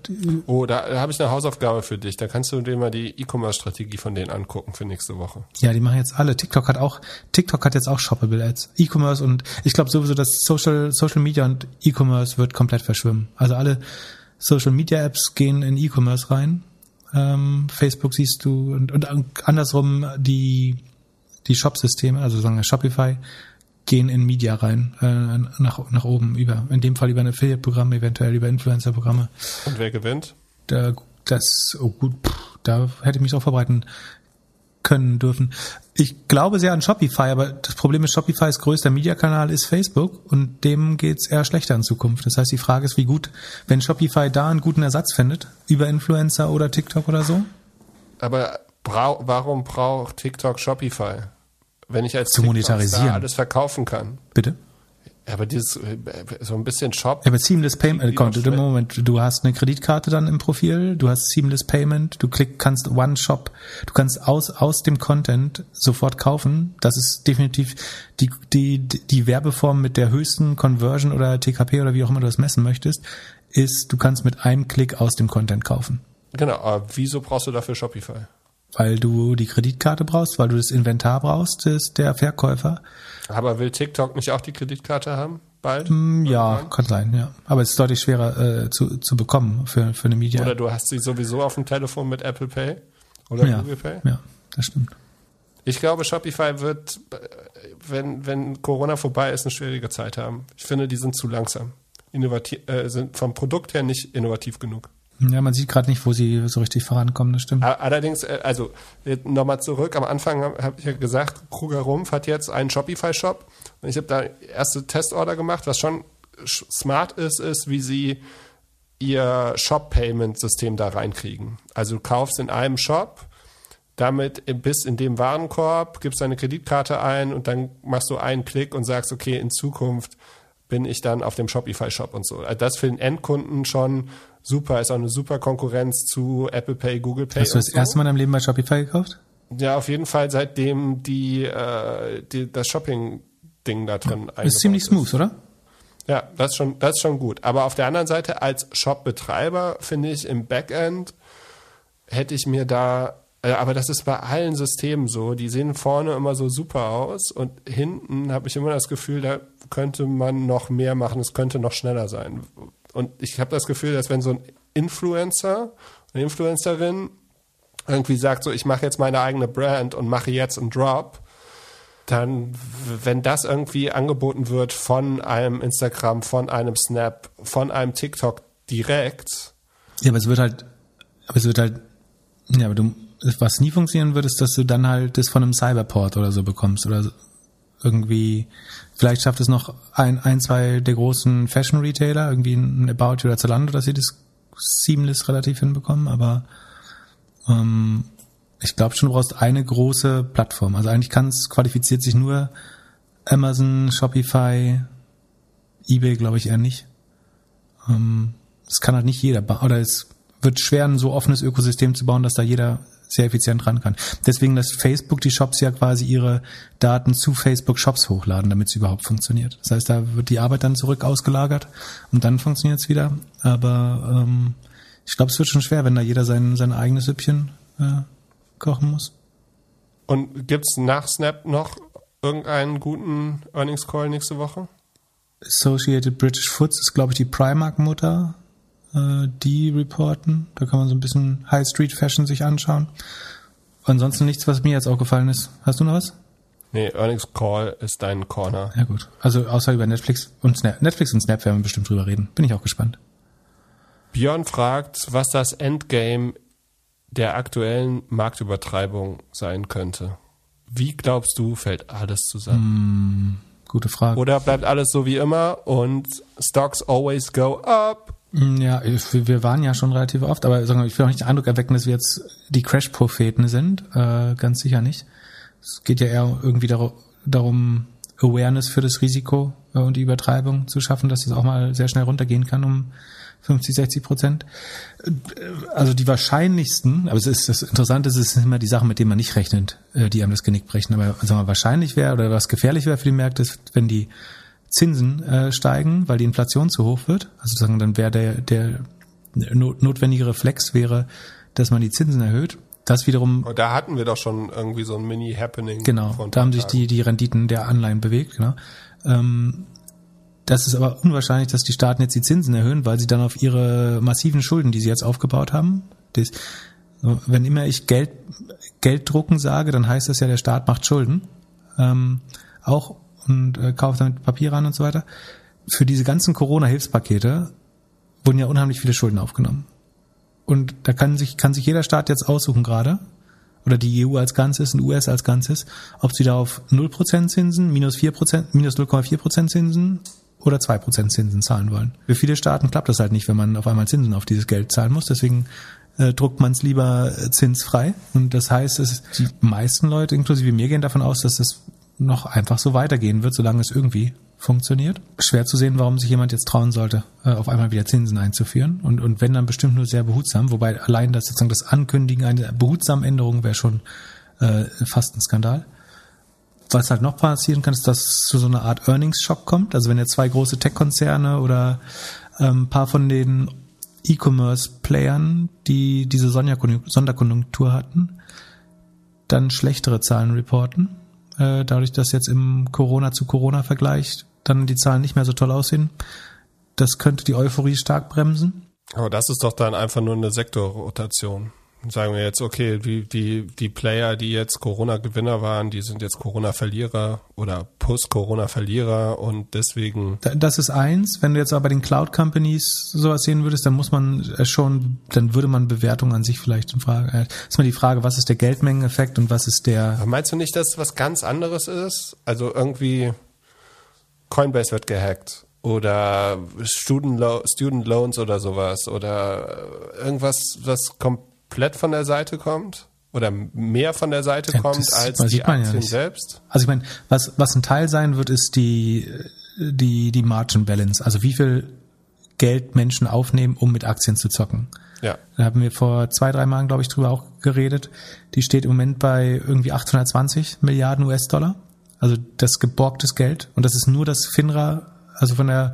Oh, da, da habe ich eine Hausaufgabe für dich. Da kannst du dir mal die E-Commerce-Strategie von denen angucken für nächste Woche. Ja, die machen jetzt alle. TikTok hat auch, TikTok hat jetzt auch Shoppable Ads. E-Commerce und ich glaube sowieso, dass Social, Social Media und E-Commerce wird komplett verschwimmen. Also alle Social Media Apps gehen in E-Commerce rein. Ähm, Facebook siehst du und, und andersrum die, die Shop-Systeme, also sagen wir Shopify, gehen in Media rein, äh, nach, nach oben über, in dem Fall über ein Affiliate-Programm, eventuell über Influencer-Programme. Und wer gewinnt? Da, das, oh gut, pff, da hätte ich mich drauf vorbereiten können dürfen. Ich glaube sehr an Shopify, aber das Problem ist, Shopifys größter Mediakanal ist Facebook und dem geht's eher schlechter in Zukunft. Das heißt, die Frage ist, wie gut, wenn Shopify da einen guten Ersatz findet, über Influencer oder TikTok oder so, Aber brau warum braucht TikTok Shopify? Wenn ich als Zu monetarisieren. Alles verkaufen kann. bitte. Aber dieses äh, so ein bisschen Shop. Ja, aber Seamless Payment Die Account, im. Moment, du hast eine Kreditkarte dann im Profil, du hast Seamless Payment, du klick, kannst One Shop, du kannst aus, aus dem Content sofort kaufen. Das ist definitiv die, die, die Werbeform mit der höchsten Conversion oder TKP oder wie auch immer du das messen möchtest, ist, du kannst mit einem Klick aus dem Content kaufen. Genau, aber wieso brauchst du dafür Shopify? Weil du die Kreditkarte brauchst, weil du das Inventar brauchst, ist der Verkäufer. Aber will TikTok nicht auch die Kreditkarte haben? Bald? Hm, Ja, Irgendwann? kann sein, ja. Aber es ist deutlich schwerer äh, zu, zu bekommen für, für eine Media. Oder du hast sie sowieso auf dem Telefon mit Apple Pay oder ja, Google Pay? ja, das stimmt. Ich glaube, Shopify wird, äh, wenn, wenn Corona vorbei ist, eine schwierige Zeit haben. Ich finde, die sind zu langsam. Innovativ, äh, sind vom Produkt her nicht innovativ genug. Ja, man sieht gerade nicht, wo sie so richtig vorankommen, das stimmt. Allerdings, äh, also nochmal zurück, am Anfang habe hab ich ja gesagt, Kruger Rumpf hat jetzt einen Shopify-Shop und ich habe da erste Testorder gemacht, was schon sch- smart ist, ist, wie sie ihr Shop-Payment-System da reinkriegen. Also du kaufst in einem Shop, damit im- bis in dem Warenkorb, gibst deine Kreditkarte ein und dann machst du einen Klick und sagst, okay, in Zukunft bin ich dann auf dem Shopify-Shop und so. Also Das für den Endkunden schon super, ist auch eine super Konkurrenz zu Apple Pay, Google Pay. Hast du das so. erste Mal in deinem Leben bei Shopify gekauft? Ja, auf jeden Fall, seitdem die, äh, die das Shopping-Ding da drin Das ist ziemlich smooth, oder? Ja, das ist schon, das ist schon gut. Aber auf der anderen Seite, als Shop-Betreiber, finde ich, im Backend hätte ich mir da, äh, aber das ist bei allen Systemen so, die sehen vorne immer so super aus und hinten habe ich immer das Gefühl, da könnte man noch mehr machen, es könnte noch schneller sein. Und ich habe das Gefühl, dass wenn so ein Influencer, eine Influencerin irgendwie sagt, so ich mache jetzt meine eigene Brand und mache jetzt einen Drop, dann, wenn das irgendwie angeboten wird von einem Instagram, von einem Snap, von einem TikTok direkt. Ja, aber es wird halt, aber es wird halt, ja, aber du, was nie funktionieren wird, ist, dass du dann halt das von einem Cyberport oder so bekommst oder irgendwie, vielleicht schafft es noch ein, ein, zwei der großen Fashion Retailer, irgendwie ein About oder Zalando, dass sie das seamless relativ hinbekommen, aber ähm, ich glaube schon, du brauchst eine große Plattform. Also eigentlich kann es, qualifiziert sich nur Amazon, Shopify, eBay, glaube ich eher nicht. Ähm, das kann halt nicht jeder. Oder es wird schwer, ein so offenes Ökosystem zu bauen, dass da jeder sehr effizient ran kann. Deswegen lässt Facebook die Shops ja quasi ihre Daten zu Facebook Shops hochladen, damit es überhaupt funktioniert. Das heißt, da wird die Arbeit dann zurück ausgelagert und dann funktioniert es wieder. Aber ähm, ich glaube, es wird schon schwer, wenn da jeder sein, sein eigenes Süppchen äh, kochen muss. Und gibt's nach Snap noch irgendeinen guten Earnings Call nächste Woche? Associated British Foods ist, glaube ich, die Primark-Mutter, die reporten. Da kann man so ein bisschen High Street Fashion sich anschauen. Ansonsten nichts, was mir jetzt aufgefallen ist. Hast du noch was? Nee, Earnings Call ist dein Corner. Ja gut. Also außer über Netflix und Snap. Netflix und Snap werden wir bestimmt drüber reden. Bin ich auch gespannt. Björn fragt, was das Endgame der aktuellen Marktübertreibung sein könnte. Wie glaubst du, fällt alles zusammen? Mm, gute Frage. Oder bleibt alles so wie immer und Stocks always go up? Mm, ja, wir waren ja schon relativ oft, aber ich will auch nicht den Eindruck erwecken, dass wir jetzt die Crash-Propheten sind. Äh, ganz sicher nicht. Es geht ja eher irgendwie darum, Awareness für das Risiko äh, und die Übertreibung zu schaffen, dass es auch mal sehr schnell runtergehen kann, um 50, 60 Prozent. Also die wahrscheinlichsten, aber es ist das Interessante, es ist immer die Sachen, mit denen man nicht rechnet, äh, die einem das Genick brechen. Aber sagen wir, wahrscheinlich wäre oder was gefährlich wäre für die Märkte, ist, wenn die Zinsen äh, steigen, weil die Inflation zu hoch wird. Also sagen, dann wäre der, der notwendige Reflex wäre, dass man die Zinsen erhöht. Das wiederum. Und da hatten wir doch schon irgendwie so ein Mini-Happening. Genau, da haben sich die, die Renditen der Anleihen bewegt, genau. Ähm, das ist aber unwahrscheinlich, dass die Staaten jetzt die Zinsen erhöhen, weil sie dann auf ihre massiven Schulden, die sie jetzt aufgebaut haben, das, wenn immer ich Geld, Geld drucken sage, dann heißt das ja, der Staat macht Schulden. Ähm, auch und äh, kauft damit Papier an und so weiter. Für diese ganzen Corona-Hilfspakete wurden ja unheimlich viele Schulden aufgenommen. Und da kann sich, kann sich jeder Staat jetzt aussuchen gerade, oder die EU als Ganzes und US als Ganzes, ob sie da auf 0% Zinsen, minus 4%, minus 0,4% Zinsen oder zwei Prozent Zinsen zahlen wollen. Für viele Staaten klappt das halt nicht, wenn man auf einmal Zinsen auf dieses Geld zahlen muss. Deswegen äh, druckt man es lieber äh, zinsfrei. Und das heißt, es, die meisten Leute, inklusive mir, gehen davon aus, dass das noch einfach so weitergehen wird, solange es irgendwie funktioniert. Schwer zu sehen, warum sich jemand jetzt trauen sollte, äh, auf einmal wieder Zinsen einzuführen. Und, und wenn dann bestimmt nur sehr behutsam, wobei allein das sozusagen das Ankündigen einer behutsamen Änderung wäre schon äh, fast ein Skandal. Was halt noch passieren kann, ist, dass zu so einer Art Earnings-Schock kommt. Also wenn jetzt zwei große Tech-Konzerne oder ähm, paar von den E-Commerce-Playern, die diese Sonderkonjunktur hatten, dann schlechtere Zahlen reporten. Äh, dadurch, dass jetzt im Corona zu Corona-Vergleich dann die Zahlen nicht mehr so toll aussehen. Das könnte die Euphorie stark bremsen. Aber das ist doch dann einfach nur eine Sektorrotation sagen wir jetzt, okay, die, die, die Player, die jetzt Corona-Gewinner waren, die sind jetzt Corona-Verlierer oder Post-Corona-Verlierer und deswegen. Das ist eins. Wenn du jetzt aber bei den Cloud-Companies sowas sehen würdest, dann muss man schon, dann würde man Bewertung an sich vielleicht in Frage, äh, ist mal die Frage, was ist der Geldmengeneffekt und was ist der. Aber meinst du nicht, dass was ganz anderes ist? Also irgendwie Coinbase wird gehackt oder Student, Lo Student Loans oder sowas oder irgendwas, was kommt komplett von der Seite kommt oder mehr von der Seite ja, kommt als die Aktien ja selbst? Also ich meine, was, was ein Teil sein wird, ist die, die, die Margin Balance. Also wie viel Geld Menschen aufnehmen, um mit Aktien zu zocken. Ja. Da haben wir vor zwei, drei Mal, glaube ich, drüber auch geredet. Die steht im Moment bei irgendwie 820 Milliarden US-Dollar. Also das geborgtes Geld. Und das ist nur das FINRA, also von der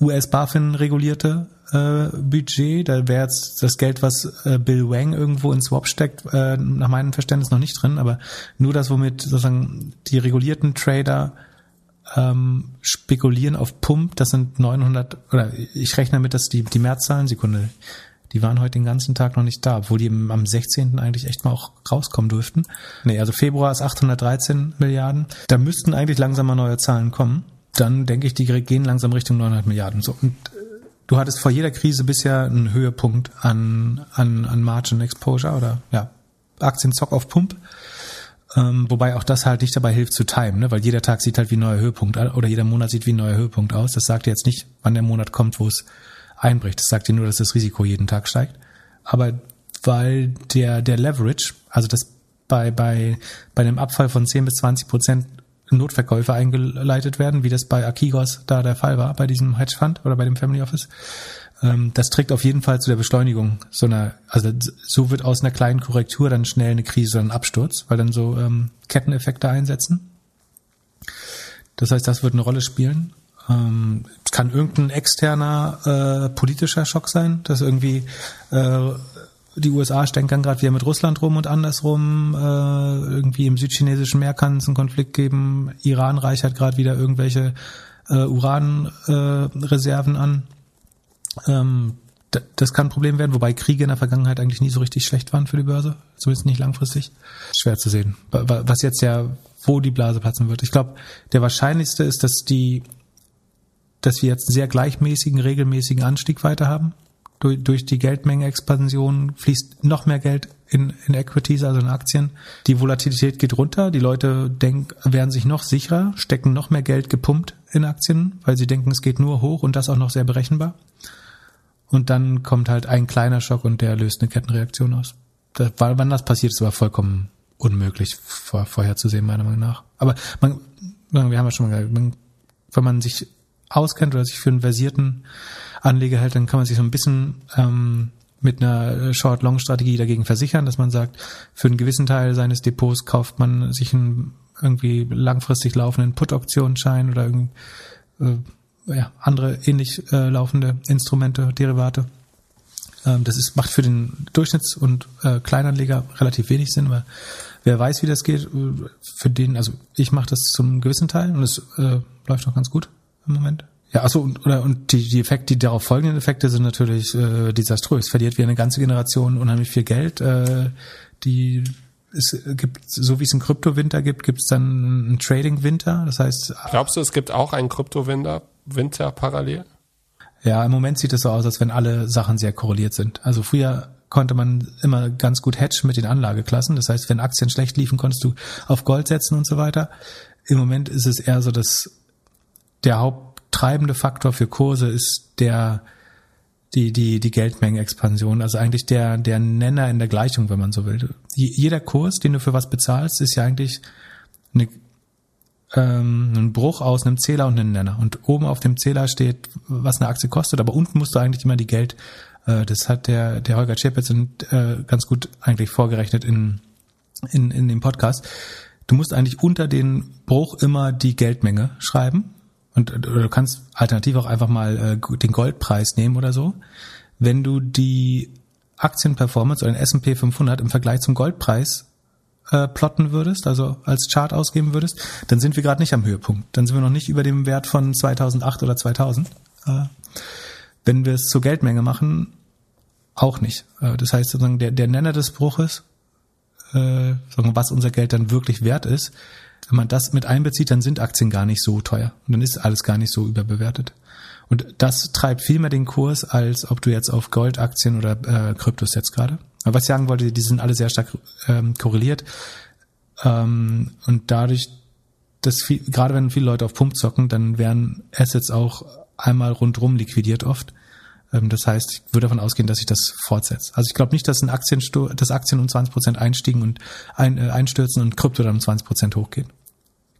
US-BaFin regulierte äh, Budget. Da wäre jetzt das Geld, was äh, Bill Wang irgendwo in Swap steckt, äh, nach meinem Verständnis noch nicht drin, aber nur das, womit sozusagen die regulierten Trader ähm, spekulieren auf Pump, das sind 900, oder ich rechne damit, dass die, die Märzzahlen, Sekunde, Die waren heute den ganzen Tag noch nicht da, obwohl die am 16. eigentlich echt mal auch rauskommen dürften. Nee, also Februar ist 813 Milliarden. Da müssten eigentlich langsam mal neue Zahlen kommen. Dann denke ich, die gehen langsam Richtung 900 Milliarden. So. Und äh, du hattest vor jeder Krise bisher einen Höhepunkt an, an, an Margin Exposure oder ja, Aktienzock auf Pump. Ähm, wobei auch das halt nicht dabei hilft zu timen, ne? weil jeder Tag sieht halt wie ein neuer Höhepunkt oder jeder Monat sieht wie ein neuer Höhepunkt aus. Das sagt jetzt nicht, wann der Monat kommt, wo es einbricht. Das sagt dir nur, dass das Risiko jeden Tag steigt. Aber weil der, der Leverage, also das bei, bei, bei einem Abfall von 10 bis 20 Prozent Notverkäufe eingeleitet werden, wie das bei Akigos da der Fall war, bei diesem Hedge Fund oder bei dem Family Office. Ähm, das trägt auf jeden Fall zu der Beschleunigung so einer, also so wird aus einer kleinen Korrektur dann schnell eine Krise ein Absturz, weil dann so ähm, Ketteneffekte einsetzen. Das heißt, das wird eine Rolle spielen. Ähm, kann irgendein externer äh, politischer Schock sein, dass irgendwie äh, die USA stecken gerade wieder mit Russland rum und andersrum. Äh, irgendwie im südchinesischen Meer kann es einen Konflikt geben. Iran reichert gerade wieder irgendwelche äh, Uranreserven äh, an. Ähm, das kann ein Problem werden, wobei Kriege in der Vergangenheit eigentlich nie so richtig schlecht waren für die Börse, zumindest nicht langfristig. Schwer zu sehen. Was jetzt ja, wo die Blase platzen wird. Ich glaube, der wahrscheinlichste ist, dass die dass wir jetzt einen sehr gleichmäßigen, regelmäßigen Anstieg weiter haben. Durch, durch die Geldmengenexpansion fließt noch mehr Geld in, in Equities, also in Aktien. Die Volatilität geht runter. Die Leute denken, werden sich noch sicherer, stecken noch mehr Geld gepumpt in Aktien, weil sie denken, es geht nur hoch und das auch noch sehr berechenbar. Und dann kommt halt ein kleiner Schock und der löst eine Kettenreaktion aus. Das, wann das passiert, ist aber vollkommen unmöglich vor, vorherzusehen, meiner Meinung nach. Aber man, wir haben ja schon mal gesagt, man, wenn man sich auskennt oder sich für einen versierten Anleger hält, dann kann man sich so ein bisschen ähm, mit einer Short-Long-Strategie dagegen versichern, dass man sagt, für einen gewissen Teil seines Depots kauft man sich einen irgendwie langfristig laufenden Put-Optionsschein oder äh, ja, andere ähnlich äh, laufende Instrumente, Derivate. Ähm, das ist, macht für den Durchschnitts- und äh, Kleinanleger relativ wenig Sinn, weil wer weiß, wie das geht, für den, also ich mache das zum gewissen Teil und es äh, läuft auch ganz gut im Moment. Ja, also und, oder, und die, die Effekte, die darauf folgenden Effekte sind natürlich äh, desaströs. Verliert wie eine ganze Generation unheimlich viel Geld. Äh, die es gibt, so wie es einen Kryptowinter gibt, gibt es dann einen Trading-Winter. Das heißt. Glaubst du, es gibt auch einen Kryptowinter Winter parallel? Ja, im Moment sieht es so aus, als wenn alle Sachen sehr korreliert sind. Also früher konnte man immer ganz gut hedgen mit den Anlageklassen. Das heißt, wenn Aktien schlecht liefen, konntest du auf Gold setzen und so weiter. Im Moment ist es eher so, dass der haupttreibende Faktor für Kurse ist der die die die Geldmengenexpansion, also eigentlich der der Nenner in der Gleichung, wenn man so will. Jeder Kurs, den du für was bezahlst, ist ja eigentlich eine, ähm, ein Bruch aus einem Zähler und einem Nenner. Und oben auf dem Zähler steht, was eine Aktie kostet, aber unten musst du eigentlich immer die Geld. Äh, das hat der der Holger Czepetz äh, ganz gut eigentlich vorgerechnet in in in dem Podcast. Du musst eigentlich unter den Bruch immer die Geldmenge schreiben und oder du kannst alternativ auch einfach mal äh, den Goldpreis nehmen oder so. Wenn du die Aktienperformance oder den S&P 500 im Vergleich zum Goldpreis äh, plotten würdest, also als Chart ausgeben würdest, dann sind wir gerade nicht am Höhepunkt. Dann sind wir noch nicht über dem Wert von 2008 oder 2000. Äh, wenn wir es zur Geldmenge machen, auch nicht. Äh, das heißt sozusagen der, der Nenner des Bruches, äh, was unser Geld dann wirklich wert ist, wenn man das mit einbezieht, dann sind Aktien gar nicht so teuer und dann ist alles gar nicht so überbewertet. Und das treibt viel mehr den Kurs, als ob du jetzt auf Goldaktien oder äh, Kryptos setzt gerade. Aber was ich sagen wollte, die sind alle sehr stark ähm, korreliert. Ähm, und dadurch, dass viel, gerade wenn viele Leute auf Pump zocken, dann werden Assets auch einmal rundrum liquidiert oft. Ähm, das heißt, ich würde davon ausgehen, dass sich das fortsetzt. Also ich glaube nicht, dass ein Aktien, dass Aktien um 20 Prozent einstiegen und ein, äh, einstürzen und Krypto dann um 20 Prozent hochgehen.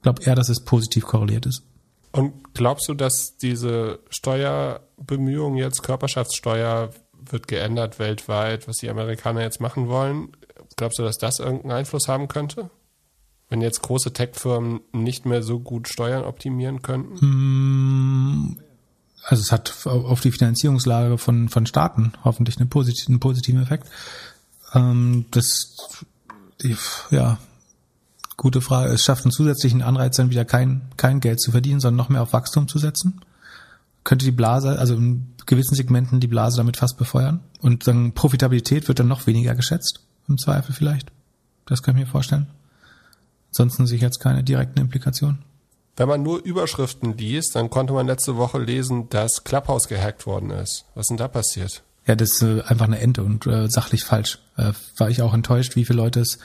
Ich glaube eher, dass es positiv korreliert ist. Und glaubst du, dass diese Steuerbemühungen jetzt, Körperschaftssteuer wird geändert weltweit, was die Amerikaner jetzt machen wollen? Glaubst du, dass das irgendeinen Einfluss haben könnte? Wenn jetzt große Tech-Firmen nicht mehr so gut Steuern optimieren könnten? Mm, also es hat auf die Finanzierungslage von, von Staaten hoffentlich einen positiven, einen positiven Effekt. Ähm, das, ja, gute Frage. Es schafft einen zusätzlichen Anreiz, dann wieder kein, kein Geld zu verdienen, sondern noch mehr auf Wachstum zu setzen. könnte die Blase, also in gewissen Segmenten die Blase damit fast befeuern. Und dann Profitabilität wird dann noch weniger geschätzt, im Zweifel vielleicht. Das kann ich mir vorstellen. Ansonsten sehe ich jetzt keine direkten Implikationen. Wenn man nur Überschriften liest, dann konnte man letzte Woche lesen, dass Clubhouse gehackt worden ist. Was ist denn da passiert? Ja, das ist äh, einfach eine Ente und äh, sachlich falsch. Äh, war ich auch enttäuscht, wie viele Leute es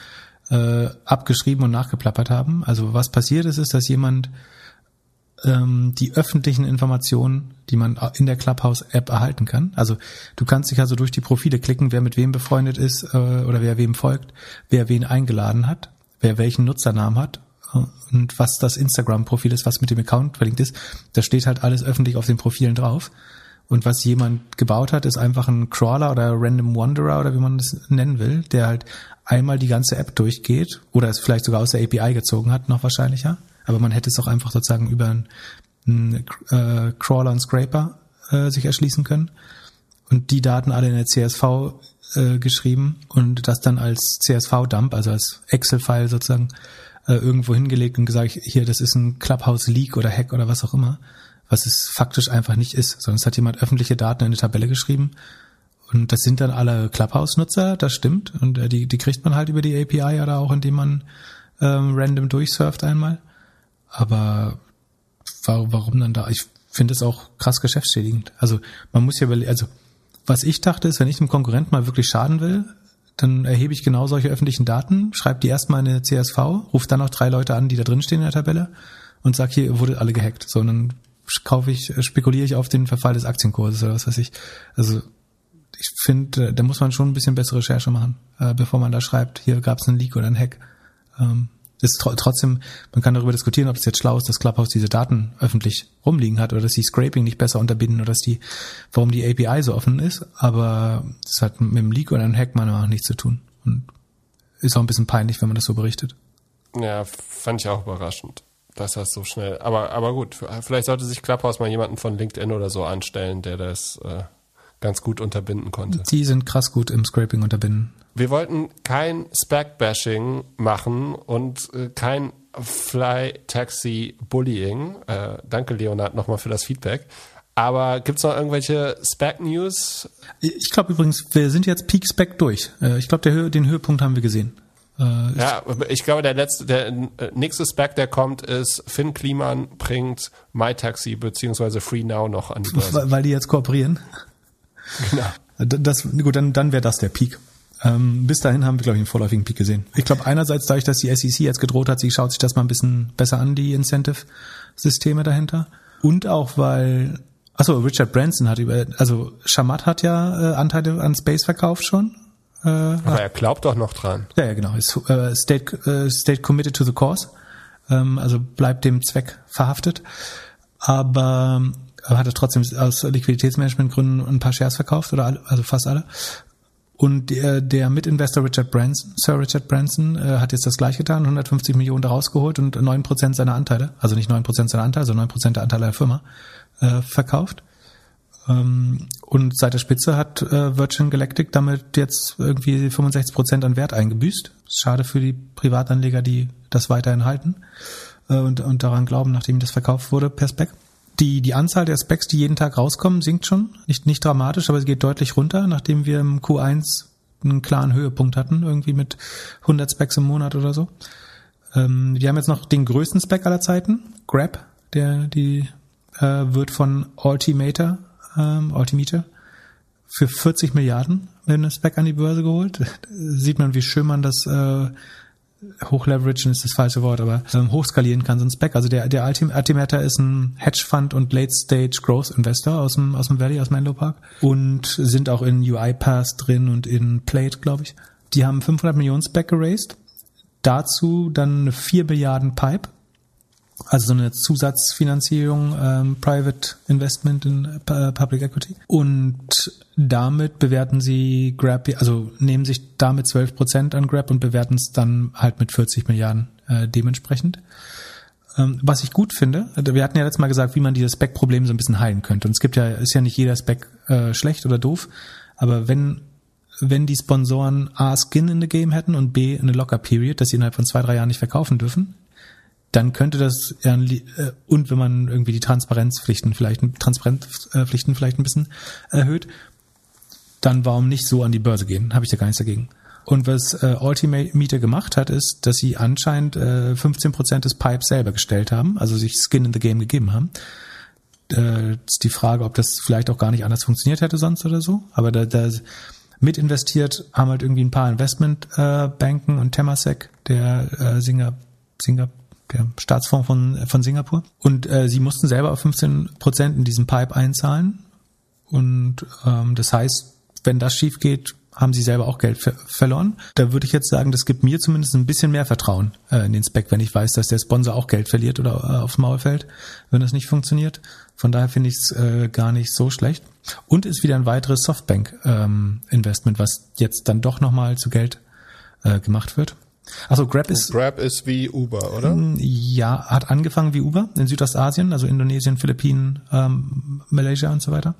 äh, abgeschrieben und nachgeplappert haben. Also was passiert ist, ist, dass jemand ähm, die öffentlichen Informationen, die man in der Clubhouse-App erhalten kann. Also du kannst dich also durch die Profile klicken, wer mit wem befreundet ist äh, oder wer wem folgt, wer wen eingeladen hat, wer welchen Nutzernamen hat und was das Instagram-Profil ist, was mit dem Account verlinkt ist. Da steht halt alles öffentlich auf den Profilen drauf. Und was jemand gebaut hat, ist einfach ein Crawler oder Random Wanderer oder wie man das nennen will, der halt einmal die ganze App durchgeht oder es vielleicht sogar aus der API gezogen hat, noch wahrscheinlicher. Aber man hätte es auch einfach sozusagen über einen, einen äh, Crawler und Scraper äh, sich erschließen können und die Daten alle in der CSV äh, geschrieben und das dann als CSV-Dump, also als Excel-File sozusagen äh, irgendwo hingelegt und gesagt, hier, das ist ein Clubhouse-Leak oder Hack oder was auch immer, was es faktisch einfach nicht ist, sondern es hat jemand öffentliche Daten in eine Tabelle geschrieben und das sind dann alle Clubhouse-Nutzer, das stimmt und äh, die, die kriegt man halt über die API oder auch indem man ähm, random durchsurft einmal. Aber warum, warum dann da? Ich finde es auch krass geschäftsschädigend. Also man muss ja also was ich dachte ist, wenn ich dem Konkurrent mal wirklich schaden will, dann erhebe ich genau solche öffentlichen Daten, schreibe die erstmal in eine CSV, rufe dann noch drei Leute an, die da drin stehen in der Tabelle und sag hier, wurde alle gehackt. So, und dann kaufe ich, spekuliere ich auf den Verfall des Aktienkurses oder was weiß ich. Also ich finde, da muss man schon ein bisschen bessere Recherche machen, äh, bevor man da schreibt, hier gab es einen Leak oder einen Hack. Ähm, ist tr trotzdem, man kann darüber diskutieren, ob es jetzt schlau ist, dass Clubhouse diese Daten öffentlich rumliegen hat oder dass die Scraping nicht besser unterbinden oder dass die, warum die API so offen ist, aber es hat mit dem Leak oder einem Hack meiner Meinung nach nichts zu tun. Und ist auch ein bisschen peinlich, wenn man das so berichtet. Ja, fand ich auch überraschend, dass das so schnell. Aber, aber gut, vielleicht sollte sich Clubhouse mal jemanden von LinkedIn oder so anstellen, der das äh, ganz gut unterbinden konnte. Die sind krass gut im Scraping unterbinden. Wir wollten kein Spec-Bashing machen und äh, kein Fly-Taxi-Bullying. Äh, danke, Leonard, nochmal für das Feedback. Aber gibt's noch irgendwelche Spec-News? Ich glaube übrigens, wir sind jetzt Peak Spec durch. Äh, ich glaube, den Höhepunkt haben wir gesehen. Äh, ja, ich glaube, der letzte, der äh, nächste Spec, der kommt, ist Finn Kliman bringt MyTaxi beziehungsweise Free Now noch an die Börse. Weil die jetzt kooperieren. Genau. Das, gut, dann, dann wäre das der Peak. Ähm, bis dahin haben wir, glaube ich, einen vorläufigen Peak gesehen. Ich glaube, einerseits dadurch, dass die SEC jetzt gedroht hat, sie schaut sich das mal ein bisschen besser an, die Incentive-Systeme dahinter. Und auch, weil, achso, Richard Branson hat über, also Shamat hat ja äh, Anteile an Space verkauft schon. Äh, Aber er glaubt doch noch dran. Ja, ja, genau. Ist, äh, state, äh, state committed to the cause. Ähm, also bleibt dem Zweck verhaftet. Aber äh, hat er trotzdem aus Liquiditätsmanagementgründen ein paar Shares verkauft oder alle, also fast alle. Und der, der Mitinvestor Richard Branson, Sir Richard Branson, äh, hat jetzt das gleiche getan, 150 Millionen daraus geholt und neun Prozent seiner Anteile, also nicht neun Prozent seiner Anteile, sondern neun Prozent der Anteile der Firma, äh, verkauft. Ähm, und seit der Spitze hat äh, Virgin Galactic damit jetzt irgendwie 65 Prozent an Wert eingebüßt. Schade für die Privatanleger, die das weiterhin halten äh, und, und daran glauben, nachdem das verkauft wurde per Spec. Die, die Anzahl der Specs, die jeden Tag rauskommen, sinkt schon. Nicht, nicht dramatisch, aber sie geht deutlich runter, nachdem wir im Q1 einen klaren Höhepunkt hatten, irgendwie mit 100 Specs im Monat oder so. Ähm, wir haben jetzt noch den größten Spec aller Zeiten, Grab, der die äh, wird von Altimeter, ähm, Altimeter für 40 Milliarden mit einem Spec an die Börse geholt. Sieht man, wie schön man das äh, hochleveragen ist das falsche Wort, aber ähm, hochskalieren kann so ein Spec. Also der, der Altimeter ist ein Hedgefund und Late-Stage Growth Investor aus dem, aus dem Valley, aus Menlo Park und sind auch in UiPath drin und in Plate, glaube ich. Die haben 500 Millionen Spec geraced. Dazu dann eine 4 Milliarden Pipe also so eine Zusatzfinanzierung, ähm, Private Investment in äh, Public Equity. Und damit bewerten sie Grab, also nehmen sich damit 12 Prozent an Grab und bewerten es dann halt mit 40 Milliarden äh, dementsprechend. Ähm, was ich gut finde, wir hatten ja letztes Mal gesagt, wie man dieses Spec-Problem so ein bisschen heilen könnte. Und es gibt ja, ist ja nicht jeder Spec äh, schlecht oder doof, aber wenn wenn die Sponsoren A Skin in the Game hätten und B eine Locker Period, dass sie innerhalb von zwei, drei Jahren nicht verkaufen dürfen, dann könnte das äh, und wenn man irgendwie die Transparenzpflichten vielleicht Transparenzpflichten vielleicht ein bisschen erhöht, dann warum nicht so an die Börse gehen? Habe ich da gar nichts dagegen. Und was äh, Ultimate gemacht hat, ist, dass sie anscheinend äh, 15% des Pipes selber gestellt haben, also sich Skin in the Game gegeben haben. Äh, ist die Frage, ob das vielleicht auch gar nicht anders funktioniert hätte sonst oder so. Aber da, da mit investiert haben halt irgendwie ein paar Investmentbanken äh, und Temasek, der äh, Singer, Singer, der Staatsfonds von, von Singapur. Und äh, sie mussten selber auf 15 Prozent in diesen Pipe einzahlen. Und ähm, das heißt, wenn das schief geht, haben sie selber auch Geld ver verloren. Da würde ich jetzt sagen, das gibt mir zumindest ein bisschen mehr Vertrauen äh, in den Spec, wenn ich weiß, dass der Sponsor auch Geld verliert oder äh, aufs Maul fällt, wenn das nicht funktioniert. Von daher finde ich es äh, gar nicht so schlecht. Und ist wieder ein weiteres Softbank-Investment, ähm, was jetzt dann doch nochmal zu Geld äh, gemacht wird. Also Grab ist Grab ist wie Uber, oder? Mm, ja, hat angefangen wie Uber in Südostasien, also Indonesien, Philippinen, ähm, Malaysia und so weiter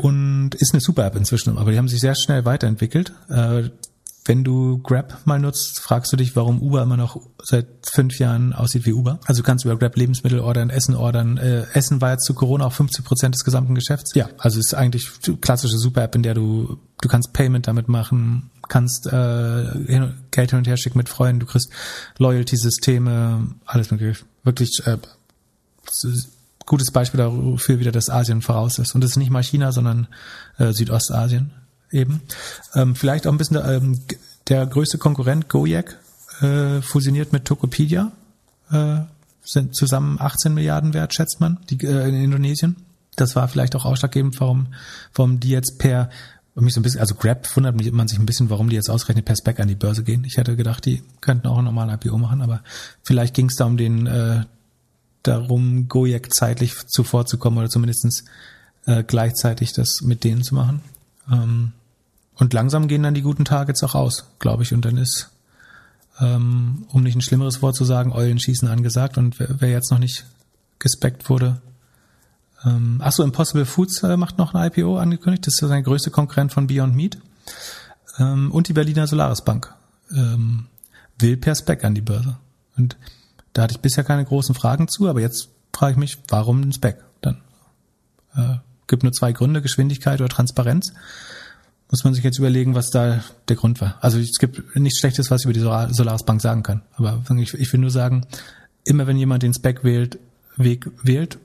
und ist eine super App inzwischen, aber die haben sich sehr schnell weiterentwickelt. Äh, wenn du Grab mal nutzt, fragst du dich, warum Uber immer noch seit fünf Jahren aussieht wie Uber. Also du kannst über Grab Lebensmittel ordern, Essen ordern. Äh, Essen war jetzt zu Corona auch 50 Prozent des gesamten Geschäfts. Ja, also es ist eigentlich klassische Super-App, in der du du kannst Payment damit machen, kannst äh, Geld hin und her schicken mit Freunden, du kriegst Loyalty-Systeme, alles mögliche. Wirklich äh, gutes Beispiel dafür wieder, dass Asien voraus ist. Und das ist nicht mal China, sondern äh, Südostasien eben. Ähm, vielleicht auch ein bisschen ähm, der größte Konkurrent Gojek äh, fusioniert mit Tokopedia. Äh, sind zusammen 18 Milliarden wert, schätzt man, die, äh, in Indonesien. Das war vielleicht auch ausschlaggebend, warum, warum die jetzt per mich so ein bisschen, also Grab wundert man sich ein bisschen, warum die jetzt ausgerechnet per Spec an die Börse gehen. Ich hätte gedacht, die könnten auch ein normales IPO machen, aber vielleicht ging es da um den äh, darum, Gojek zeitlich zuvorzukommen oder zumindestens äh, gleichzeitig das mit denen zu machen. Ähm, und langsam gehen dann die guten jetzt auch aus, glaube ich. Und dann ist, ähm, um nicht ein schlimmeres Wort zu sagen, Eulenschießen angesagt. Und wer, wer jetzt noch nicht gespeckt wurde, ähm, achso, Impossible Foods äh, macht noch ein IPO angekündigt. Das ist sein größter Konkurrent von Beyond Meat. Ähm, und die Berliner Solaris Bank ähm, will per Spec an die Börse. Und da hatte ich bisher keine großen Fragen zu, aber jetzt frage ich mich, warum ein Spec dann? Äh, gibt nur zwei Gründe, Geschwindigkeit oder Transparenz. Muss man sich jetzt überlegen, was da der Grund war. Also es gibt nichts Schlechtes, was ich über die Solaris Bank sagen kann. Aber ich, ich will nur sagen, immer wenn jemand den Spec wählt, Weg wählt,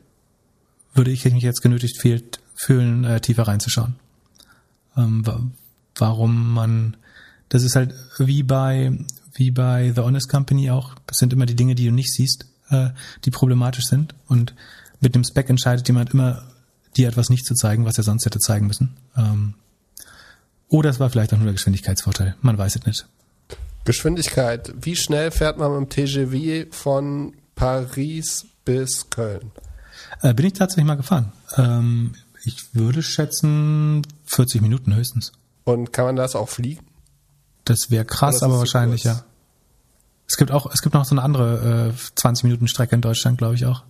würde ich mich jetzt genötigt fühlen, äh, tiefer reinzuschauen. Ähm, warum man, das ist halt wie bei wie bei The Honest Company auch. Das sind immer die Dinge, die du nicht siehst, äh, die problematisch sind. Und mit dem Spec entscheidet jemand immer, dir etwas nicht zu zeigen, was er sonst hätte zeigen müssen. Ähm, oder es war vielleicht auch nur der Geschwindigkeitsvorteil. Man weiß es nicht. Geschwindigkeit. Wie schnell fährt man mit dem TGV von Paris bis Köln? Äh, bin ich tatsächlich mal gefahren. Ähm, ich würde schätzen 40 Minuten höchstens. Und kann man das auch fliegen? Das wäre krass, aber wahrscheinlich, ja. Es gibt auch, es gibt noch so eine andere äh, 20 Minuten Strecke in Deutschland, glaube ich auch.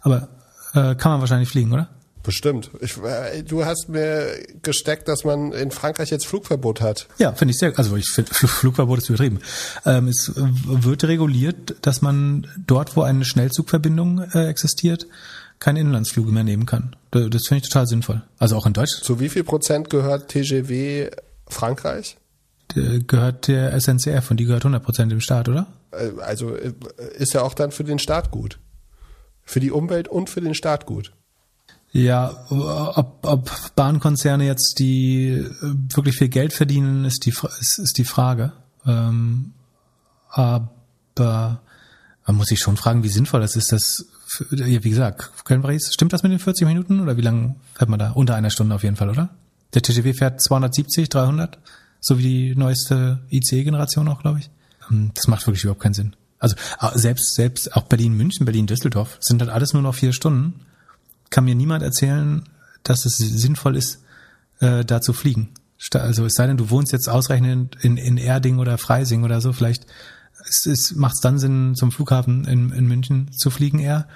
Aber äh, kann man wahrscheinlich fliegen, oder? Bestimmt. Ich, äh, du hast mir gesteckt, dass man in Frankreich jetzt Flugverbot hat. Ja, finde ich sehr. Also ich finde Flugverbot ist übertrieben. Ähm, es wird reguliert, dass man dort, wo eine Schnellzugverbindung äh, existiert, keine Inlandsflüge mehr nehmen kann. Das finde ich total sinnvoll. Also auch in Deutschland. Zu wie viel Prozent gehört TGW Frankreich? gehört der SNCF und die gehört 100% dem Staat, oder? Äh, also äh, ist ja auch dann für den Staat gut. Für die Umwelt und für den Staat gut. Ja, ob, ob Bahnkonzerne jetzt, die äh, wirklich viel Geld verdienen, ist die, ist, ist die Frage. Ähm, aber man muss sich schon fragen, wie sinnvoll das ist. Das, ja, wie gesagt, Köln-Paris, stimmt das mit den 40 Minuten oder wie lange fährt man da? Unter einer Stunde auf jeden Fall, oder? Der TGW fährt 270, 300? so wie die neueste ICE-Generation auch, glaube ich. Ähm, das macht wirklich überhaupt keinen Sinn. Also selbst, selbst auch Berlin, München, Berlin, Düsseldorf sind halt alles nur noch vier Stunden. Kann mir niemand erzählen, dass es sinnvoll ist, äh, da zu fliegen. Also es sei denn, du wohnst jetzt ausreichend in, in Erding oder Freising oder so, vielleicht macht es dann Sinn, zum Flughafen in, in München zu fliegen eher.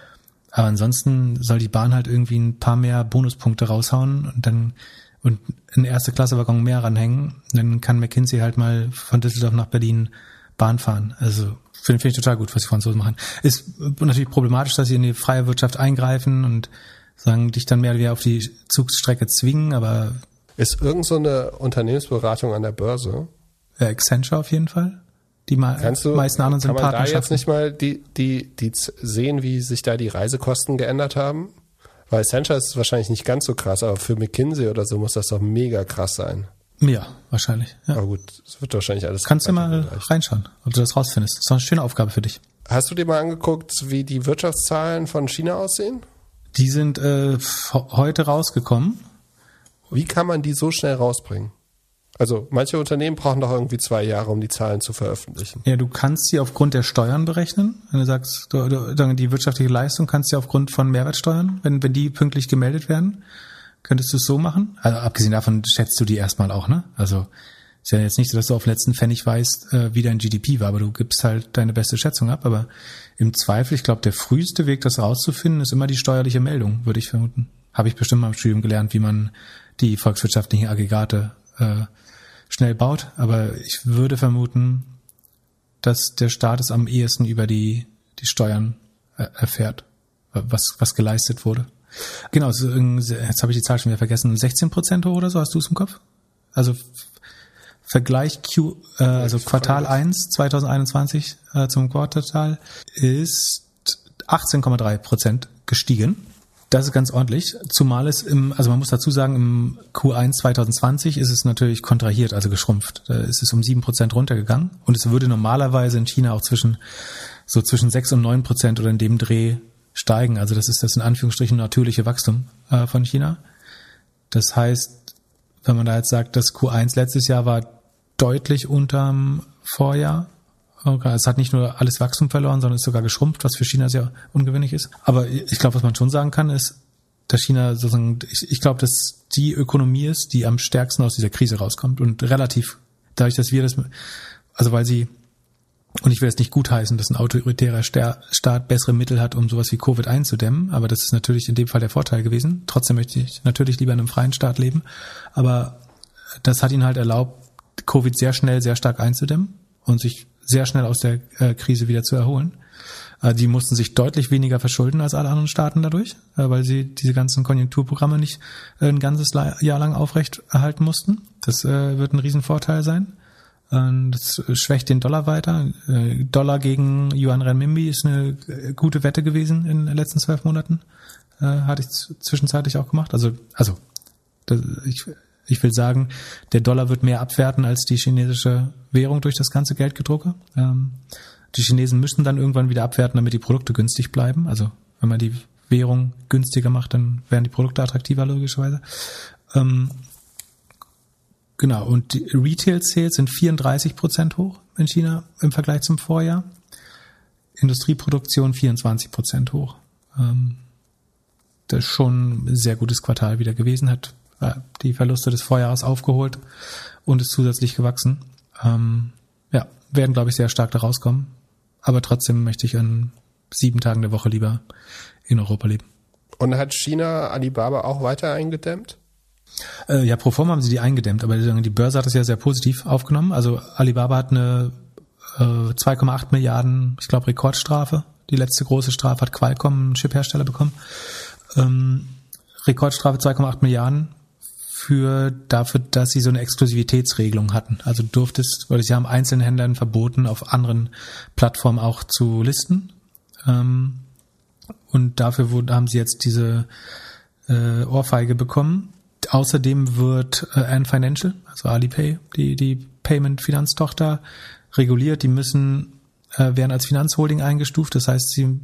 Aber ansonsten soll die Bahn halt irgendwie ein paar mehr Bonuspunkte raushauen und dann und ein erste Klasse Waggon mehr ranhängen, dann kann McKinsey halt mal von Düsseldorf nach Berlin Bahn fahren. Also finde find ich total gut, was die Franzosen machen. Ist natürlich problematisch, dass sie in die freie Wirtschaft eingreifen und sagen, dich dann mehr oder weniger auf die Zugsstrecke zwingen, aber ist irgend so eine Unternehmensberatung an der Börse? Äh, Accenture auf jeden Fall. Die me Kannst du, meisten anderen sind kann man da jetzt nicht mal die, die, die sehen, wie sich da die Reisekosten geändert haben? Weil Accenture ist wahrscheinlich nicht ganz so krass, aber für McKinsey oder so muss das doch mega krass sein. Ja, wahrscheinlich. Ja. Aber gut, es wird wahrscheinlich alles. Kannst du mal weitergereicht. reinschauen, ob du das rausfindest. Das ist eine schöne Aufgabe für dich. Hast du dir mal angeguckt, wie die Wirtschaftszahlen von China aussehen? Die sind äh, heute rausgekommen. Wie kann man die so schnell rausbringen? Also manche Unternehmen brauchen doch irgendwie zwei Jahre, um die Zahlen zu veröffentlichen. Ja, du kannst sie aufgrund der Steuern berechnen. Wenn du sagst, du, du, die wirtschaftliche Leistung kannst du aufgrund von Mehrwertsteuern, wenn, wenn die pünktlich gemeldet werden, könntest du es so machen. Also abgesehen davon schätzt du die erstmal auch, ne? Also ist ja jetzt nicht so, dass du auf letzten Pfennig weißt, äh, wie dein GDP war, aber du gibst halt deine beste Schätzung ab. Aber im Zweifel, ich glaube, der früheste Weg, das rauszufinden, ist immer die steuerliche Meldung, würde ich vermuten. Habe ich bestimmt mal im Studium gelernt, wie man die volkswirtschaftlichen Aggregate äh, schnell baut. Aber ich würde vermuten, dass der Staat es am ehesten über die, die Steuern äh, erfährt, was, was geleistet wurde. Genau, so jetzt habe ich die Zahl schon wieder vergessen, 16 Prozent hoch oder so, hast du es im Kopf? Also Vergleich Q, äh, also Quartal 1 2021 äh, zum Quartal ist 18,3 Prozent gestiegen. Das ist ganz ordentlich, zumal es im, also man muss dazu sagen, im Q1 2020 ist es natürlich kontrahiert, also geschrumpft. Da ist es um 7 Prozent runtergegangen und es würde normalerweise in China auch zwischen, so zwischen 6 und 9 Prozent oder in dem Dreh steigen. Also das ist das in Anführungsstrichen natürliche Wachstum äh, von China. Das heißt, wenn man da jetzt sagt, das Q1 letztes Jahr war deutlich unterm Vorjahr. Okay, Es hat nicht nur alles Wachstum verloren, sondern ist sogar geschrumpft, was für China sehr ungewöhnlich ist. Aber ich glaube, was man schon sagen kann, ist, dass China sozusagen, ich, ich glaube, dass die Ökonomie ist, die am stärksten aus dieser Krise rauskommt und relativ, dadurch, dass wir das, also weil sie, und ich will jetzt nicht gutheißen, dass ein autoritärer Sta- Staat bessere Mittel hat, um sowas wie Covid einzudämmen, aber das ist natürlich in dem Fall der Vorteil gewesen. Trotzdem möchte ich natürlich lieber in einem freien Staat leben, aber das hat ihnen halt erlaubt, Covid sehr schnell, sehr stark einzudämmen und sich sehr schnell aus der äh, Krise wieder zu erholen. Äh, die mussten sich deutlich weniger verschulden als alle anderen Staaten dadurch, äh, weil sie diese ganzen Konjunkturprogramme nicht äh, ein ganzes Jahr lang aufrecht erhalten mussten. Das äh, wird ein Riesenvorteil sein. Das schwächt den Dollar weiter. Äh, Dollar gegen Yuan Renminbi ist eine äh, gute Wette gewesen in den letzten zwölf Monaten. Äh, Hatte ich zwischenzeitlich auch gemacht. Also, also ich, ich will sagen, der Dollar wird mehr abwerten als die chinesische Währung durch das ganze Geldgedrucke. Ähm, die Chinesen müssen dann irgendwann wieder abwerten, damit die Produkte günstig bleiben. Also wenn man die Währung günstiger macht, dann werden die Produkte attraktiver logischerweise. Ähm, genau, und die Retail-Sales sind 34 Prozent hoch in China im Vergleich zum Vorjahr. Industrieproduktion 24 Prozent hoch. Ähm, das ist schon ein sehr gutes Quartal wieder gewesen, hat äh, die Verluste des Vorjahres aufgeholt und ist zusätzlich gewachsen. Ähm, ja, werden, glaube ich, sehr stark da rauskommen. Aber trotzdem möchte ich an sieben Tagen der Woche lieber in Europa leben. Und hat China Alibaba auch weiter eingedämmt? Äh, ja, pro forma haben sie die eingedämmt, aber die Börse hat das ja sehr positiv aufgenommen. Also Alibaba hat eine äh, 2,8 Milliarden, ich glaube, Rekordstrafe. Die letzte große Strafe hat Qualcomm, ein Chiphersteller, bekommen. Ähm, Rekordstrafe 2,8 Milliarden für dafür, dass sie so eine Exklusivitätsregelung hatten. Also durftest, weil sie haben einzelnen Händlern verboten, auf anderen Plattformen auch zu listen. Ähm, und dafür wurde, haben sie jetzt diese äh, Ohrfeige bekommen. Außerdem wird äh, Ant Financial, also Alipay, die, die Payment-Finanztochter, reguliert. Die müssen, äh, werden als Finanzholding eingestuft. Das heißt, sie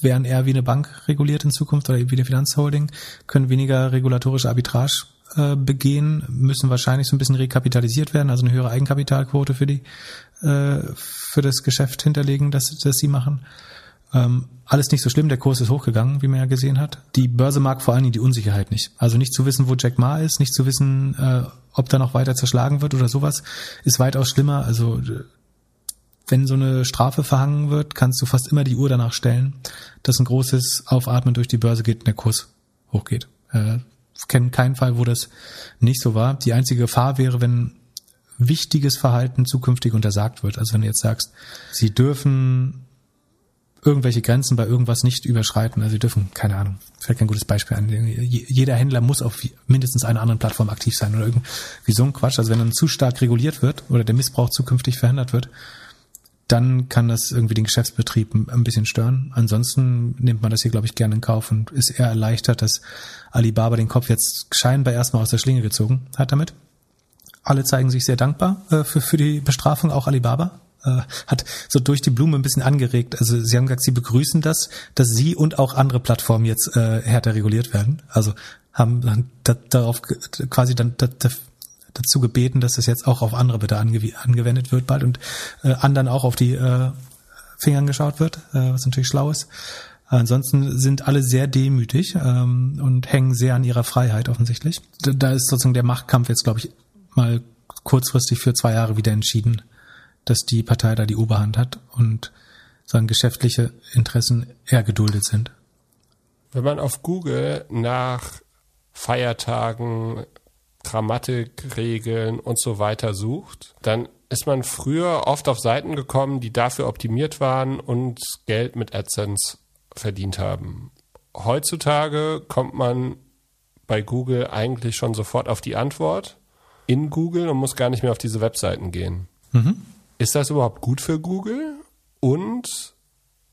werden eher wie eine Bank reguliert in Zukunft oder wie eine Finanzholding, können weniger regulatorische Arbitrage äh, begehen, müssen wahrscheinlich so ein bisschen rekapitalisiert werden, also eine höhere Eigenkapitalquote für die äh, für das Geschäft hinterlegen, das, das sie machen. Ähm, alles nicht so schlimm, der Kurs ist hochgegangen, wie man ja gesehen hat. Die Börse mag vor allen Dingen die Unsicherheit nicht. Also nicht zu wissen, wo Jack Ma ist, nicht zu wissen, äh, ob da noch weiter zerschlagen wird oder sowas, ist weitaus schlimmer. Also äh, wenn so eine Strafe verhangen wird, kannst du fast immer die Uhr danach stellen, dass ein großes Aufatmen durch die Börse geht und der Kurs hochgeht. Äh, kenne keinen Fall, wo das nicht so war. Die einzige Gefahr wäre, wenn wichtiges Verhalten zukünftig untersagt wird. Also wenn du jetzt sagst, sie dürfen irgendwelche Grenzen bei irgendwas nicht überschreiten. Also sie dürfen, keine Ahnung, fällt kein gutes Beispiel an. Jeder Händler muss auf mindestens einer anderen Plattform aktiv sein oder irgendwie so ein Quatsch. Also wenn dann zu stark reguliert wird oder der Missbrauch zukünftig verhindert wird, dann kann das irgendwie den Geschäftsbetrieb ein bisschen stören. Ansonsten nimmt man das hier, glaube ich, gerne in Kauf und ist eher erleichtert, dass Alibaba den Kopf jetzt scheinbar erstmal aus der Schlinge gezogen hat damit. Alle zeigen sich sehr dankbar äh, für, für die Bestrafung, auch Alibaba äh, hat so durch die Blume ein bisschen angeregt. Also sie haben gesagt, sie begrüßen das, dass sie und auch andere Plattformen jetzt äh, härter reguliert werden. Also haben dann darauf quasi dann dazu gebeten, dass das jetzt auch auf andere bitte angewendet wird bald und äh, anderen auch auf die äh, Fingern geschaut wird, äh, was natürlich schlau ist. Ansonsten sind alle sehr demütig ähm, und hängen sehr an ihrer Freiheit offensichtlich. Da, da ist sozusagen der Machtkampf jetzt, glaube ich, mal kurzfristig für zwei Jahre wieder entschieden dass die Partei da die Oberhand hat und sagen geschäftliche Interessen eher geduldet sind. Wenn man auf Google nach Feiertagen, Grammatikregeln und so weiter sucht, dann ist man früher oft auf Seiten gekommen, die dafür optimiert waren und Geld mit AdSense verdient haben. Heutzutage kommt man bei Google eigentlich schon sofort auf die Antwort in Google und muss gar nicht mehr auf diese Webseiten gehen. Mhm. Ist das überhaupt gut für Google? Und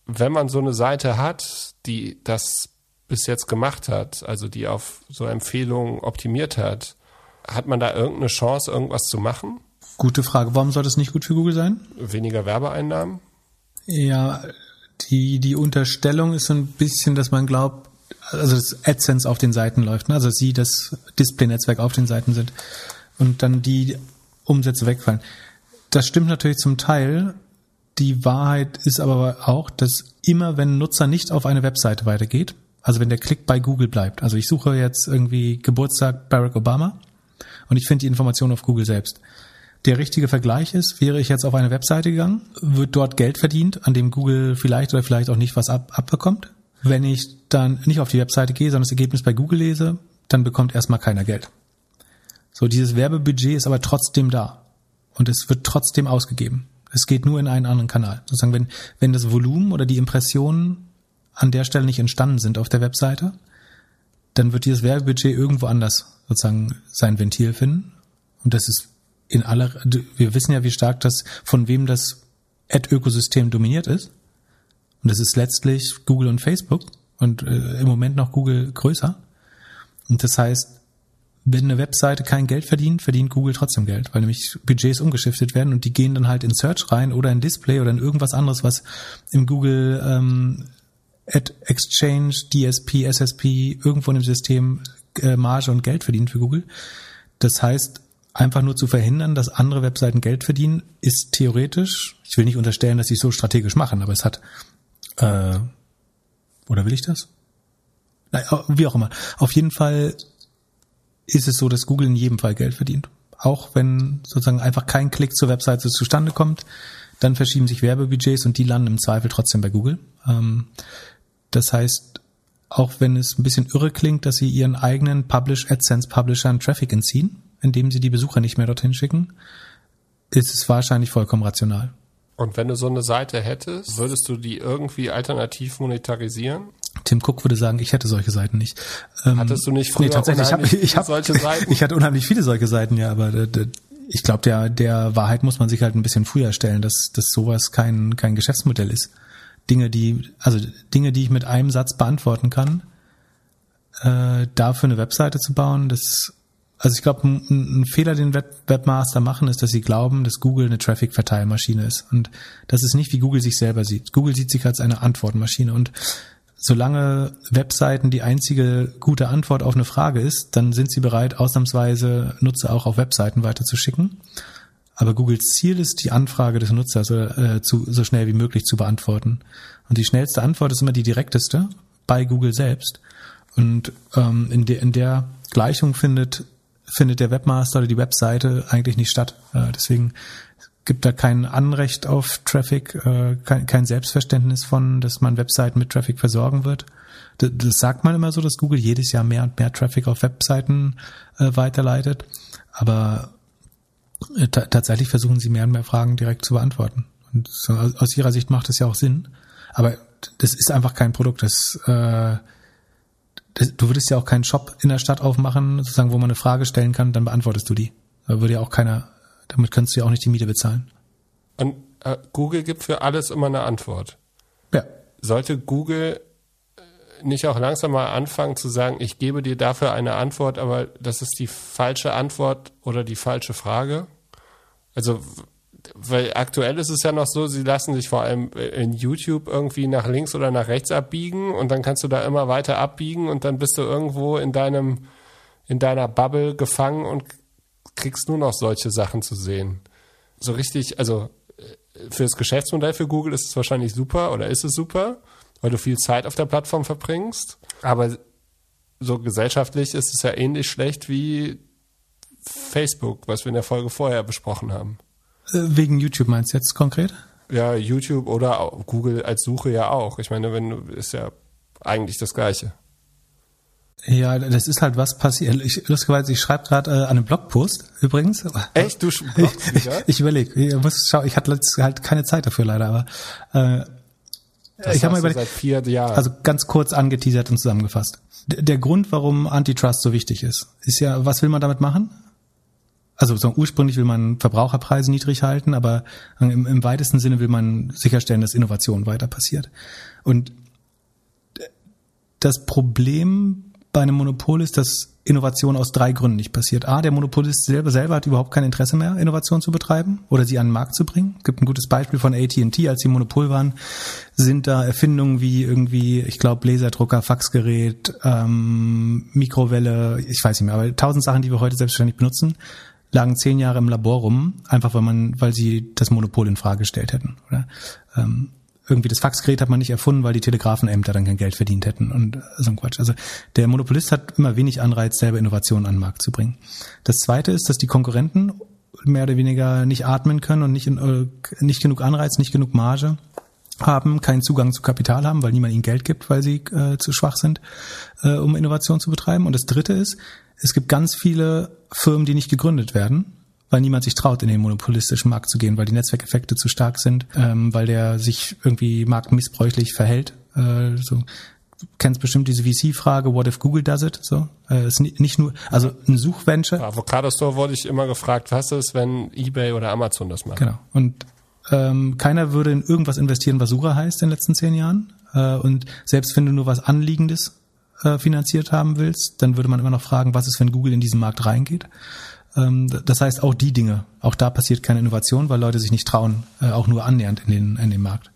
wenn man so eine Seite hat, die das bis jetzt gemacht hat, also die auf so Empfehlungen optimiert hat, hat man da irgendeine Chance, irgendwas zu machen? Gute Frage. Warum soll das nicht gut für Google sein? Weniger Werbeeinnahmen? Ja, die, die Unterstellung ist so ein bisschen, dass man glaubt, also das AdSense auf den Seiten läuft, ne? also sie das Display-Netzwerk auf den Seiten sind und dann die Umsätze wegfallen. Das stimmt natürlich zum Teil. Die Wahrheit ist aber auch, dass immer wenn ein Nutzer nicht auf eine Webseite weitergeht, also wenn der Klick bei Google bleibt, also ich suche jetzt irgendwie Geburtstag Barack Obama und ich finde die Information auf Google selbst. Der richtige Vergleich ist, wäre ich jetzt auf eine Webseite gegangen, wird dort Geld verdient, an dem Google vielleicht oder vielleicht auch nicht was ab, abbekommt. Wenn ich dann nicht auf die Webseite gehe, sondern das Ergebnis bei Google lese, dann bekommt erstmal keiner Geld. So, dieses Werbebudget ist aber trotzdem da und es wird trotzdem ausgegeben. Es geht nur in einen anderen Kanal. Sozusagen, wenn, wenn das Volumen oder die Impressionen an der Stelle nicht entstanden sind auf der Webseite, dann wird dieses Werbebudget irgendwo anders sozusagen sein Ventil finden. Und das ist in aller, wir wissen ja, wie stark das, von wem das Ad-Ökosystem dominiert ist. Und das ist letztlich Google und Facebook und äh, im Moment noch Google größer. Und das heißt, wenn eine Webseite kein Geld verdient, verdient Google trotzdem Geld, weil nämlich Budgets umgeschiftet werden und die gehen dann halt in Search rein oder in Display oder in irgendwas anderes, was im Google ähm, Ad Exchange, DSP, SSP irgendwo in dem System äh, Marge und Geld verdient für Google. Das heißt, einfach nur zu verhindern, dass andere Webseiten Geld verdienen, ist theoretisch, ich will nicht unterstellen, dass sie es so strategisch machen, aber es hat, äh, oder will ich das? Nein, wie auch immer. Auf jeden Fall ist es so, dass Google in jedem Fall Geld verdient. Auch wenn sozusagen einfach kein Klick zur Webseite zustande kommt, dann verschieben sich Werbebudgets und die landen im Zweifel trotzdem bei Google. Ähm, das heißt, auch wenn es ein bisschen irre klingt, dass sie ihren eigenen Publish AdSense Publishern Traffic entziehen, indem sie die Besucher nicht mehr dorthin schicken, ist es wahrscheinlich vollkommen rational. Und wenn du so eine Seite hättest, würdest du die irgendwie alternativ monetarisieren? Tim Cook würde sagen, ich hätte solche Seiten nicht. Ähm, Hattest du nicht früher nee, tatsächlich, ich, hab, ich hab, solche Seiten? Ich hatte unheimlich viele solche Seiten, ja, aber äh, ich glaube, der, der Wahrheit muss man sich halt ein bisschen früher stellen, dass, dass sowas kein, kein Geschäftsmodell ist. Dinge, die, also Dinge, die ich mit einem Satz beantworten kann, äh, dafür eine Webseite zu bauen, das, also ich glaube, ein, ein, Fehler, den Web, Webmaster machen, ist, dass sie glauben, dass Google eine Traffic-Verteilmaschine ist. Und das ist nicht, wie Google sich selber sieht. Google sieht sich als eine Antwortmaschine und solange Webseiten die einzige gute Antwort auf eine Frage ist, dann sind sie bereit, ausnahmsweise Nutzer auch auf Webseiten weiterzuschicken. Aber Googles Ziel ist, die Anfrage des Nutzers äh, zu, so schnell wie möglich zu beantworten. Und die schnellste Antwort ist immer die direkteste bei Google selbst. Und ähm, in, de, in der Gleichung findet findet der Webmaster oder die Webseite eigentlich nicht statt. Äh, deswegen gibt da kein Anrecht auf Traffic, äh, kein, kein Selbstverständnis von, dass man Webseiten mit Traffic versorgen wird. Das, das sagt man immer so, dass Google jedes Jahr mehr und mehr Traffic auf Webseiten äh, weiterleitet. Aber tatsächlich versuchen sie mehr und mehr Fragen direkt zu beantworten. Und aus ihrer Sicht macht das ja auch Sinn. Aber das ist einfach kein Produkt. Das, äh, das, du würdest ja auch keinen Shop in der Stadt aufmachen, sozusagen, wo man eine Frage stellen kann, dann beantwortest du die. Da würde ja auch keiner, damit könntest du ja auch nicht die Miete bezahlen. Und äh, Google gibt für alles immer eine Antwort. Ja. Sollte Google äh, nicht auch langsam mal anfangen zu sagen, ich gebe dir dafür eine Antwort, aber das ist die falsche Antwort oder die falsche Frage? Also weil aktuell ist es ja noch so, sie lassen sich vor allem in YouTube irgendwie nach links oder nach rechts abbiegen und dann kannst du da immer weiter abbiegen und dann bist du irgendwo in deinem, in deiner Bubble gefangen und kriegst nur noch solche Sachen zu sehen. So richtig, also fürs Geschäftsmodell für Google ist es wahrscheinlich super oder ist es super, weil du viel Zeit auf der Plattform verbringst. Aber so gesellschaftlich ist es ja ähnlich schlecht wie Facebook, was wir in der Folge vorher besprochen haben. Äh, wegen YouTube meinst du jetzt konkret? Ja, YouTube oder Google als Suche ja auch. Ich meine, wenn du, ist ja eigentlich das Gleiche. Ja, das ist halt was passiert. Ich, lustigerweise, ich schreibe gerade äh, einen Blogpost übrigens. Echt? Du blogst wieder? Ich, ich überlege. Ich, muss schauen. ich hatte halt keine Zeit dafür leider, aber äh, das ich habe mal überlegt. Seit vier Jahren. Also ganz kurz angeteasert und zusammengefasst. D der Grund, warum Antitrust so wichtig ist, ist ja, was will man damit machen? Also so ursprünglich will man Verbraucherpreise niedrig halten, aber im, im weitesten Sinne will man sicherstellen, dass Innovation weiter passiert. Und das Problem bei einem Monopol ist, dass Innovation aus drei Gründen nicht passiert. A, der Monopolist selber, selber hat überhaupt kein Interesse mehr, Innovation zu betreiben oder sie an den Markt zu bringen. Es gibt ein gutes Beispiel von AT&T, als sie Monopol waren, sind da Erfindungen wie irgendwie, ich glaube, Laserdrucker, Faxgerät, ähm, Mikrowelle, ich weiß nicht mehr, aber tausend Sachen, die wir heute selbstverständlich benutzen, lagen zehn Jahre im Labor rum, einfach weil man, weil sie das Monopol in Frage gestellt hätten. Oder? Ähm, irgendwie das Faxgerät hat man nicht erfunden, weil die Telegrafenämter dann kein Geld verdient hätten und so ein Quatsch. Also der Monopolist hat immer wenig Anreiz, selber Innovationen an den Markt zu bringen. Das zweite ist, dass die Konkurrenten mehr oder weniger nicht atmen können und nicht, äh, nicht genug Anreiz, nicht genug Marge haben, keinen Zugang zu Kapital haben, weil niemand ihnen Geld gibt, weil sie äh, zu schwach sind, äh, um Innovation zu betreiben. Und das dritte ist, es gibt ganz viele Firmen, die nicht gegründet werden, weil niemand sich traut, in den monopolistischen Markt zu gehen, weil die Netzwerkeffekte zu stark sind, ähm, weil der sich irgendwie marktmissbräuchlich verhält. Äh, so. Du kennst bestimmt diese VC-Frage, what if Google does it? So, äh, ist nicht nur, also ein Suchventure. Bei Avocado Store wurde ich immer gefragt, was ist, wenn eBay oder Amazon das machen? Genau. Und ähm, keiner würde in irgendwas investieren, was Suche heißt in den letzten zehn Jahren. Äh, und selbst wenn du nur was Anliegendes äh, finanziert haben willst, dann würde man immer noch fragen, was ist, wenn Google in diesen Markt reingeht. Ähm, das heißt, auch die Dinge, auch da passiert keine Innovation, weil Leute sich nicht trauen, äh, auch nur annähernd in den, in den Markt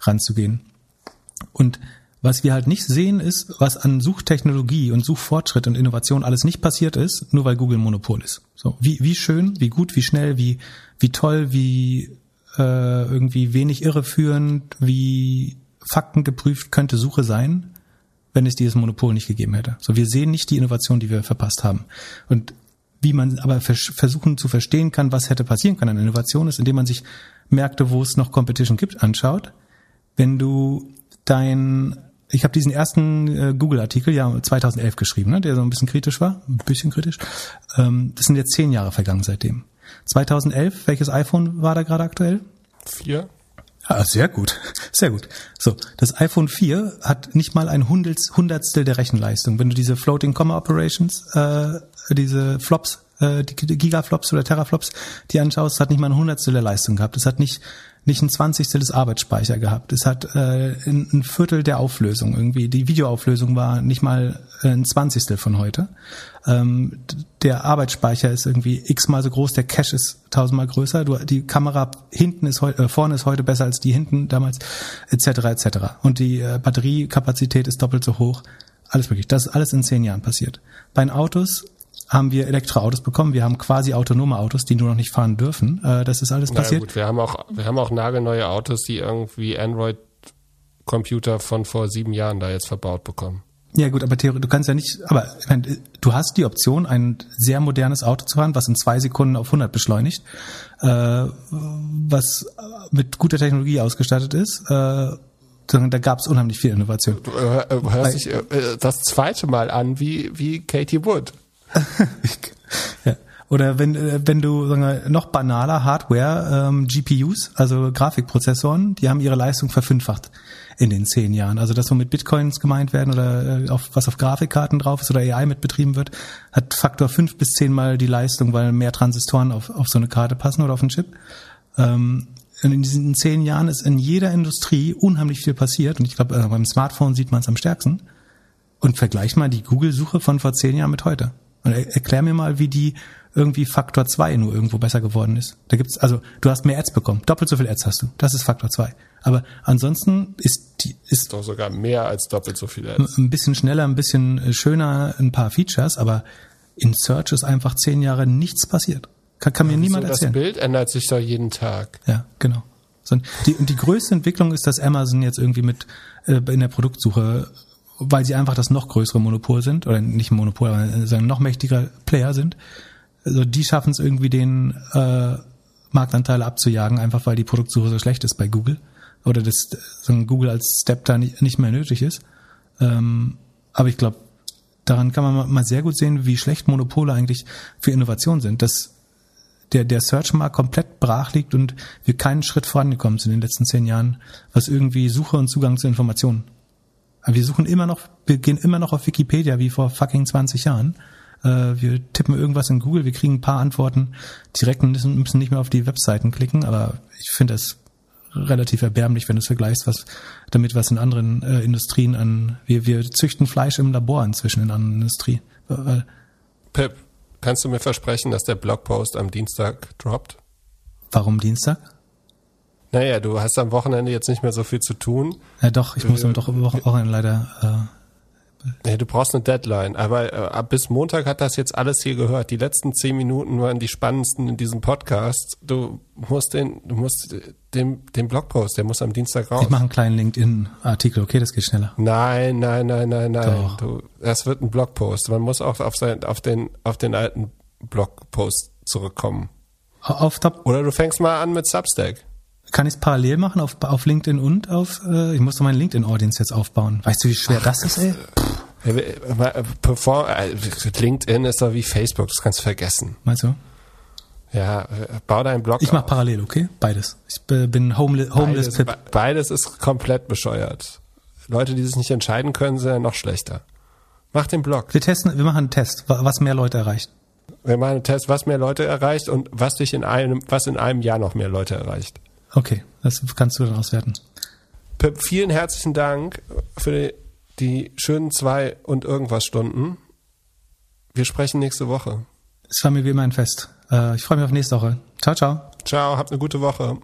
ranzugehen. Und was wir halt nicht sehen, ist, was an Suchtechnologie und Suchfortschritt und Innovation alles nicht passiert ist, nur weil Google Monopol ist. So, wie, wie schön, wie gut, wie schnell, wie, wie toll, wie äh, irgendwie wenig irreführend, wie faktengeprüft könnte Suche sein, wenn es dieses Monopol nicht gegeben hätte. So, wir sehen nicht die Innovation, die wir verpasst haben. Und wie man aber vers versuchen zu verstehen kann, was hätte passieren können an Innovation, ist, indem man sich Märkte, wo es noch Competition gibt, anschaut. Wenn du dein, ich habe diesen ersten äh, Google-Artikel ja 2011 geschrieben, ne, der so ein bisschen kritisch war, ein bisschen kritisch. Ähm, das sind jetzt zehn Jahre vergangen seitdem. 2011, welches iPhone war da gerade aktuell? Vier. Ah, sehr gut, sehr gut. So, das iPhone 4 hat nicht mal ein Hundertstel der Rechenleistung. Wenn du diese Floating Comma Operations, äh, diese Flops, äh, die Gigaflops oder Teraflops, die anschaust, hat nicht mal ein Hundertstel der Leistung gehabt. Es hat nicht nicht ein Zwanzigstel des Arbeitsspeicher gehabt. Es hat äh, ein, Viertel der Auflösung irgendwie. Die Videoauflösung war nicht mal äh, ein Zwanzigstel von heute. Ähm, der Arbeitsspeicher ist irgendwie x-mal so groß, der Cache ist tausendmal größer. Du, die Kamera hinten ist heute, äh, vorne ist heute besser als die hinten damals, etc. etc. Und die äh, Batteriekapazität ist doppelt so hoch. Alles möglich. Das ist alles in zehn Jahren passiert. Bei den Autos haben wir Elektroautos bekommen. Wir haben quasi autonome Autos, die nur noch nicht fahren dürfen. Äh, das ist alles passiert. Ja, gut, wir haben auch, wir haben auch nagelneue Autos, die irgendwie Android-Computer von vor sieben Jahren da jetzt verbaut bekommen. Ja gut, aber Theorie, du kannst ja nicht, aber meine, du hast die Option, ein sehr modernes Auto zu fahren, was in zwei Sekunden auf 100 beschleunigt, äh, was mit guter Technologie ausgestattet ist. Äh, da gab es unheimlich viel Innovation. Du äh, hörst dich äh, das zweite Mal an wie, wie Katie Wood. ja. Oder wenn, äh, wenn du sagen wir, noch banaler Hardware, ähm, GPUs, also Grafikprozessoren, die haben ihre Leistung verfünffacht in den zehn Jahren. Also das, wo mit Bitcoins gemeint werden oder äh, auf, was auf Grafikkarten drauf ist oder AI mit betrieben wird, hat Faktor fünf bis zehnmal die Leistung, weil mehr Transistoren auf, auf so eine Karte passen oder auf einen Chip. Ähm, in diesen zehn Jahren ist in jeder Industrie unheimlich viel passiert und ich glaube, äh, beim Smartphone sieht man es am stärksten. Und vergleich mal die Google-Suche von vor zehn Jahren mit heute. Und er, erklär mir mal, wie die irgendwie Faktor 2 nur irgendwo besser geworden ist. Da gibt's also du hast mehr Ads bekommen, doppelt so viel Ads hast du. Das ist Faktor 2. Aber ansonsten ist die ist doch sogar mehr als doppelt so viel Ads. Ein bisschen schneller, ein bisschen äh, schöner, ein paar Features, aber in Search ist einfach zehn Jahre nichts passiert. Kann, kann mir ja, niemand erzählen. Das Bild ändert sich doch jeden Tag. Ja, genau. Die, und die größte Entwicklung ist, dass Amazon jetzt irgendwie mit äh, in der Produktsuche, weil sie einfach das noch größere Monopol sind, oder nicht Monopol, aber ein noch mächtiger Player sind, also die schaffen es irgendwie den äh, Marktanteile abzujagen, einfach weil die Produktsuche so schlecht ist bei Google oder das so Google als Step da nicht, nicht mehr nötig ist. Ähm, aber ich glaube, daran kann man mal sehr gut sehen, wie schlecht Monopole eigentlich für Innovation sind. Dass der, der Search-Markt komplett brach liegt und wir keinen Schritt vorangekommen sind in den letzten zehn Jahren, was irgendwie Suche und Zugang zu Informationen. Wir suchen immer noch, wir gehen immer noch auf Wikipedia wie vor fucking 20 Jahren äh, wir tippen irgendwas in Google, wir kriegen ein paar Antworten direkt und müssen, nicht mehr auf die Webseiten klicken, aber ich finde es relativ erbärmlich, wenn du es vergleichst, was damit was in anderen äh, Industrien an wir wir züchten Fleisch im Labor inzwischen in anderen Industrien. Weil, Pip, kannst du mir versprechen, dass der Blogpost am Dienstag droppt? Warum Dienstag? Naja, du hast am Wochenende jetzt nicht mehr so viel zu tun. Ja doch, ich muss am Wochenende leider äh, Nee, du brauchst eine Deadline. Aber äh, bis Montag hat das jetzt alles hier gehört. Die letzten zehn Minuten waren die spannendsten in diesem Podcast. Du musst den, du musst den, den Blogpost, der muss am Dienstag raus. Ich mache einen kleinen LinkedIn-Artikel, okay, das geht schneller. Nein, nein, nein, nein, nein. Du, das wird ein Blogpost. Man muss auch auf, sein, auf, den, auf den alten Blogpost zurückkommen. Auf Top. Oder du fängst mal an mit Substack. Kann ich es parallel machen auf, auf LinkedIn und auf, äh, ich muss doch meinen LinkedIn-Audience jetzt aufbauen. Weißt du, wie schwer Ach, das ist, ey? Perform äh, LinkedIn ist doch wie Facebook, das kannst du vergessen. Meinst du? Ja, bau deinen Blog Ich mach parallel, okay? Beides. Ich bin homeless, homeless beides, Pip. Beides ist komplett bescheuert. Leute, die sich nicht entscheiden können, sind ja noch schlechter. Mach den Blog. Wir testen, wir machen einen Test, was mehr Leute erreicht. Wir machen einen Test, was mehr Leute erreicht und was dich in einem, was in einem Jahr noch mehr Leute erreicht. Okay, das kannst du dann auswerten. Pip, vielen herzlichen Dank für die schönen zwei und irgendwas Stunden. Wir sprechen nächste Woche. Es war mir wie immer ein Fest. Äh, ich freue mich auf nächste Woche. Ciao, ciao. Ciao, habt eine gute Woche.